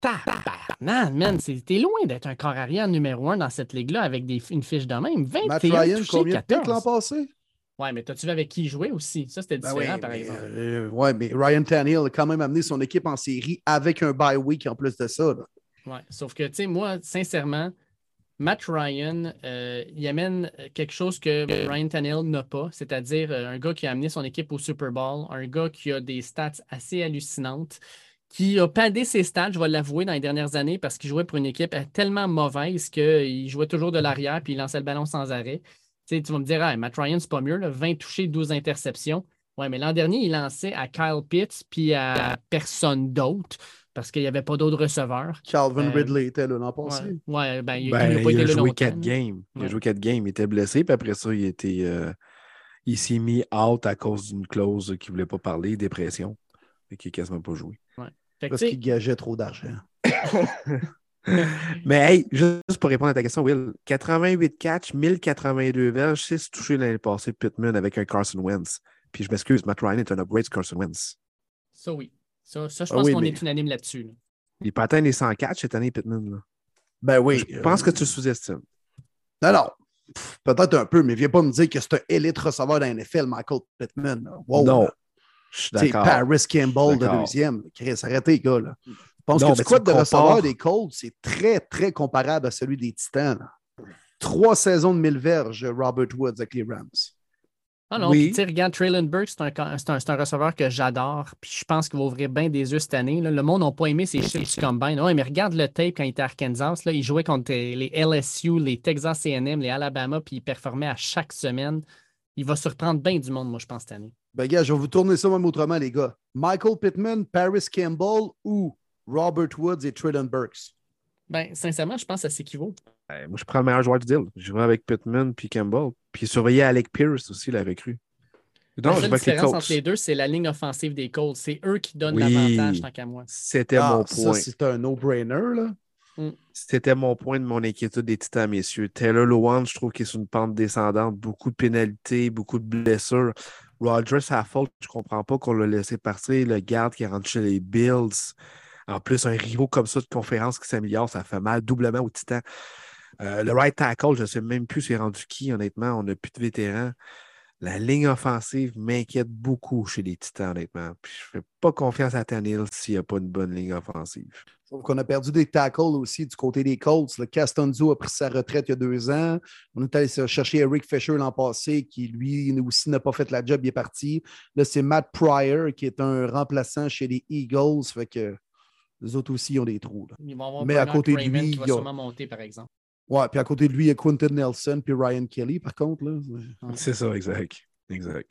Tabarnan, man, t'es loin d'être un corps arrière numéro un dans cette ligue-là avec des, une fiche de même. 21 Matt Ryan, touchés, combien de pics 14. l'an passé? Ouais, mais t'as-tu vu avec qui il jouait aussi? Ça, c'était Ben différent, oui, par mais, exemple. euh, ouais, mais Ryan Tannehill a quand même amené son équipe en série avec un bye week en plus de ça. là. Ouais, sauf que, tu sais, moi, sincèrement, Matt Ryan, euh, il amène quelque chose que Ryan Tannehill n'a pas, c'est-à-dire euh, un gars qui a amené son équipe au Super Bowl, un gars qui a des stats assez hallucinantes, qui a padé ses stats, je vais l'avouer, dans les dernières années parce qu'il jouait pour une équipe tellement mauvaise qu'il jouait toujours de l'arrière puis il lançait le ballon sans arrêt. Tu vas me dire, ah, Matt Ryan, c'est pas mieux, là, 20 touchés, 12 interceptions. Ouais, mais l'an dernier, il lançait à Kyle Pitts puis à personne d'autre parce qu'il n'y avait pas d'autres receveurs. Calvin Euh, Ridley était là l'an passé. Ouais, ouais, ben, il, Ben, il a pas il été a là joué quatre games. Il a joué quatre games. Il était blessé, puis après ça, il, était, euh, il s'est mis out à cause d'une clause qu'il ne voulait pas parler, dépression. Et qu'il n'a quasiment pas joué. Parce qu'il gageait trop d'argent. Mais hey, juste pour répondre à ta question, Will, 88 catch, 1082 verges, 6 touchés l'année passée de Pittman avec un Carson Wentz. Puis je m'excuse, Matt Ryan est un upgrade sur Carson Wentz. ça oui. Ça, ça je Ah pense oui, qu'on est unanime là-dessus. là. Il peut atteindre les 100 catch cette année, Pittman. là. Ben oui. Je pense que tu sous-estimes. Non, non. Peut-être un peu, mais viens pas me dire que c'est un élite receveur dans la NFL, Michael Pittman. Wow, non, là. je suis d'accord. Paris Campbell de deuxième. Chris, arrêtez, gars. Là. Je pense Non, que le squad de receveurs des Colts, c'est très, très comparable à celui des Titans. là. Trois saisons de mille verges, Robert Woods avec les Rams. Ah non, Oui. puis tu sais, regarde, Traylon Burks, c'est un, un, c'est un receveur que j'adore. Puis je pense qu'il va ouvrir bien des yeux cette année. là. Le monde n'a pas aimé ses chiffres du combine. Ouais, mais regarde le tape quand il était à Arkansas. Là, il jouait contre les LSU, les Texas AM, les Alabama, puis il performait à chaque semaine. Il va surprendre bien du monde, moi, je pense, cette année. Ben, gars, je vais vous tourner ça même autrement, les gars. Michael Pittman, Paris Campbell ou Robert Woods et Tridon Burks. Ben, sincèrement, je pense que ça s'équivaut. Ben, moi, je prends le meilleur joueur du deal. Je vais avec Pittman puis Campbell. Puis surveiller Alec Pierce aussi, la recrue. Non, Non, la les différence entre les deux, c'est la ligne offensive des Colts. C'est eux qui donnent Oui. l'avantage tant qu'à moi. C'était Ah, mon ça, point. c'est un no-brainer, là. C'était mon point de mon inquiétude des Titans, messieurs. Taylor Lewan, je trouve qu'il est sur une pente descendante. Beaucoup de pénalités, beaucoup de blessures. Rogers Saffold, je comprends pas qu'on l'a laissé partir. Le garde qui rentre chez les Bills. En plus, un rivaux comme ça de conférence qui s'améliore, ça fait mal doublement aux Titans. Euh, le right tackle, je ne sais même plus c'est rendu qui, honnêtement. On n'a plus de vétérans. La ligne offensive m'inquiète beaucoup chez les Titans, honnêtement. Puis je ne fais pas confiance à Tannehill s'il n'y a pas une bonne ligne offensive. Sauf qu'on a perdu des tackles aussi du côté des Colts. Le Castonzo a pris sa retraite il y a deux ans. On est allé chercher Eric Fisher l'an passé, qui lui aussi n'a pas fait la job, il est parti. Là, c'est Matt Pryor, qui est un remplaçant chez les Eagles. Fait que les autres aussi ont des trous. là. Ils vont avoir Mais à côté de lui, qui va il y a- sûrement monter, par exemple. Ouais, puis à côté de lui, il y a Quentin Nelson puis Ryan Kelly, par contre. Là. C'est ça, exact. Exact.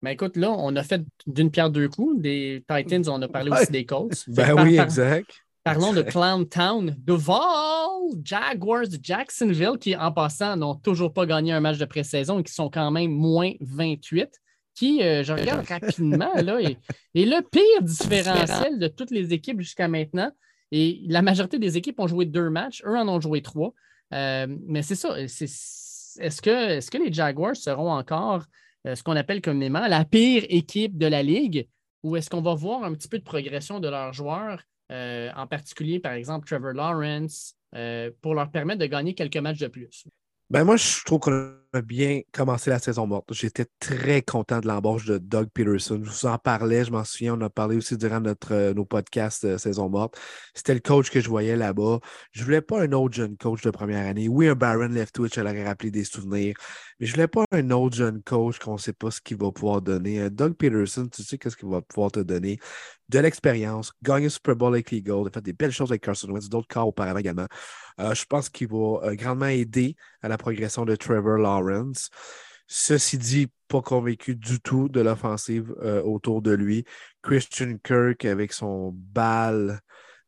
Mais écoute, là, on a fait d'une pierre deux coups. Des Titans, on a parlé Ouais. aussi des Colts. Ben par- oui, par- exact. Parlons de. Clown Town, Duval, Jaguars de Jacksonville, qui en passant n'ont toujours pas gagné un match de pré-saison et qui sont quand même moins 28, qui, euh, je regarde rapidement, là, est, est le pire différentiel de toutes les équipes jusqu'à maintenant. Et la majorité des équipes ont joué deux matchs, eux en ont joué trois. Euh, mais c'est ça. Est-ce que, est que les Jaguars seront encore euh, ce qu'on appelle communément la pire équipe de la Ligue ou est-ce qu'on va voir un petit peu de progression de leurs joueurs, en particulier, par exemple, Trevor Lawrence, pour leur permettre de gagner quelques matchs de plus? Ben moi, je trouve qu'on a bien commencé la saison morte. J'étais très content de l'embauche de Doug Peterson. Je vous en parlais, je m'en souviens, on a parlé aussi durant notre, euh, nos podcasts euh, saison morte. C'était le coach que je voyais là-bas. Je voulais pas un autre jeune coach de première année. Oui, un Baron Leftwich, elle aurait rappelé des souvenirs, mais je voulais pas un autre jeune coach qu'on ne sait pas ce qu'il va pouvoir donner. Un Doug Peterson, tu sais qu'est-ce qu'il va pouvoir te donner? De l'expérience, gagner le Super Bowl avec les Eagles, a fait des belles choses avec Carson Wentz, d'autres cas auparavant également. Euh, je pense qu'il va euh, grandement aider à la progression de Trevor Lawrence. Ceci dit, pas convaincu du tout de l'offensive euh, autour de lui. Christian Kirk avec son bal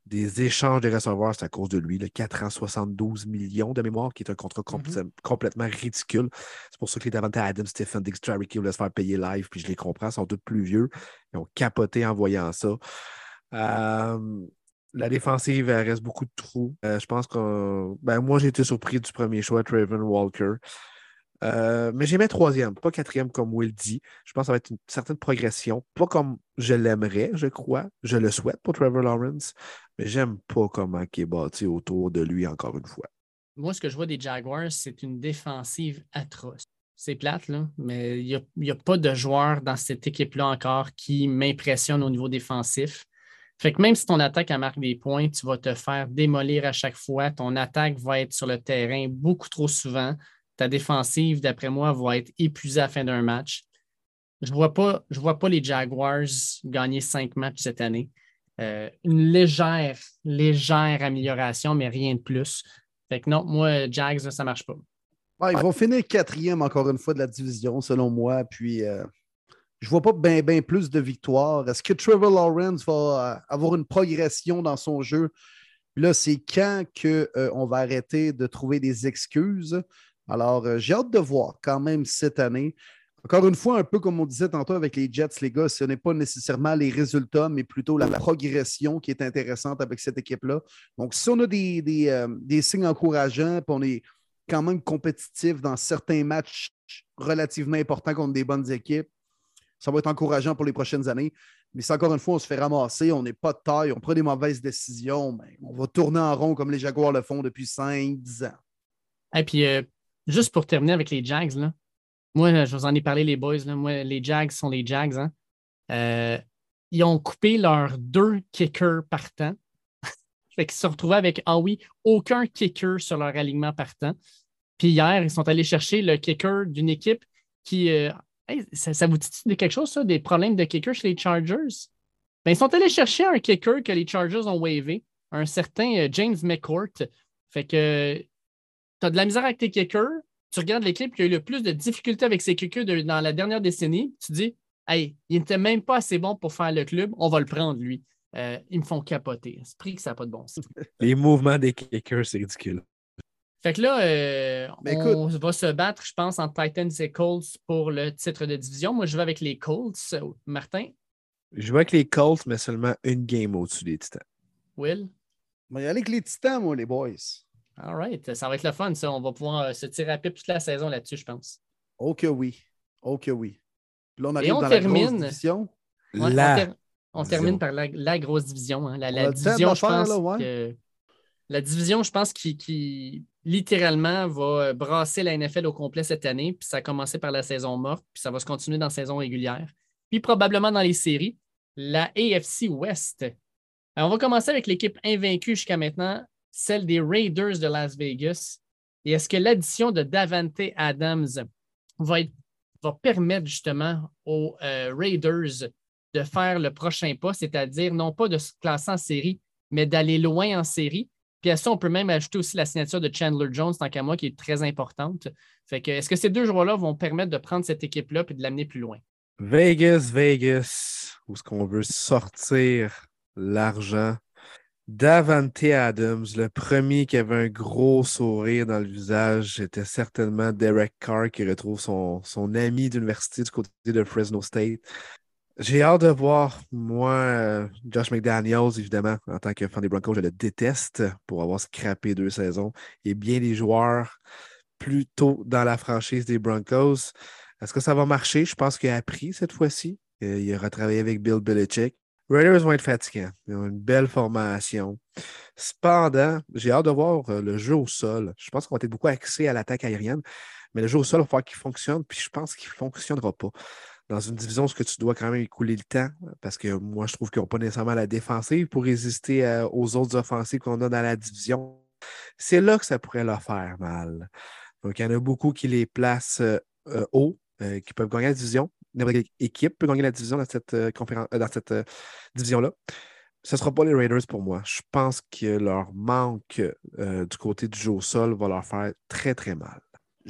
des échanges des receveurs, c'est à cause de lui. Le 4 ans, 72 millions de mémoire, qui est un contrat complè- complètement ridicule. C'est pour ça que les davantage Adam, Stephen, Dix, Ricky voulaient se faire payer live, puis je les comprends, ils sont tous plus vieux. Ils ont capoté en voyant ça. Euh, la défensive, elle reste beaucoup de trous. Euh, je pense que ben, moi, j'ai été surpris du premier choix, Trayvon Walker. Euh, mais j'ai mis troisième, pas quatrième comme Will dit. Je pense que ça va être une certaine progression. Pas comme je l'aimerais, je crois. Je le souhaite pour Trevor Lawrence, mais j'aime pas comment il est bâti autour de lui encore une fois. Moi, ce que je vois des Jaguars, c'est une défensive atroce. C'est plate, là, mais il n'y a, pas de joueur dans cette équipe-là encore qui m'impressionne au niveau défensif. Fait que même si ton attaque marque des points, tu vas te faire démolir à chaque fois. Ton attaque va être sur le terrain beaucoup trop souvent. Ta défensive, d'après moi, va être épuisée à la fin d'un match. Je ne vois, vois pas les Jaguars gagner cinq matchs cette année. Euh, une légère, légère amélioration, mais rien de plus. Fait que non, moi, Jags, ça marche pas. Ils vont finir quatrième encore une fois de la division, selon moi. Puis euh, je vois pas bien ben plus de victoires. Est-ce que Trevor Lawrence va euh, avoir une progression dans son jeu? Là, c'est quand qu'on va arrêter de trouver des excuses? Alors, j'ai hâte de voir quand même cette année. Encore une fois, un peu comme on disait tantôt avec les Jets, les gars, ce n'est pas nécessairement les résultats, mais plutôt la progression qui est intéressante avec cette équipe-là. Donc, si on a des, euh, des signes encourageants, puis on est quand même compétitif dans certains matchs relativement importants contre des bonnes équipes, ça va être encourageant pour les prochaines années. Mais si encore une fois, on se fait ramasser, on n'est pas de taille, on prend des mauvaises décisions, ben, on va tourner en rond comme les Jaguars le font depuis 5-10 ans. Et puis, euh, juste pour terminer avec les Jags, là, moi, je vous en ai parlé, les boys. Là, moi, les Jags sont les Jags. hein. Euh, ils ont coupé leurs deux kickers partants. fait qu'ils se retrouvés avec, ah oui, aucun kicker sur leur alignement partant. Puis hier, ils sont allés chercher le kicker d'une équipe qui. euh, ça, vous dit quelque chose, ça, des problèmes de kicker chez les Chargers? Ben, ils sont allés chercher un kicker que les Chargers ont wavé, un certain euh, James McCourt. Fait que tu as de la misère avec tes kickers, tu regardes l'équipe qui a eu le plus de difficultés avec ses kickers de- dans la dernière décennie, tu dis, hey, il n'était même pas assez bon pour faire le club, on va le prendre, lui. euh, ils me font capoter. C'est pris que ça n'a pas de bon sens. Les mouvements des kickers, c'est ridicule. Fait que là, euh, Mais on va se battre, je pense, entre Titans et Colts pour le titre de division. Moi, je vais avec les Colts. Martin, Je vais avec les Colts, mais seulement une game au-dessus des Titans. Will? On va y aller avec les titans, moi, les boys. All right. Ça va être le fun, ça. On va pouvoir euh, se tirer à pipe toute la saison là-dessus, je pense. Oh que oui. Oh que oui. Puis là, on Et arrive on dans la termine. grosse division. Ouais, on La ter- on, division. termine par la, la grosse division. hein. La, la division, la je pense là, ouais. que la division, je pense, qui, qui littéralement va euh, brasser la NFL au complet cette année. Puis ça a commencé par la saison morte, puis ça va se continuer dans la saison régulière. Puis probablement dans les séries, la AFC West. Alors, on va commencer avec l'équipe invaincue jusqu'à maintenant, celle des Raiders de Las Vegas. Et est-ce que l'addition de Davante Adams va, permettre justement aux euh, Raiders de faire le prochain pas, c'est-à-dire non pas de se classer en série, mais d'aller loin en série? Puis à ça, on peut même ajouter aussi la signature de Chandler Jones, tant qu'à moi, qui est très importante. Fait que est-ce que ces deux joueurs-là vont permettre de prendre cette équipe-là et de l'amener plus loin? Vegas, Vegas, où est-ce qu'on veut sortir l'argent? Davante Adams, le premier qui avait un gros sourire dans le visage, était certainement Derek Carr qui retrouve son, ami d'université du côté de Fresno State. J'ai hâte de voir, moi, Josh McDaniels, évidemment, en tant que fan des Broncos, je le déteste pour avoir scrappé deux saisons. Et bien des joueurs plus tôt dans la franchise des Broncos. Est-ce que ça va marcher? Je pense qu'il a appris cette fois-ci. Euh, il aura travaillé avec Bill Belichick. Raiders vont être fatigants. Ils ont une belle formation. Cependant, j'ai hâte de voir euh, le jeu au sol. Je pense qu'on va être beaucoup axé à l'attaque aérienne, mais le jeu au sol, il va falloir qu'il fonctionne, puis je pense qu'il ne fonctionnera pas. Dans une division, ce que tu dois quand même écouler le temps, parce que moi, je trouve qu'ils n'ont pas nécessairement la défensive pour résister euh, aux autres offensives qu'on a dans la division. C'est là que ça pourrait leur faire mal. Donc, il y en a beaucoup qui les placent euh, haut, qui peuvent gagner la division. N'importe quelle équipe peut gagner la division dans cette, euh, conféren- euh, dans cette euh, division-là. Ce ne sera pas les Raiders pour moi. Je pense que leur manque du côté du jeu au sol va leur faire très, très mal.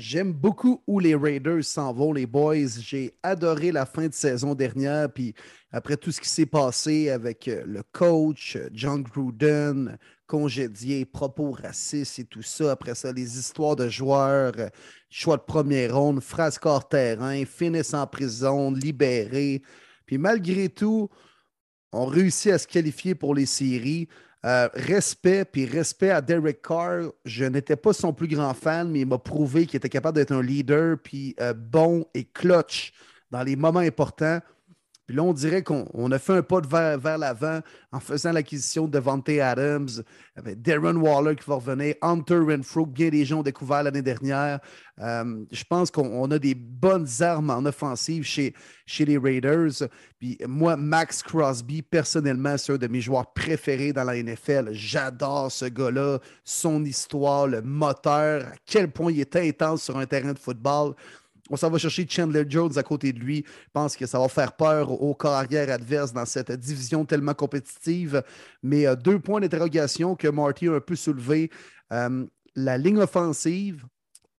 J'aime beaucoup où les Raiders s'en vont, les boys. J'ai adoré la fin de saison dernière. Puis après tout ce qui s'est passé avec euh, le coach, euh, John Gruden, congédié, propos racistes et tout ça. Après ça, les histoires de joueurs, euh, choix de première ronde, phrases hors terrain, finissent en prison, libérés. Puis malgré tout, on réussit à se qualifier pour les séries. Euh, respect, puis respect à Derek Carr. Je n'étais pas son plus grand fan, mais il m'a prouvé qu'il était capable d'être un leader, puis euh, bon et clutch dans les moments importants. Puis là, on dirait qu'on on a fait un pas vers, l'avant en faisant l'acquisition de Devante Adams, avec Darren Waller qui va revenir, Hunter Renfro, bien des gens ont découvert l'année dernière. Euh, je pense qu'on on a des bonnes armes en offensive chez, chez les Raiders. Puis moi, Max Crosby, personnellement, c'est un de mes joueurs préférés dans la NFL. J'adore ce gars-là, son histoire, le moteur, à quel point il est intense sur un terrain de football. On s'en va chercher Chandler Jones à côté de lui. Je pense que ça va faire peur aux carrières adverses dans cette division tellement compétitive. Mais euh, deux points d'interrogation que Marty a un peu soulevé. Euh, la ligne offensive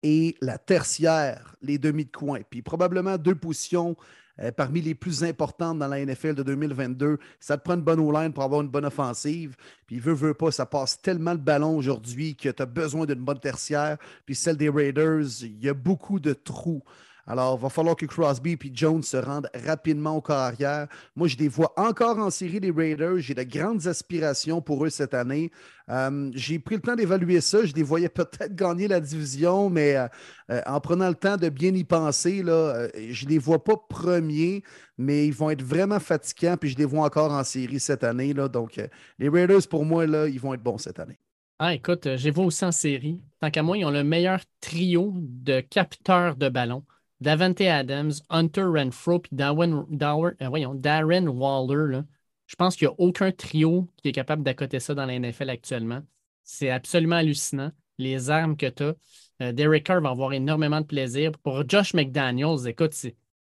et la tertiaire, les demi de coin. Puis probablement deux positions euh, parmi les plus importantes dans la NFL de 2022. Ça te prend une bonne O-line pour avoir une bonne offensive. Puis veut, veut pas, ça passe tellement le ballon aujourd'hui que tu as besoin d'une bonne tertiaire. Puis celle des Raiders, il y a beaucoup de trous. Alors, il va falloir que Crosby et Jones se rendent rapidement au carrière. Moi, je les vois encore en série, les Raiders. J'ai de grandes aspirations pour eux cette année. Euh, J'ai pris le temps d'évaluer ça. Je les voyais peut-être gagner la division, mais euh, euh, en prenant le temps de bien y penser, je ne les vois pas premiers, mais ils vont être vraiment fatigants, puis je les vois encore en série cette année. Là, donc, les Raiders, pour moi, ils vont être bons cette année. Ah, écoute, je les vois aussi en série. Tant qu'à moi, ils ont le meilleur trio de capteurs de ballon. Davante Adams, Hunter Renfro, puis euh, Darren Waller. Je pense qu'il n'y a aucun trio qui est capable d'accoter ça dans la NFL actuellement. C'est absolument hallucinant. Les armes que tu as. Derek Carr va avoir énormément de plaisir. Pour Josh McDaniels, écoute,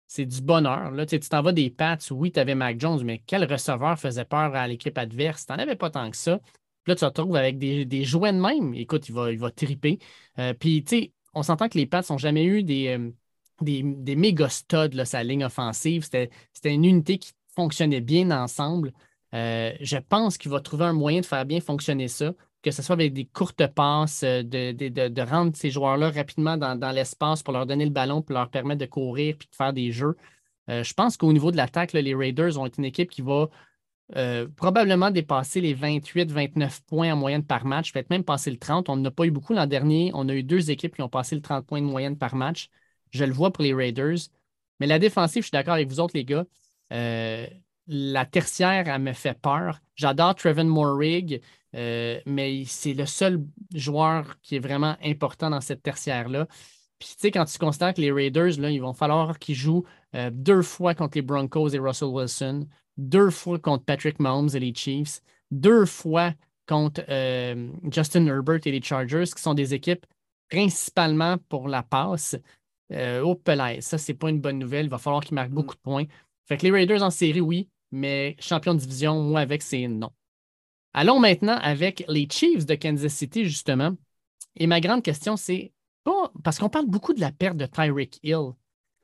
c'est du bonheur. Là, tu t'en vas des Pats, oui, tu avais Mac Jones, mais quel receveur faisait peur à l'équipe adverse? Tu n'en avais pas tant que ça. Puis là, tu te retrouves avec des, des jouets de même. Écoute, il va, triper. Euh, puis, tu sais, on s'entend que les Pats n'ont jamais eu des, euh, des, méga studs, là, sa ligne offensive. C'était une unité qui fonctionnait bien ensemble. Euh, je pense qu'il va trouver un moyen de faire bien fonctionner ça, que ce soit avec des courtes passes, euh, de, rendre ces joueurs-là rapidement dans, l'espace pour leur donner le ballon, pour leur permettre de courir puis de faire des jeux. Euh, je pense qu'au niveau de l'attaque, les Raiders ont une équipe qui va probablement dépasser les 28-29 points en moyenne par match, peut-être même passer le 30. On n'a pas eu beaucoup l'an dernier. On a eu deux équipes qui ont passé le 30 points de moyenne par match. Je le vois pour les Raiders. Mais la défensive, je suis d'accord avec vous autres, les gars la tertiaire, elle me fait peur. J'adore Trevin Morrig, euh, mais c'est le seul joueur qui est vraiment important dans cette tertiaire-là. Puis, tu sais, quand tu constates que les Raiders, là, ils vont falloir qu'ils jouent euh, deux fois contre les Broncos et Russell Wilson, deux fois contre Patrick Mahomes et les Chiefs, deux fois contre euh, Justin Herbert et les Chargers, qui sont des équipes principalement pour la passe. Au pelay, ça, c'est pas une bonne nouvelle. Il va falloir qu'ils marquent beaucoup de points. Fait que les Raiders en série, oui, mais champion de division, moi, avec, c'est non. Allons maintenant avec les Chiefs de Kansas City, justement. Et ma grande question, c'est pas parce qu'on parle beaucoup de la perte de Tyreek Hill,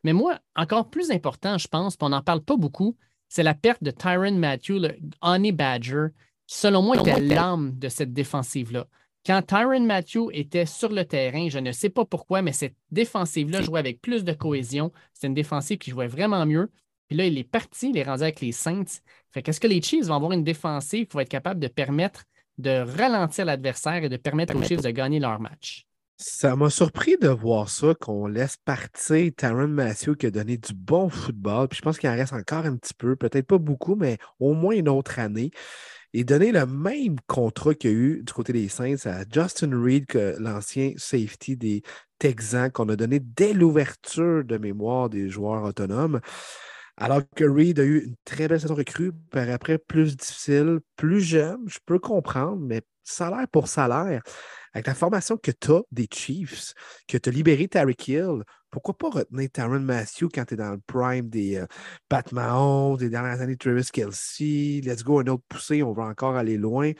mais moi, encore plus important, je pense, puis on n'en parle pas beaucoup, c'est la perte de Tyron Matthew, le Honey Badger, qui, selon moi, était l'âme de cette défensive-là. Quand Tyron Matthew était sur le terrain, je ne sais pas pourquoi, mais cette défensive-là jouait avec plus de cohésion. C'est une défensive qui jouait vraiment mieux. Puis là, il est parti, il est rendu avec les Saints. Fait qu'est-ce que les Chiefs vont avoir une défensive qui va être capable de permettre de ralentir l'adversaire et de permettre aux Chiefs de gagner leur match? Ça m'a surpris de voir ça, qu'on laisse partir Taron Matthew qui a donné du bon football. Puis je pense qu'il en reste encore un petit peu, peut-être pas beaucoup, mais au moins une autre année. Et donner le même contrat qu'il y a eu du côté des Saints à Justin Reed, l'ancien safety des Texans, qu'on a donné dès l'ouverture de mémoire des joueurs autonomes. Alors que Reed a eu une très belle saison recrue, par après plus difficile, plus jeune, je peux comprendre, mais salaire pour salaire, avec la formation que tu as des Chiefs, que tu as libéré Tarek Hill, pourquoi pas retenir Taron Matthew quand tu es dans le prime des euh, Pat Mahomes, des dernières années de Travis Kelsey, let's go, un autre poussé, on va encore aller loin.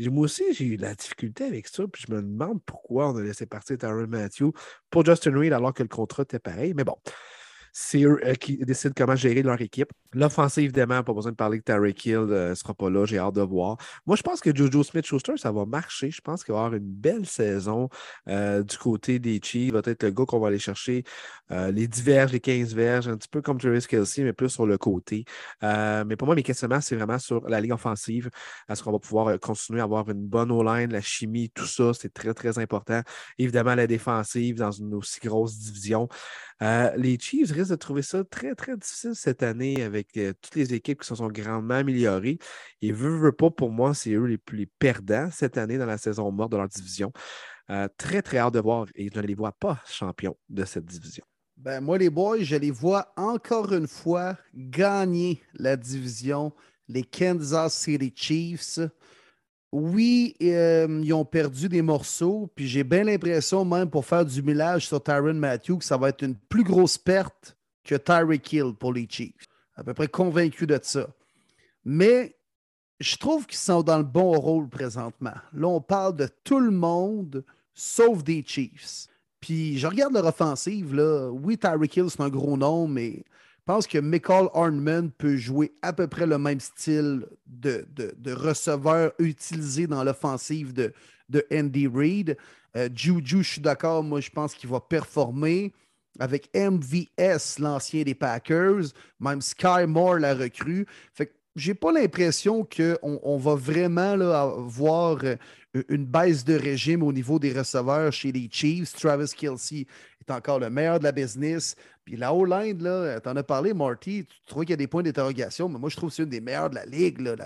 Moi aussi, j'ai eu de la difficulté avec ça, puis je me demande pourquoi on a laissé partir Taron Matthew pour Justin Reed alors que le contrat était pareil. Mais bon, c'est eux euh, qui décident comment gérer leur équipe. L'offensive, évidemment, pas besoin de parler que Tarek Hill ne euh, sera pas là, j'ai hâte de voir. Moi, je pense que Jojo Smith-Schuster, ça va marcher. Je pense qu'il va y avoir une belle saison euh, du côté des Chiefs. Va être le gars qu'on va aller chercher les 10 verges, les 15 verges, un petit peu comme Travis Kelsey, mais plus sur le côté. mais pour moi, mes questionnements, c'est vraiment sur la ligue offensive. Est-ce qu'on va pouvoir continuer à avoir une bonne O-line, la chimie, tout ça, c'est très, très important. Évidemment, la défensive dans une aussi grosse division. les Chiefs risquent de trouver ça très, très difficile cette année avec euh, toutes les équipes qui se sont grandement améliorées. Et veut, veut pas, pour moi, c'est eux les plus perdants cette année dans la saison morte de leur division. Euh, très, très hâte de voir et je ne les vois pas champions de cette division. Ben, moi, les boys, je les vois encore une fois gagner la division, les Kansas City Chiefs. Oui, euh, ils ont perdu des morceaux, puis j'ai bien l'impression, même pour faire du millage sur Tyron Matthew, que ça va être une plus grosse perte que Tyreek Hill pour les Chiefs. À peu près convaincu de ça. Mais je trouve qu'ils sont dans le bon rôle présentement. Là, on parle de tout le monde sauf des Chiefs. Puis je regarde leur offensive. Là. Oui, Tyreek Hill, c'est un gros nom, mais je pense que Michael Arnman peut jouer à peu près le même style de, de, receveur utilisé dans l'offensive de, de Andy Reid. Euh, Juju, je suis d'accord, moi je pense qu'il va performer avec MVS, l'ancien des Packers, même Sky Moore, la recrue. Fait que j'ai pas l'impression qu'on on va vraiment là, voir euh, une baisse de régime au niveau des receveurs chez les Chiefs. Travis Kelsey est encore le meilleur de la business. Puis la O-line, là, t'en as parlé, Marty, tu trouves qu'il y a des points d'interrogation, mais moi, je trouve que c'est une des meilleures de la ligue, là,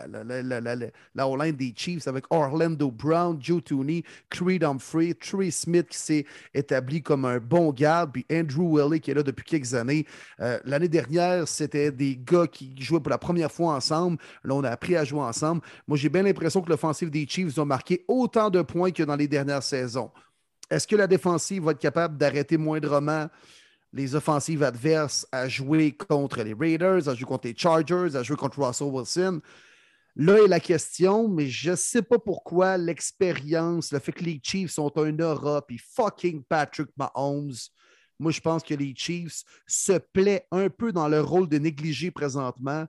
la, O-line des Chiefs avec Orlando Brown, Joe Tooney, Creed Humphrey, Trey Smith qui s'est établi comme un bon garde, puis Andrew Willie qui est là depuis quelques années. Euh, l'année dernière, c'était des gars qui jouaient pour la première fois ensemble. Là, on a appris à jouer ensemble. Moi, j'ai bien l'impression que l'offensive des Chiefs a marqué autant de points que dans les dernières saisons. Est-ce que la défensive va être capable d'arrêter moindrement les offensives adverses à jouer contre les Raiders, à jouer contre les Chargers, à jouer contre Russell Wilson. Là est la question, mais je ne sais pas pourquoi l'expérience, le fait que les Chiefs sont un Europe et fucking Patrick Mahomes, moi je pense que les Chiefs se plaient un peu dans leur rôle de négligé présentement.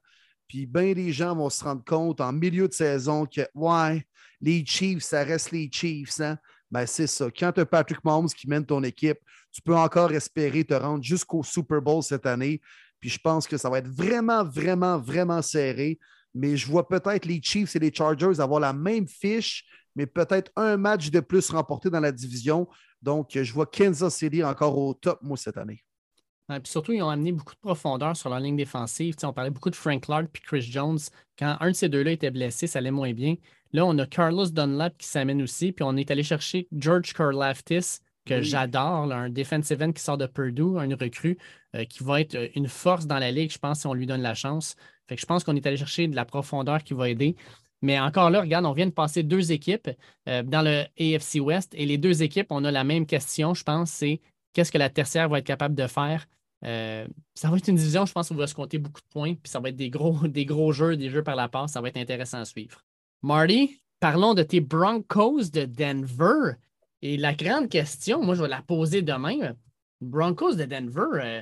Puis bien des gens vont se rendre compte en milieu de saison que, ouais, les Chiefs, ça reste les Chiefs. Hein? Ben, c'est ça. Quand tu as Patrick Mahomes qui mène ton équipe, tu peux encore espérer te rendre jusqu'au Super Bowl cette année. Puis je pense que ça va être vraiment, vraiment, vraiment serré. Mais je vois peut-être les Chiefs et les Chargers avoir la même fiche, mais peut-être un match de plus remporté dans la division. Donc, je vois Kansas City encore au top, moi, cette année. puis surtout, ils ont amené beaucoup de profondeur sur la ligne défensive. on parlait beaucoup de Frank Clark puis Chris Jones. Quand un de ces deux-là était blessé, ça allait moins bien. Là, on a Carlos Dunlap qui s'amène aussi. Puis on est allé chercher George Karlaftis, que j'adore, un defensive end qui sort de Purdue, un recrue euh, qui va être une force dans la ligue, je pense, si on lui donne la chance. Fait que je pense qu'on est allé chercher de la profondeur qui va aider. Mais encore là, regarde, on vient de passer deux équipes euh, dans le AFC West et les deux équipes, on a la même question, je pense, c'est qu'est-ce que la tertiaire va être capable de faire? Euh, ça va être une division, je pense, où on va se compter beaucoup de points, puis ça va être des gros, des gros jeux, des jeux par la passe, ça va être intéressant à suivre. Marty, parlons de tes Broncos de Denver. Et la grande question, moi, je vais la poser demain. Broncos de Denver, euh,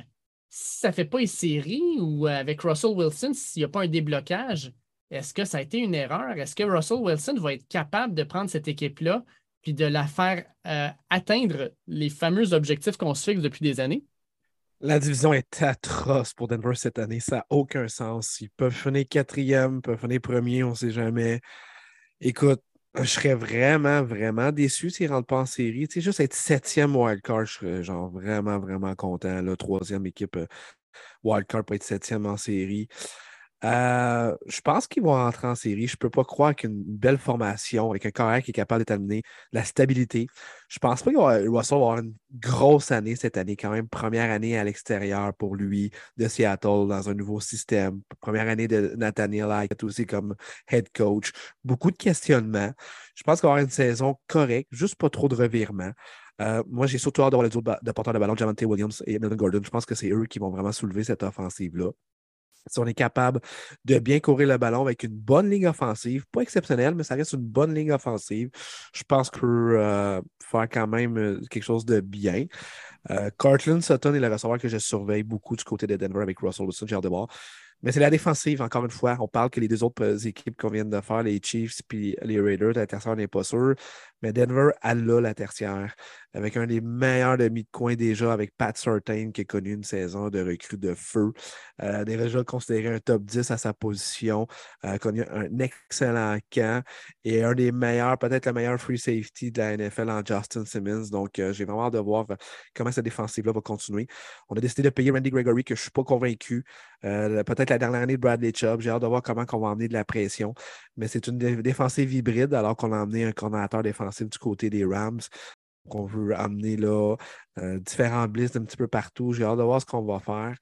si ça ne fait pas une série ou avec Russell Wilson, s'il n'y a pas un déblocage, est-ce que ça a été une erreur? Est-ce que Russell Wilson va être capable de prendre cette équipe-là puis de la faire euh, atteindre les fameux objectifs qu'on se fixe depuis des années? La division est atroce pour Denver cette année. Ça n'a aucun sens. Ils peuvent finir quatrième, peuvent finir premier, on ne sait jamais. Écoute, je serais vraiment, vraiment déçu s'ils ne rentrent pas en série. Tu sais, juste être septième wildcard, je serais genre vraiment, vraiment content. La troisième équipe euh, wildcard pour être septième en série. Euh, je pense qu'ils vont rentrer en série. Je ne peux pas croire qu'une belle formation avec un carrière qui est capable d'établir la stabilité. Je ne pense pas qu'il va, avoir une grosse année cette année, quand même. Première année à l'extérieur pour lui de Seattle dans un nouveau système. Première année de Nathaniel Hackett aussi comme head coach. Beaucoup de questionnements. Je pense qu'il va avoir une saison correcte, juste pas trop de revirements. Euh, moi, j'ai surtout hâte d'avoir les autres de porteurs de ballon, Javante Williams et Milton Gordon. Je pense que c'est eux qui vont vraiment soulever cette offensive-là si on est capable de bien courir le ballon avec une bonne ligne offensive, pas exceptionnelle, mais ça reste une bonne ligne offensive, je pense peut euh, faire quand même euh, quelque chose de bien. Euh, Sutton est le receveur que je surveille beaucoup du côté de Denver avec Russell Wilson, j'ai hâte de voir. Mais c'est la défensive, encore une fois. On parle que les deux autres euh, équipes qu'on vient de faire, les Chiefs et les Raiders, la tertiaire n'est pas sûr. Mais Denver, a là la tertiaire. Avec un des meilleurs demi de coin déjà, avec Pat Surtain, qui a connu une saison de recrue de feu. Euh, déjà considéré un top 10 à sa position. a connu un excellent camp. Et un des meilleurs, peut-être le meilleur free safety de la NFL en Justin Simmons. Donc, euh, j'ai vraiment hâte de voir comment cette défensive-là va continuer. On a décidé de payer Randy Gregory, que je ne suis pas convaincu. Peut-être la dernière année de Bradley Chubb. J'ai hâte de voir comment on va emmener de la pression. Mais c'est une défensive hybride alors qu'on a emmené un coordinateur défensif du côté des Rams. qu'on veut amener là euh, différents bliss un petit peu partout. J'ai hâte de voir ce qu'on va faire.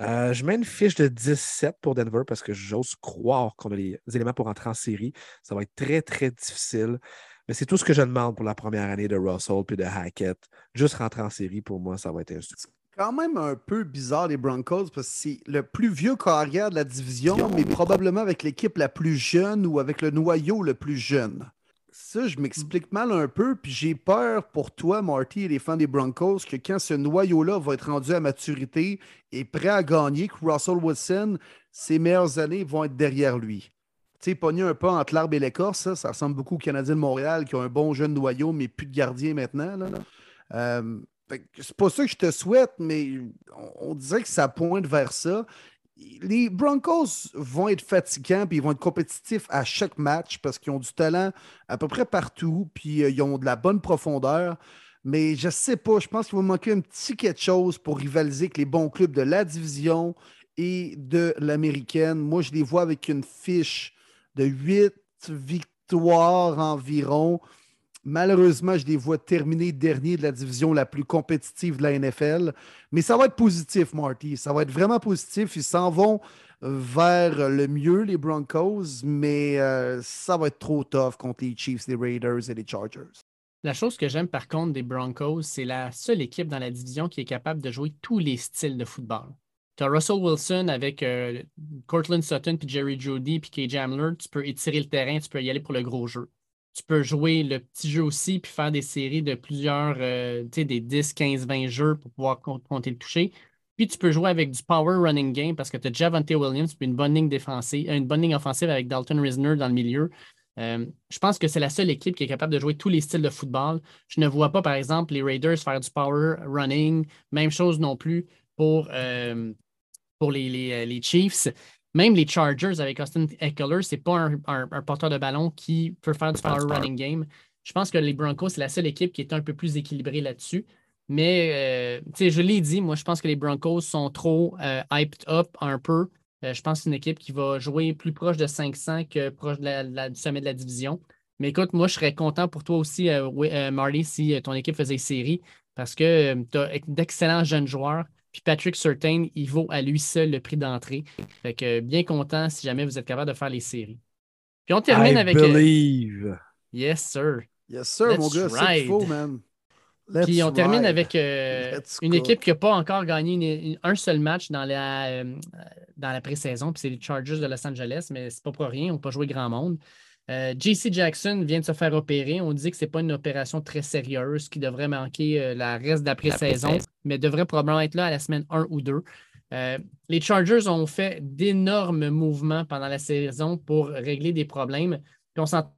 Euh, je mets une fiche de 17 pour Denver parce que j'ose croire qu'on a les éléments pour entrer en série. Ça va être très, très difficile. Mais c'est tout ce que je demande pour la première année de Russell puis de Hackett. Juste rentrer en série, pour moi, ça va être un succès quand même un peu bizarre, les Broncos, parce que c'est le plus vieux carrière de la division, mais probablement avec l'équipe la plus jeune ou avec le noyau le plus jeune. Ça, je m'explique mal un peu, puis j'ai peur pour toi, Marty, et les fans des Broncos, que quand ce noyau-là va être rendu à maturité et prêt à gagner, que Russell Wilson, ses meilleures années vont être derrière lui. Tu sais, pogner un peu entre l'arbre et l'écorce, ça, ça ressemble beaucoup aux Canadiens de Montréal qui ont un bon jeune noyau, mais plus de gardien maintenant. Là. Euh, c'est pas ça que je te souhaite, mais on, dirait que ça pointe vers ça. Les Broncos vont être fatigants puis ils vont être compétitifs à chaque match parce qu'ils ont du talent à peu près partout puis euh, ils ont de la bonne profondeur. Mais je sais pas, je pense qu'il va manquer un petit quelque chose pour rivaliser avec les bons clubs de la division et de l'américaine. Moi, je les vois avec une fiche de 8 victoires environ. Malheureusement, je les vois terminer dernier de la division la plus compétitive de la NFL. Mais ça va être positif, Marty. Ça va être vraiment positif. Ils s'en vont vers le mieux, les Broncos, mais euh, ça va être trop tough contre les Chiefs, les Raiders et les Chargers. La chose que j'aime par contre des Broncos, c'est la seule équipe dans la division qui est capable de jouer tous les styles de football. Tu as Russell Wilson avec euh, Cortland Sutton, puis Jerry Jody, puis KJ Hamler. Tu peux étirer le terrain, tu peux y aller pour le gros jeu tu peux jouer le petit jeu aussi, puis faire des séries de plusieurs, euh, tu sais, des 10, 15, 20 jeux pour pouvoir compter le toucher. Puis tu peux jouer avec du power running game parce que tu as Javante Williams, puis une bonne ligne défensive, une bonne ligne offensive avec Dalton Risner dans le milieu. Euh, je pense que c'est la seule équipe qui est capable de jouer tous les styles de football. Je ne vois pas, par exemple, les Raiders faire du power running. Même chose non plus pour, euh, pour les, les, Chiefs. Même les Chargers avec Austin Eckler, ce n'est pas un, porteur de ballon qui peut faire du power running game. Je pense que les Broncos, c'est la seule équipe qui est un peu plus équilibrée là-dessus. Mais, euh, je l'ai dit, moi, je pense que les Broncos sont trop euh, hyped up un peu. Euh, je pense que c'est une équipe qui va jouer plus proche de 500 que proche de du sommet de la division. Mais écoute, moi, je serais content pour toi aussi, Marley, si ton équipe faisait série, parce que tu as d'excellents jeunes joueurs. Puis Patrick Certain, il vaut à lui seul le prix d'entrée. Fait que bien content si jamais vous êtes capable de faire les séries. Puis on termine avec. Believe. Yes, sir. Yes, sir, mon gars, c'est qu'il faut, man. Puis on termine avec euh, une équipe qui n'a pas encore gagné un seul match dans la, euh, dans la pré-saison, puis c'est les Chargers de Los Angeles, mais c'est pas pour rien, on n'a pas joué grand monde. Euh, JC Jackson vient de se faire opérer. On dit que ce n'est pas une opération très sérieuse qui devrait manquer la reste pré-saison, mais devrait probablement être là à la semaine 1 ou 2. les Chargers ont fait d'énormes mouvements pendant la saison pour régler des problèmes. Puis on s'entend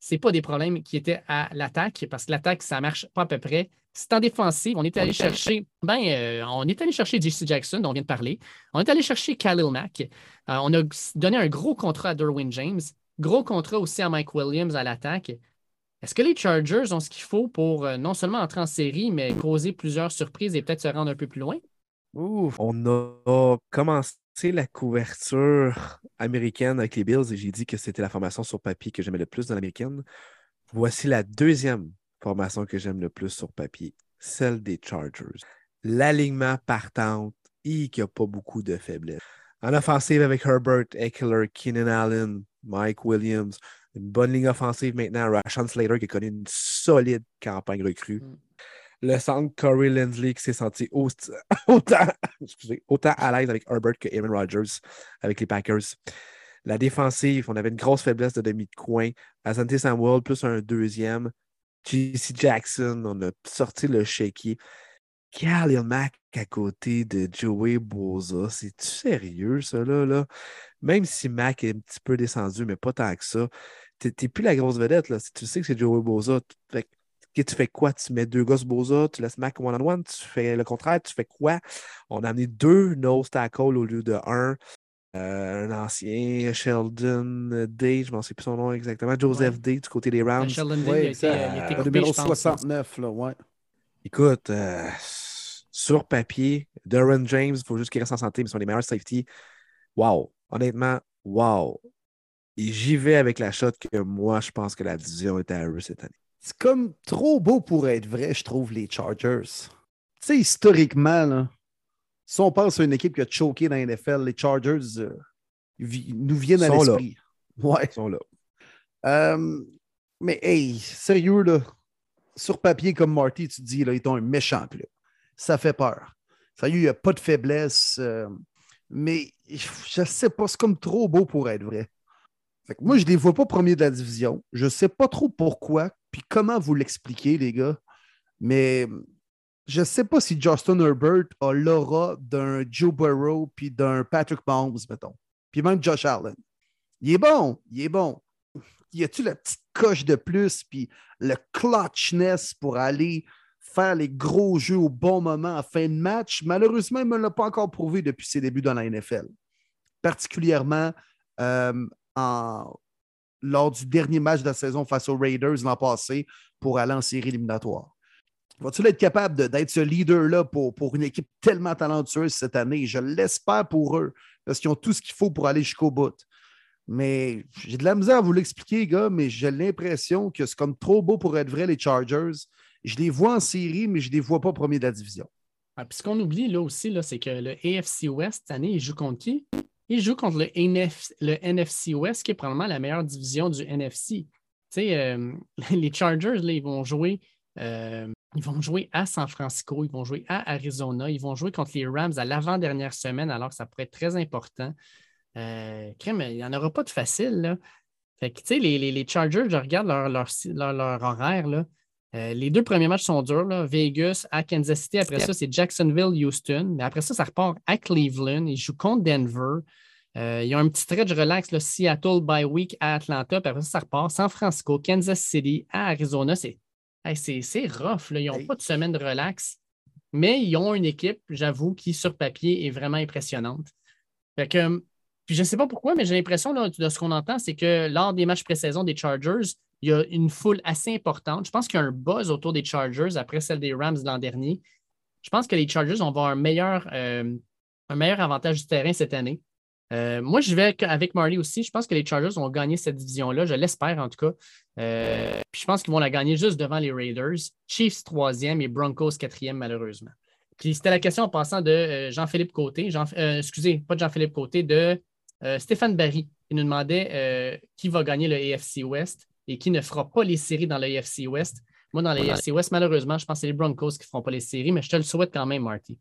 ce pas des problèmes qui étaient à l'attaque, parce que l'attaque, ça ne marche pas à peu près. C'est en défensive. On est allé chercher, ben, euh, on est allé chercher JC Jackson, dont on vient de parler. On est allé chercher Khalil Mack. Euh, on a donné un gros contrat à Derwin James. Gros contrat aussi à Mike Williams à l'attaque. Est-ce que les Chargers ont ce qu'il faut pour euh, non seulement entrer en série, mais causer plusieurs surprises et peut-être se rendre un peu plus loin? on a commencé la couverture américaine avec les Bills et j'ai dit que c'était la formation sur papier que j'aimais le plus dans l'américaine. Voici la deuxième formation que j'aime le plus sur papier, celle des Chargers. L'alignement partante, et qui n'a pas beaucoup de faiblesse. En offensive avec Herbert, Eckler, Keenan Allen, Mike Williams, une bonne ligne offensive maintenant, Rashawn Slater qui a connu une solide campagne recrue. Mm le centre Corey Lindsley qui s'est senti autant, autant à l'aise avec Herbert que Aaron Rodgers avec les Packers. La défensive, on avait une grosse faiblesse de demi de coin. Asante Samuel plus un deuxième. JC Jackson, on a sorti le shaky. Khalil Mack à côté de Joey Boza. C'est-tu sérieux, ça, là, Même si Mack est un petit peu descendu, mais pas tant que ça, t'es plus la grosse vedette, là. Si tu sais que c'est Joey Boza, fait tu fais quoi? Tu mets deux gosses Boza, tu laisses Mac one-on-one, tu fais le contraire, tu fais quoi? On a amené deux nose tackles au lieu de un. Euh, un ancien, Sheldon Day, je ne sais plus son nom exactement, Joseph Day du côté des Rams. Sheldon Day, il a été, numéro 69, là, ouais. Écoute, euh, sur papier, Darren James, il faut juste qu'il reste en santé, mais ils sont les meilleurs safety. Wow! Honnêtement, wow! Et j'y vais avec la shot que moi, je pense que la division est à eux cette année c'est comme trop beau pour être vrai, je trouve, les Chargers. Tu sais, historiquement, là, si on pense à une équipe qui a choqué dans la NFL, les Chargers euh, nous viennent à l'esprit. Ouais. Ils sont là. Euh, mais hey, sérieux, là, sur papier, comme Marty, tu dis, là, ils ont un méchant club. Ça fait peur. Ça y est, il n'y a pas de faiblesse. Euh, mais je ne sais pas, c'est comme trop beau pour être vrai. moi, je ne les vois pas premiers de la division. Je ne sais pas trop pourquoi, puis comment vous l'expliquez, les gars, mais je ne sais pas si Justin Herbert a l'aura d'un Joe Burrow puis d'un Patrick Mahomes, mettons. Puis même Josh Allen. Il est bon, il est bon. Y a-tu la petite coche de plus, puis le clutchness pour aller faire les gros jeux au bon moment en fin de match? Malheureusement, il ne me l'a pas encore prouvé depuis ses débuts dans la NFL. Particulièrement euh, lors du dernier match de la saison face aux Raiders l'an passé pour aller en série éliminatoire. Va-t-il être capable d'être ce leader-là pour, pour une équipe tellement talentueuse cette année? Je l'espère pour eux, parce qu'ils ont tout ce qu'il faut pour aller jusqu'au bout. Mais j'ai de la misère à vous l'expliquer, gars, mais j'ai l'impression que c'est comme trop beau pour être vrai, les Chargers. Je les vois en série, mais je ne les vois pas premier de la division. Ah, puis ce qu'on oublie là aussi, c'est que le AFC West, cette année, il joue contre qui? Il joue contre le, le NFC West, qui est probablement la meilleure division du NFC. Tu sais, euh, les Chargers, là, ils vont jouer. Euh, ils vont jouer à San Francisco, ils vont jouer à Arizona, ils vont jouer contre les Rams à l'avant-dernière semaine, alors ça pourrait être très important. Euh, crème, il n'y en aura pas de facile. Là. Les, les, Chargers, je regarde leur, leur, leur, horaire, là, Euh, les deux premiers matchs sont durs. Là. Vegas à Kansas City. Après ça, c'est Jacksonville, Houston. Mais après ça, ça repart à Cleveland. Ils jouent contre Denver. Euh, ils ont un petit stretch relax, là, Seattle by week à Atlanta. Puis après ça, ça repart. San Francisco, Kansas City, à Arizona. C'est c'est rough. Là. Ils n'ont pas de semaine de relax. Mais ils ont une équipe, j'avoue, qui sur papier est vraiment impressionnante. Fait que, puis je ne sais pas pourquoi, mais j'ai l'impression de ce qu'on entend, c'est que lors des matchs pré-saison des Chargers, il y a une foule assez importante. Je pense qu'il y a un buzz autour des Chargers après celle des Rams l'an dernier. Je pense que les Chargers vont avoir un meilleur, euh, un meilleur avantage du terrain cette année. Euh, moi, je vais avec Marley aussi. Je pense que les Chargers vont gagner cette division-là. Je l'espère en tout cas. Euh, puis je pense qu'ils vont la gagner juste devant les Raiders. Chiefs troisième et Broncos quatrième, malheureusement. Puis c'était la question en passant de Jean-Philippe Côté. Jean, excusez, pas de Jean-Philippe Côté, de Stéphane Barry, qui nous demandait qui va gagner le AFC West et qui ne fera pas les séries dans l'AFC West. Moi, dans l'AFC West, malheureusement, je pense que c'est les Broncos qui ne feront pas les séries, mais je te le souhaite quand même, Marty.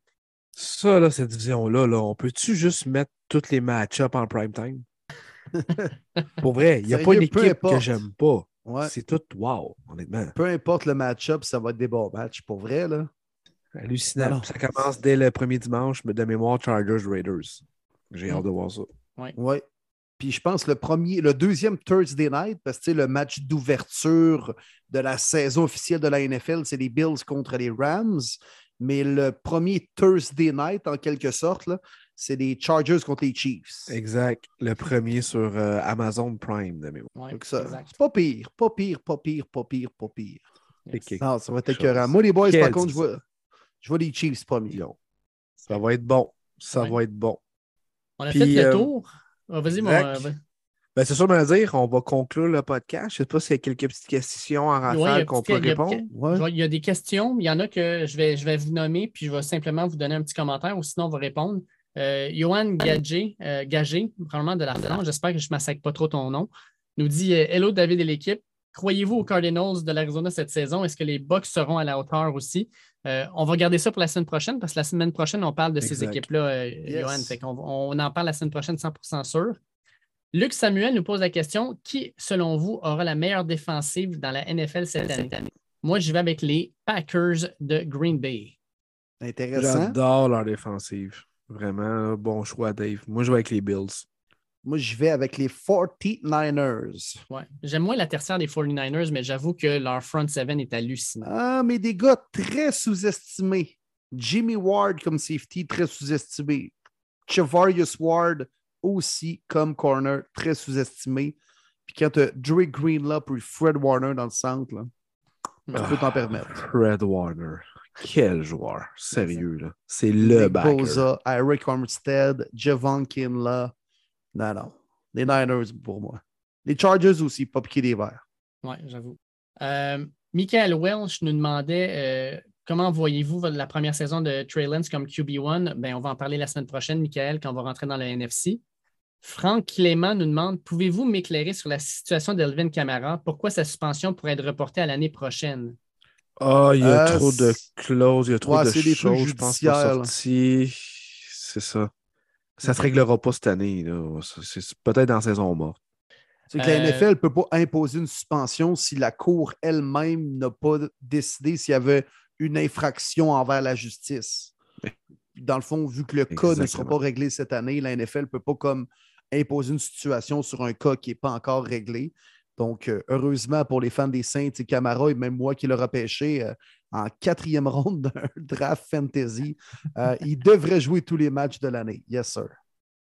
Ça, là, cette division-là, là, on peut-tu juste mettre tous les match-ups en prime time? Pour vrai, il n'y a pas une équipe que j'aime pas. C'est tout wow, honnêtement. Peu importe le match-up, ça va être des bons matchs. Pour vrai, là. Hallucinant. Ça commence dès le premier dimanche, mais de mémoire, Chargers Raiders. J'ai hâte de voir ça. Oui. Ouais. Puis je pense le premier, le deuxième Thursday night, parce que le match d'ouverture de la saison officielle de la NFL, c'est les Bills contre les Rams. Mais le premier Thursday night, en quelque sorte, c'est les Chargers contre les Chiefs. Exact. Le premier sur euh, Amazon Prime de c'est pas pire, pas pire, pas pire, pas pire, pas pire. Non, ça va être écœurant. Moi, les boys, par contre, je vois, je vois les Chiefs premiers. Ça va être bon. Ça va être bon. On a fait le euh, tour. Ah, vas-y, mon. Euh, ben, c'est sûr de me dire, on va conclure le podcast. Je ne sais pas s'il y a quelques petites questions en rafale qu'on peut répondre. Il y a des questions. Il y en a que je vais, je vais vous nommer, puis je vais simplement vous donner un petit commentaire ou sinon on va répondre. Euh, Johan Gagé, euh, Gagé, probablement de la France, j'espère que je ne massacre pas trop ton nom, nous dit Hello David et l'équipe. Croyez-vous aux Cardinals de l'Arizona cette saison? Est-ce que les Bucks seront à la hauteur aussi? On va garder ça pour la semaine prochaine parce que la semaine prochaine, on parle de ces équipes-là, Johan. on, on, en parle la semaine prochaine 100% sûr. Luc Samuel nous pose la question qui, selon vous, aura la meilleure défensive dans la NFL cette année? Moi, je vais avec les Packers de Green Bay. Intéressant. J'adore leur défensive. Vraiment, bon choix, Dave. Moi, je vais avec les Bills. Moi, je vais avec les 49ers. Ouais. J'aime moins la tertiaire des 49ers, mais j'avoue que leur front seven est hallucinant. Ah, mais des gars très sous-estimés. Jimmy Ward comme safety, très sous-estimé. Chavarius Ward, aussi comme corner, très sous-estimé. Puis quand tu as Drake Greenlaw puis Fred Warner dans le centre, là, tu peux t'en permettre. Fred Warner. Quel joueur. Sérieux, là. C'est le backer. Boza, Eric Armstead, Javon Kinla. Non, non. Les Niners pour moi. Les Chargers aussi, pas piquer des verres. Oui, j'avoue. Euh, Michael Welch nous demandait euh, Comment voyez-vous la première saison de Trey Lance comme QB1? Ben, on va en parler la semaine prochaine, Michael, quand on va rentrer dans le NFC. Franck Clément nous demande Pouvez-vous m'éclairer sur la situation d'Elvin Camara? Pourquoi sa suspension pourrait être reportée à l'année prochaine? Ah, il y a euh, trop de clauses, il y a trop de choses, je pense, pas C'est ça. Ça ne se réglera pas cette année. C'est peut-être dans la saison morte. C'est que la NFL ne peut pas imposer une suspension si la Cour elle-même n'a pas décidé s'il y avait une infraction envers la justice. Dans le fond, vu que le cas ne sera pas réglé cette année, la NFL ne peut pas comme imposer une situation sur un cas qui n'est pas encore réglé. Donc, euh, heureusement pour les fans des Saints et Camara, et même moi qui l'ai repêché euh, en quatrième ronde d'un draft fantasy, euh, il devrait jouer tous les matchs de l'année. Yes, sir.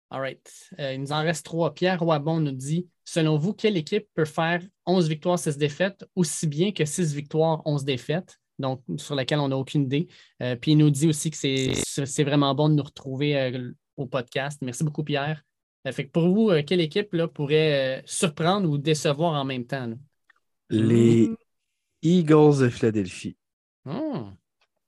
All right. il nous en reste trois. Pierre Roibon nous dit Selon vous, quelle équipe peut faire 11 victoires, 6 défaites, aussi bien que 6 victoires, 11 défaites? Donc sur laquelle on n'a aucune idée. Euh, puis il nous dit aussi que c'est vraiment bon de nous retrouver euh, au podcast. Merci beaucoup, Pierre. Euh, fait que pour vous, quelle équipe là, pourrait surprendre ou décevoir en même temps? Les Eagles de Philadelphie. Oh,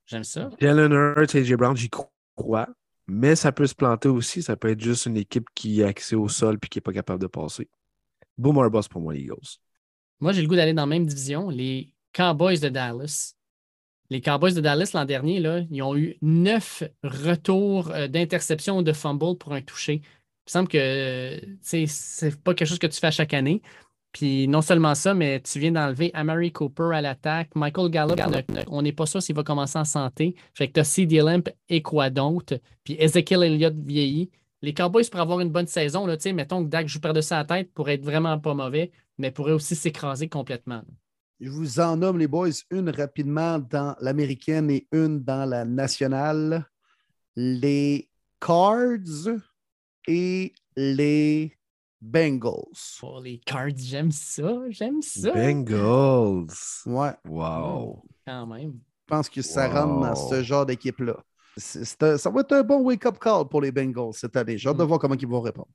j'aime ça. Jalen Hurts et J. Brown, j'y crois. Mais ça peut se planter aussi. Ça peut être juste une équipe qui est axée au sol et qui n'est pas capable de passer. Boomer boss pour moi, les Eagles. Moi, j'ai le goût d'aller dans la même division. Les Cowboys de Dallas les Cowboys de Dallas l'an dernier, là, ils ont eu neuf retours euh, d'interception ou de fumble pour un touché. Il me semble que ce n'est pas quelque chose que tu fais à chaque année. Puis non seulement ça, mais tu viens d'enlever Amari Cooper à l'attaque. Michael Gallup, ne- on n'est pas sûr s'il va commencer en santé. Fait que tu as CD Lamp et quoi d'autre? Puis Ezekiel Elliott vieillit. Les Cowboys pourraient avoir une bonne saison. Là, tu sais, mettons que Dak joue par-dessus la tête pourrait être vraiment pas mauvais, mais pourrait aussi s'écraser complètement. Je vous en nomme les boys, une rapidement dans l'américaine et une dans la nationale. Les Cards et les Bengals. Pour les Cards, j'aime ça. J'aime ça. Bengals. Ouais, Wow. Quand même. je pense que ça Wow. rentre dans ce genre d'équipe-là. Ça va être un bon wake-up call pour les Bengals cette année. J'ai hâte de Mm. voir comment ils vont répondre.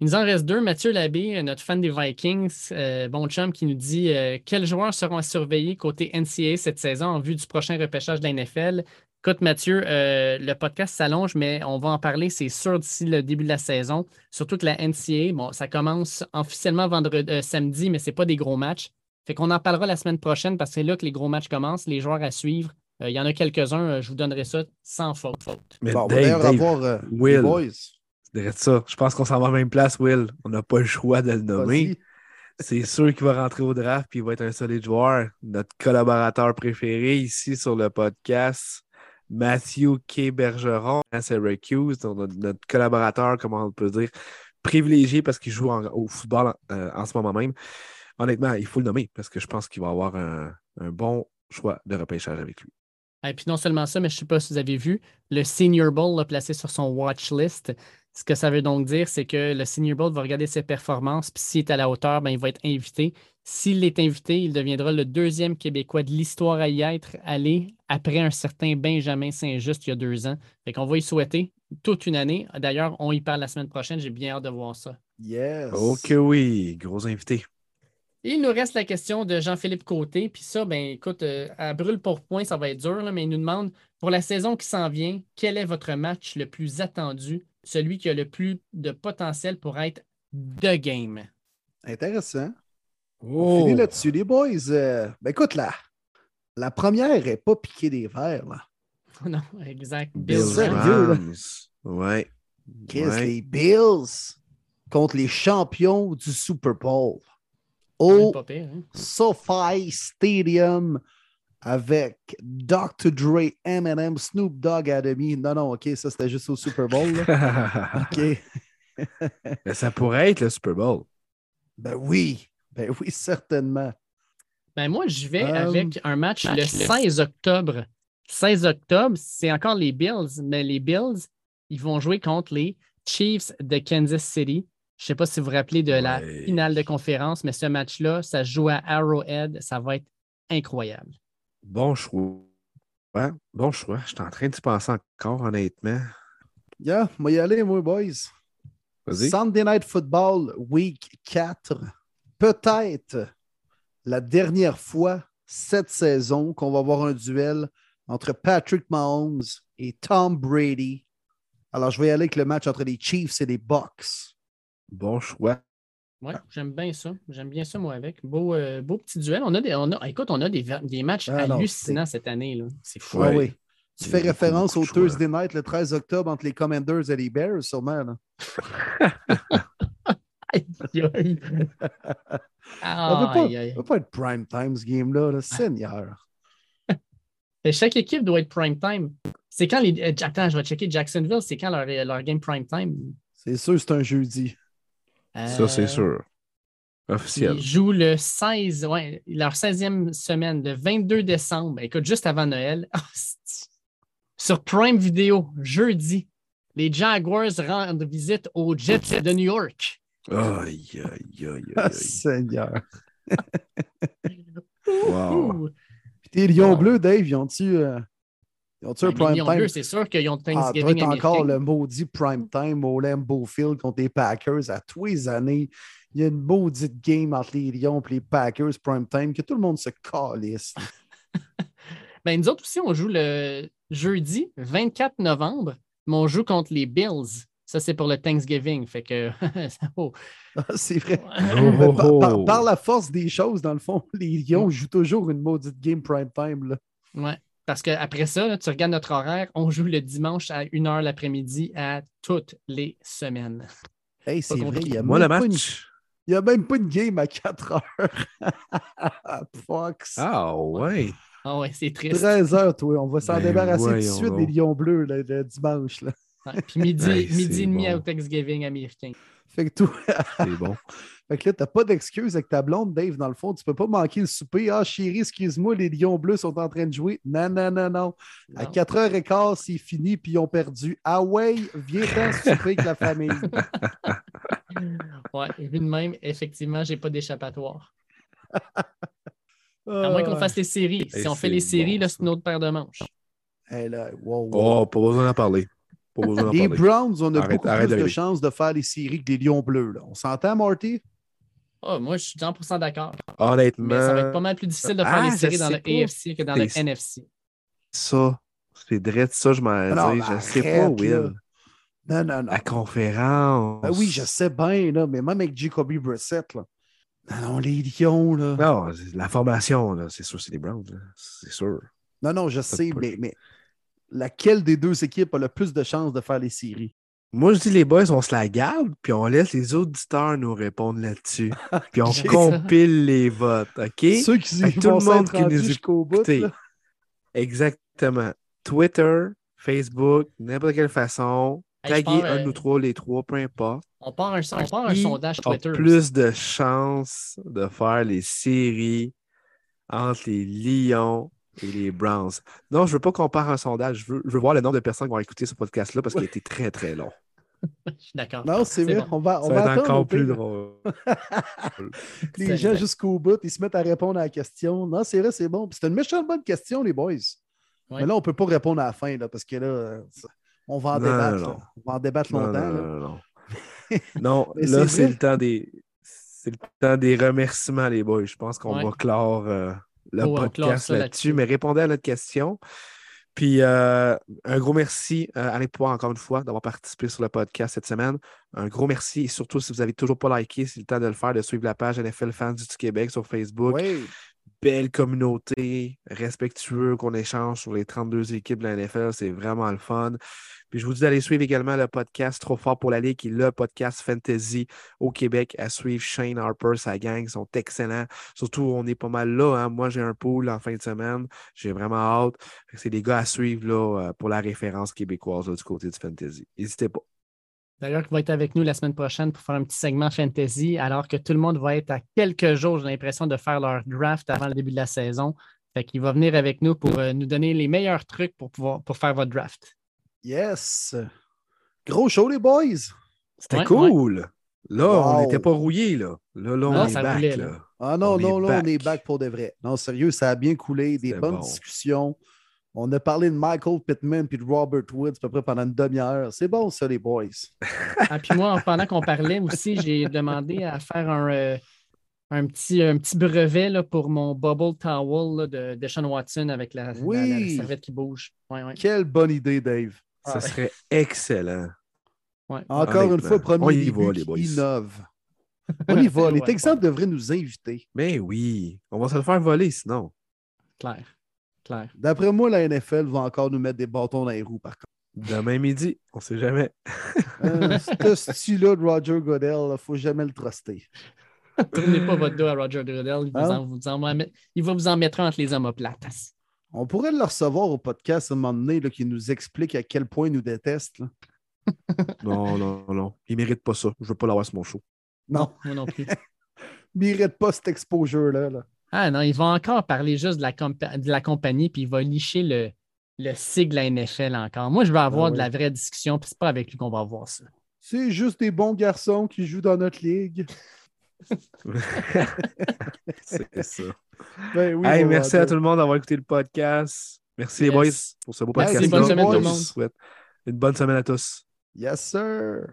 Il nous en reste deux. Mathieu Labbé, euh, notre fan des Vikings, euh, bon chum, qui nous dit euh, quels joueurs seront à surveiller côté NCAA cette saison en vue du prochain repêchage de la NFL. Écoute, Mathieu, euh, le podcast s'allonge, mais on va en parler, c'est sûr, d'ici le début de la saison. Surtout que la NCAA, bon, ça commence officiellement vendredi, euh, samedi, mais ce n'est pas des gros matchs. Fait qu'on en parlera la semaine prochaine parce que c'est là que les gros matchs commencent, les joueurs à suivre. Euh, Il y en a quelques-uns, euh, je vous donnerai ça sans faute. faute. Mais Bon, on va Dave, d'ailleurs Dave, avoir euh, les Will. boys. c'est direct ça. Je pense qu'on s'en va à la même place, Will. On n'a pas le choix de le nommer. C'est sûr qu'il va rentrer au draft puis il va être un solide joueur. Notre collaborateur préféré ici sur le podcast, Matthew K. Bergeron à Syracuse, notre, collaborateur, comment on peut dire, privilégié parce qu'il joue au football euh, en ce moment même. Honnêtement, il faut le nommer parce que je pense qu'il va avoir un, un bon choix de repêchage avec lui. Et puis non seulement ça, mais je ne sais pas si vous avez vu, le Senior Bowl l'a placé sur son watch list. Ce que ça veut donc dire, c'est que le Senior Bowl va regarder ses performances, puis s'il est à la hauteur, ben, il va être invité. S'il est invité, il deviendra le deuxième Québécois de l'histoire à y être allé après un certain Benjamin Saint-Just il y a deux ans. Fait qu'on va y souhaiter toute une année. D'ailleurs, on y parle la semaine prochaine. J'ai bien hâte de voir ça. Yes. Ok, oui, gros invité. Il nous reste la question de Jean-Philippe Côté. Puis ça, ben écoute, euh, à brûle pour point, ça va être dur, là, mais il nous demande pour la saison qui s'en vient, quel est votre match le plus attendu, celui qui a le plus de potentiel pour être The Game? Intéressant. On Oh, finit là-dessus, les boys. Euh, ben écoute, là, la première n'est pas piquée des verres. Là. non, exact. Bills Bills Sérieux. Ouais. Chris, Ouais. les Bills contre les champions du Super Bowl. Au Pas pire, hein? SoFi Stadium avec Dr. Dre, Eminem, Snoop Dogg à demi. Non, non, OK, ça c'était juste au Super Bowl. là. OK. Mais ça pourrait être le Super Bowl. Ben oui, ben oui, certainement. Ben moi, je vais Euh, avec un match le 16 octobre. 16 octobre, c'est encore les Bills, mais les Bills, ils vont jouer contre les Chiefs de Kansas City. Je ne sais pas si vous vous rappelez de la finale de conférence, mais ce match-là, ça se joue à Arrowhead. Ça va être incroyable. Bon choix. Ouais, bon choix. Je suis en train d'y penser encore, honnêtement. Yeah, moi y aller, moi, boys. Vas-y. Sunday Night Football, Week 4. Peut-être la dernière fois cette saison qu'on va avoir un duel entre Patrick Mahomes et Tom Brady. Alors, je vais y aller avec le match entre les Chiefs et les Bucks. Bon choix. Oui, j'aime bien ça. J'aime bien ça, moi, avec. Beau, euh, beau petit duel. On a des, on a, écoute, on a des, des matchs Ah non, hallucinants cette année. là. C'est fou. Ah Ouais. oui. Tu fais référence au. Thursday Night le 13 octobre entre les Commanders et les Bears, sûrement. là. Aïe. Ça ne peut, pas- être prime time, ce game-là. là. Seigneur. Chaque équipe doit être prime time. C'est quand les. euh, Attends, je vais checker Jacksonville, c'est quand leur, leur game prime time? C'est sûr, c'est un jeudi. Ça, c'est Euh, sûr. Officiel. Ils jouent le 16, ouais, leur 16e semaine, le 22 décembre. Écoute, juste avant Noël. C'est- Sur Prime Video, jeudi, les Jaguars rendent visite aux Jets de New York. Aïe, aïe, aïe, aïe, Ah. Seigneur. Wow. Puis tes Lions Wow. bleus, Dave, ils ont-tu euh, ils ont-tu un Ben, les prime Lions time? bleus, c'est sûr qu'ils ont Ah, Thanksgiving t'as encore le maudit prime time au Lambeau Field contre les Packers à tous les années. Il y a une maudite game entre les Lions et les Packers prime time que tout le monde se calisse. Ben, nous autres aussi, on joue le jeudi 24 novembre, mais on joue contre les Bills. Ça, c'est pour le Thanksgiving. Fait que. oh. Ah, c'est vrai. Oh, oh, par, par- oh. par la force des choses, dans le fond, les Lions jouent toujours une maudite game prime time. Là. Ouais. Parce qu'après ça, là, tu regardes notre horaire, on joue le dimanche à 1h l'après-midi à toutes les semaines. Hey, c'est vrai, il y a Moi, même le pas une- match, Il n'y a même pas une game à 4 heures. Fox. Ah ouais. Ah ouais, c'est triste. 13 heures, toi. On va s'en Ben, débarrasser tout de suite des Lions bleus le, le dimanche. Là. Ouais, Puis midi, Ouais, midi et demi bon. au Thanksgiving américain. Fait que toi, C'est bon. fait que là, t'as pas d'excuse avec ta blonde, Dave, dans le fond. Tu peux pas manquer le souper. Ah, chérie, excuse-moi, les Lions bleus sont en train de jouer. Non, non, non, non. À Non. 4h15, c'est fini, puis ils ont perdu. Ah ouais, viens-t'en souper avec la famille. Ouais, vu de même, effectivement, j'ai pas d'échappatoire. À moins qu'on fasse les séries. Si on fait les séries, bon, là, c'est une autre paire de manches. Eh là, wow, wow. Oh, pas besoin d'en parler. Pas besoin d'en Les parler. Browns, on a Arrête- beaucoup arrête plus de chances de faire les séries que les Lions bleus. Là. On s'entend, Marty? Oh, moi, je suis 100% d'accord. Honnêtement, Mais ça va être pas mal plus difficile de faire Ah, les séries dans le pas. AFC que dans le C'est- NFC. ça, c'est direct ça, je m'en dis. Je sais pas, Will. là. Non, non, non. La conférence. Ben oui, je sais bien, là, mais même avec Jacoby Brissett, là. Non, non, les Lions, là. Non, la formation, là, c'est sûr, c'est les Browns. C'est sûr. Non, non, je Ça sais, mais, mais laquelle des deux équipes a le plus de chances de faire les séries? Moi, je dis, les boys, on se la garde, puis on laisse les auditeurs nous répondre là-dessus. Puis on compile les votes, OK? Ceux qui tout le monde qui nous jusqu'au bout, Écoutez, là. exactement. Twitter, Facebook, n'importe quelle façon. Hey, Taguer pars, un euh, ou trois, les trois, peu importe. On part un, on part un Qui sondage a Twitter. plus de chances de faire les séries entre les Lions et les Browns. Non, je veux pas qu'on parte un sondage. Je veux, je veux voir le nombre de personnes qui vont écouter ce podcast-là parce qu'il a été très, très long. Je suis d'accord. Non, c'est vrai. bon. On va, on Ça va va être encore plus drôle. Les gens jusqu'au bout, ils se mettent à répondre à la question. Non, c'est vrai, c'est bon. C'est une méchante bonne question, les boys. Ouais. Mais là, on ne peut pas répondre à la fin, là, parce que là, on va en Non, débattre. non, là. non. On va en débattre Non, longtemps. non, là. non, non, non. Non, Mais là, c'est le temps des. C'est le temps des remerciements, les boys. Je pense qu'on Ouais. va clore euh, le Oh, podcast là-dessus. mais répondez à notre question. Puis euh, un gros merci euh, à Alain Poire, encore une fois, d'avoir participé sur le podcast cette semaine. Un gros merci. Et surtout, si vous n'avez toujours pas liké, c'est le temps de le faire, de suivre la page NFL Fans du Québec sur Facebook. Oui. Belle communauté, respectueux qu'on échange sur les 32 équipes de la NFL. C'est vraiment le fun. Puis je vous dis d'aller suivre également le podcast Trop fort pour la Ligue, qui est le podcast fantasy au Québec à suivre. Shane Harper, sa gang, ils sont excellents. Surtout, on est pas mal là. hein. Moi, j'ai un pool en fin de semaine. J'ai vraiment hâte. C'est des gars à suivre euh, pour la référence québécoise du côté du fantasy. N'hésitez pas. D'ailleurs, qui va être avec nous la semaine prochaine pour faire un petit segment fantasy, alors que tout le monde va être à quelques jours, j'ai l'impression, de faire leur draft avant le début de la saison. Fait qu'il va venir avec nous pour euh, nous donner les meilleurs trucs pour pouvoir pour faire votre draft. Yes. Gros show, les boys. C'était Ouais, cool. Là, on n'était pas rouillés. Là, là, là on Non, est ça back. là. là. Ah non, On non, là, on est back. pour de vrai. Non, sérieux, ça a bien coulé. Des bonnes bon. discussions. On a parlé de Michael Pittman puis de Robert Woods à peu près pendant une demi-heure. C'est bon, ça, les boys. Ah, puis moi, pendant qu'on parlait aussi, j'ai demandé à faire un, euh, un, petit, un petit brevet là, pour mon bubble towel là, de, de Sean Watson avec la, la- la Oui. serviette qui bouge. Ouais, ouais. Quelle bonne idée, Dave. Ça Ah, serait excellent. Ouais. Encore une fois, premier On y début va, les boys. innove. On y va. Les Ouais, Texans devraient nous inviter. Mais oui, on va se le faire voler sinon. Clair. Clair. D'après moi, la NFL va encore nous mettre des bâtons dans les roues, par contre. Demain midi, on sait jamais. Euh, ce style-là de Roger Goodell, il ne faut jamais le truster. Tournez pas votre dos à Roger Goodell. Il, vous Hein? en- vous en met- il va vous en mettre entre les omoplates. On pourrait le recevoir au podcast à un moment donné, qui nous explique à quel point il nous déteste. là. Non, non, non. Il mérite pas ça. Je veux pas l'avoir sur mon show. Non, Moi non plus. il ne mérite pas cet exposure-là. là. Ah non, il va encore parler juste de la, compa- de la compagnie, puis il va licher le, le sigle à NFL encore. Moi, je veux avoir Ah de oui. la vraie discussion, puis c'est pas avec lui qu'on va avoir ça. C'est juste des bons garçons qui jouent dans notre ligue. C'est ça. Ben oui, Hey, merci à tout le monde d'avoir écouté le podcast. Merci les boys pour ce beau Merci, podcast. bonne semaine tout le monde. Une bonne semaine à tous. Yes, sir.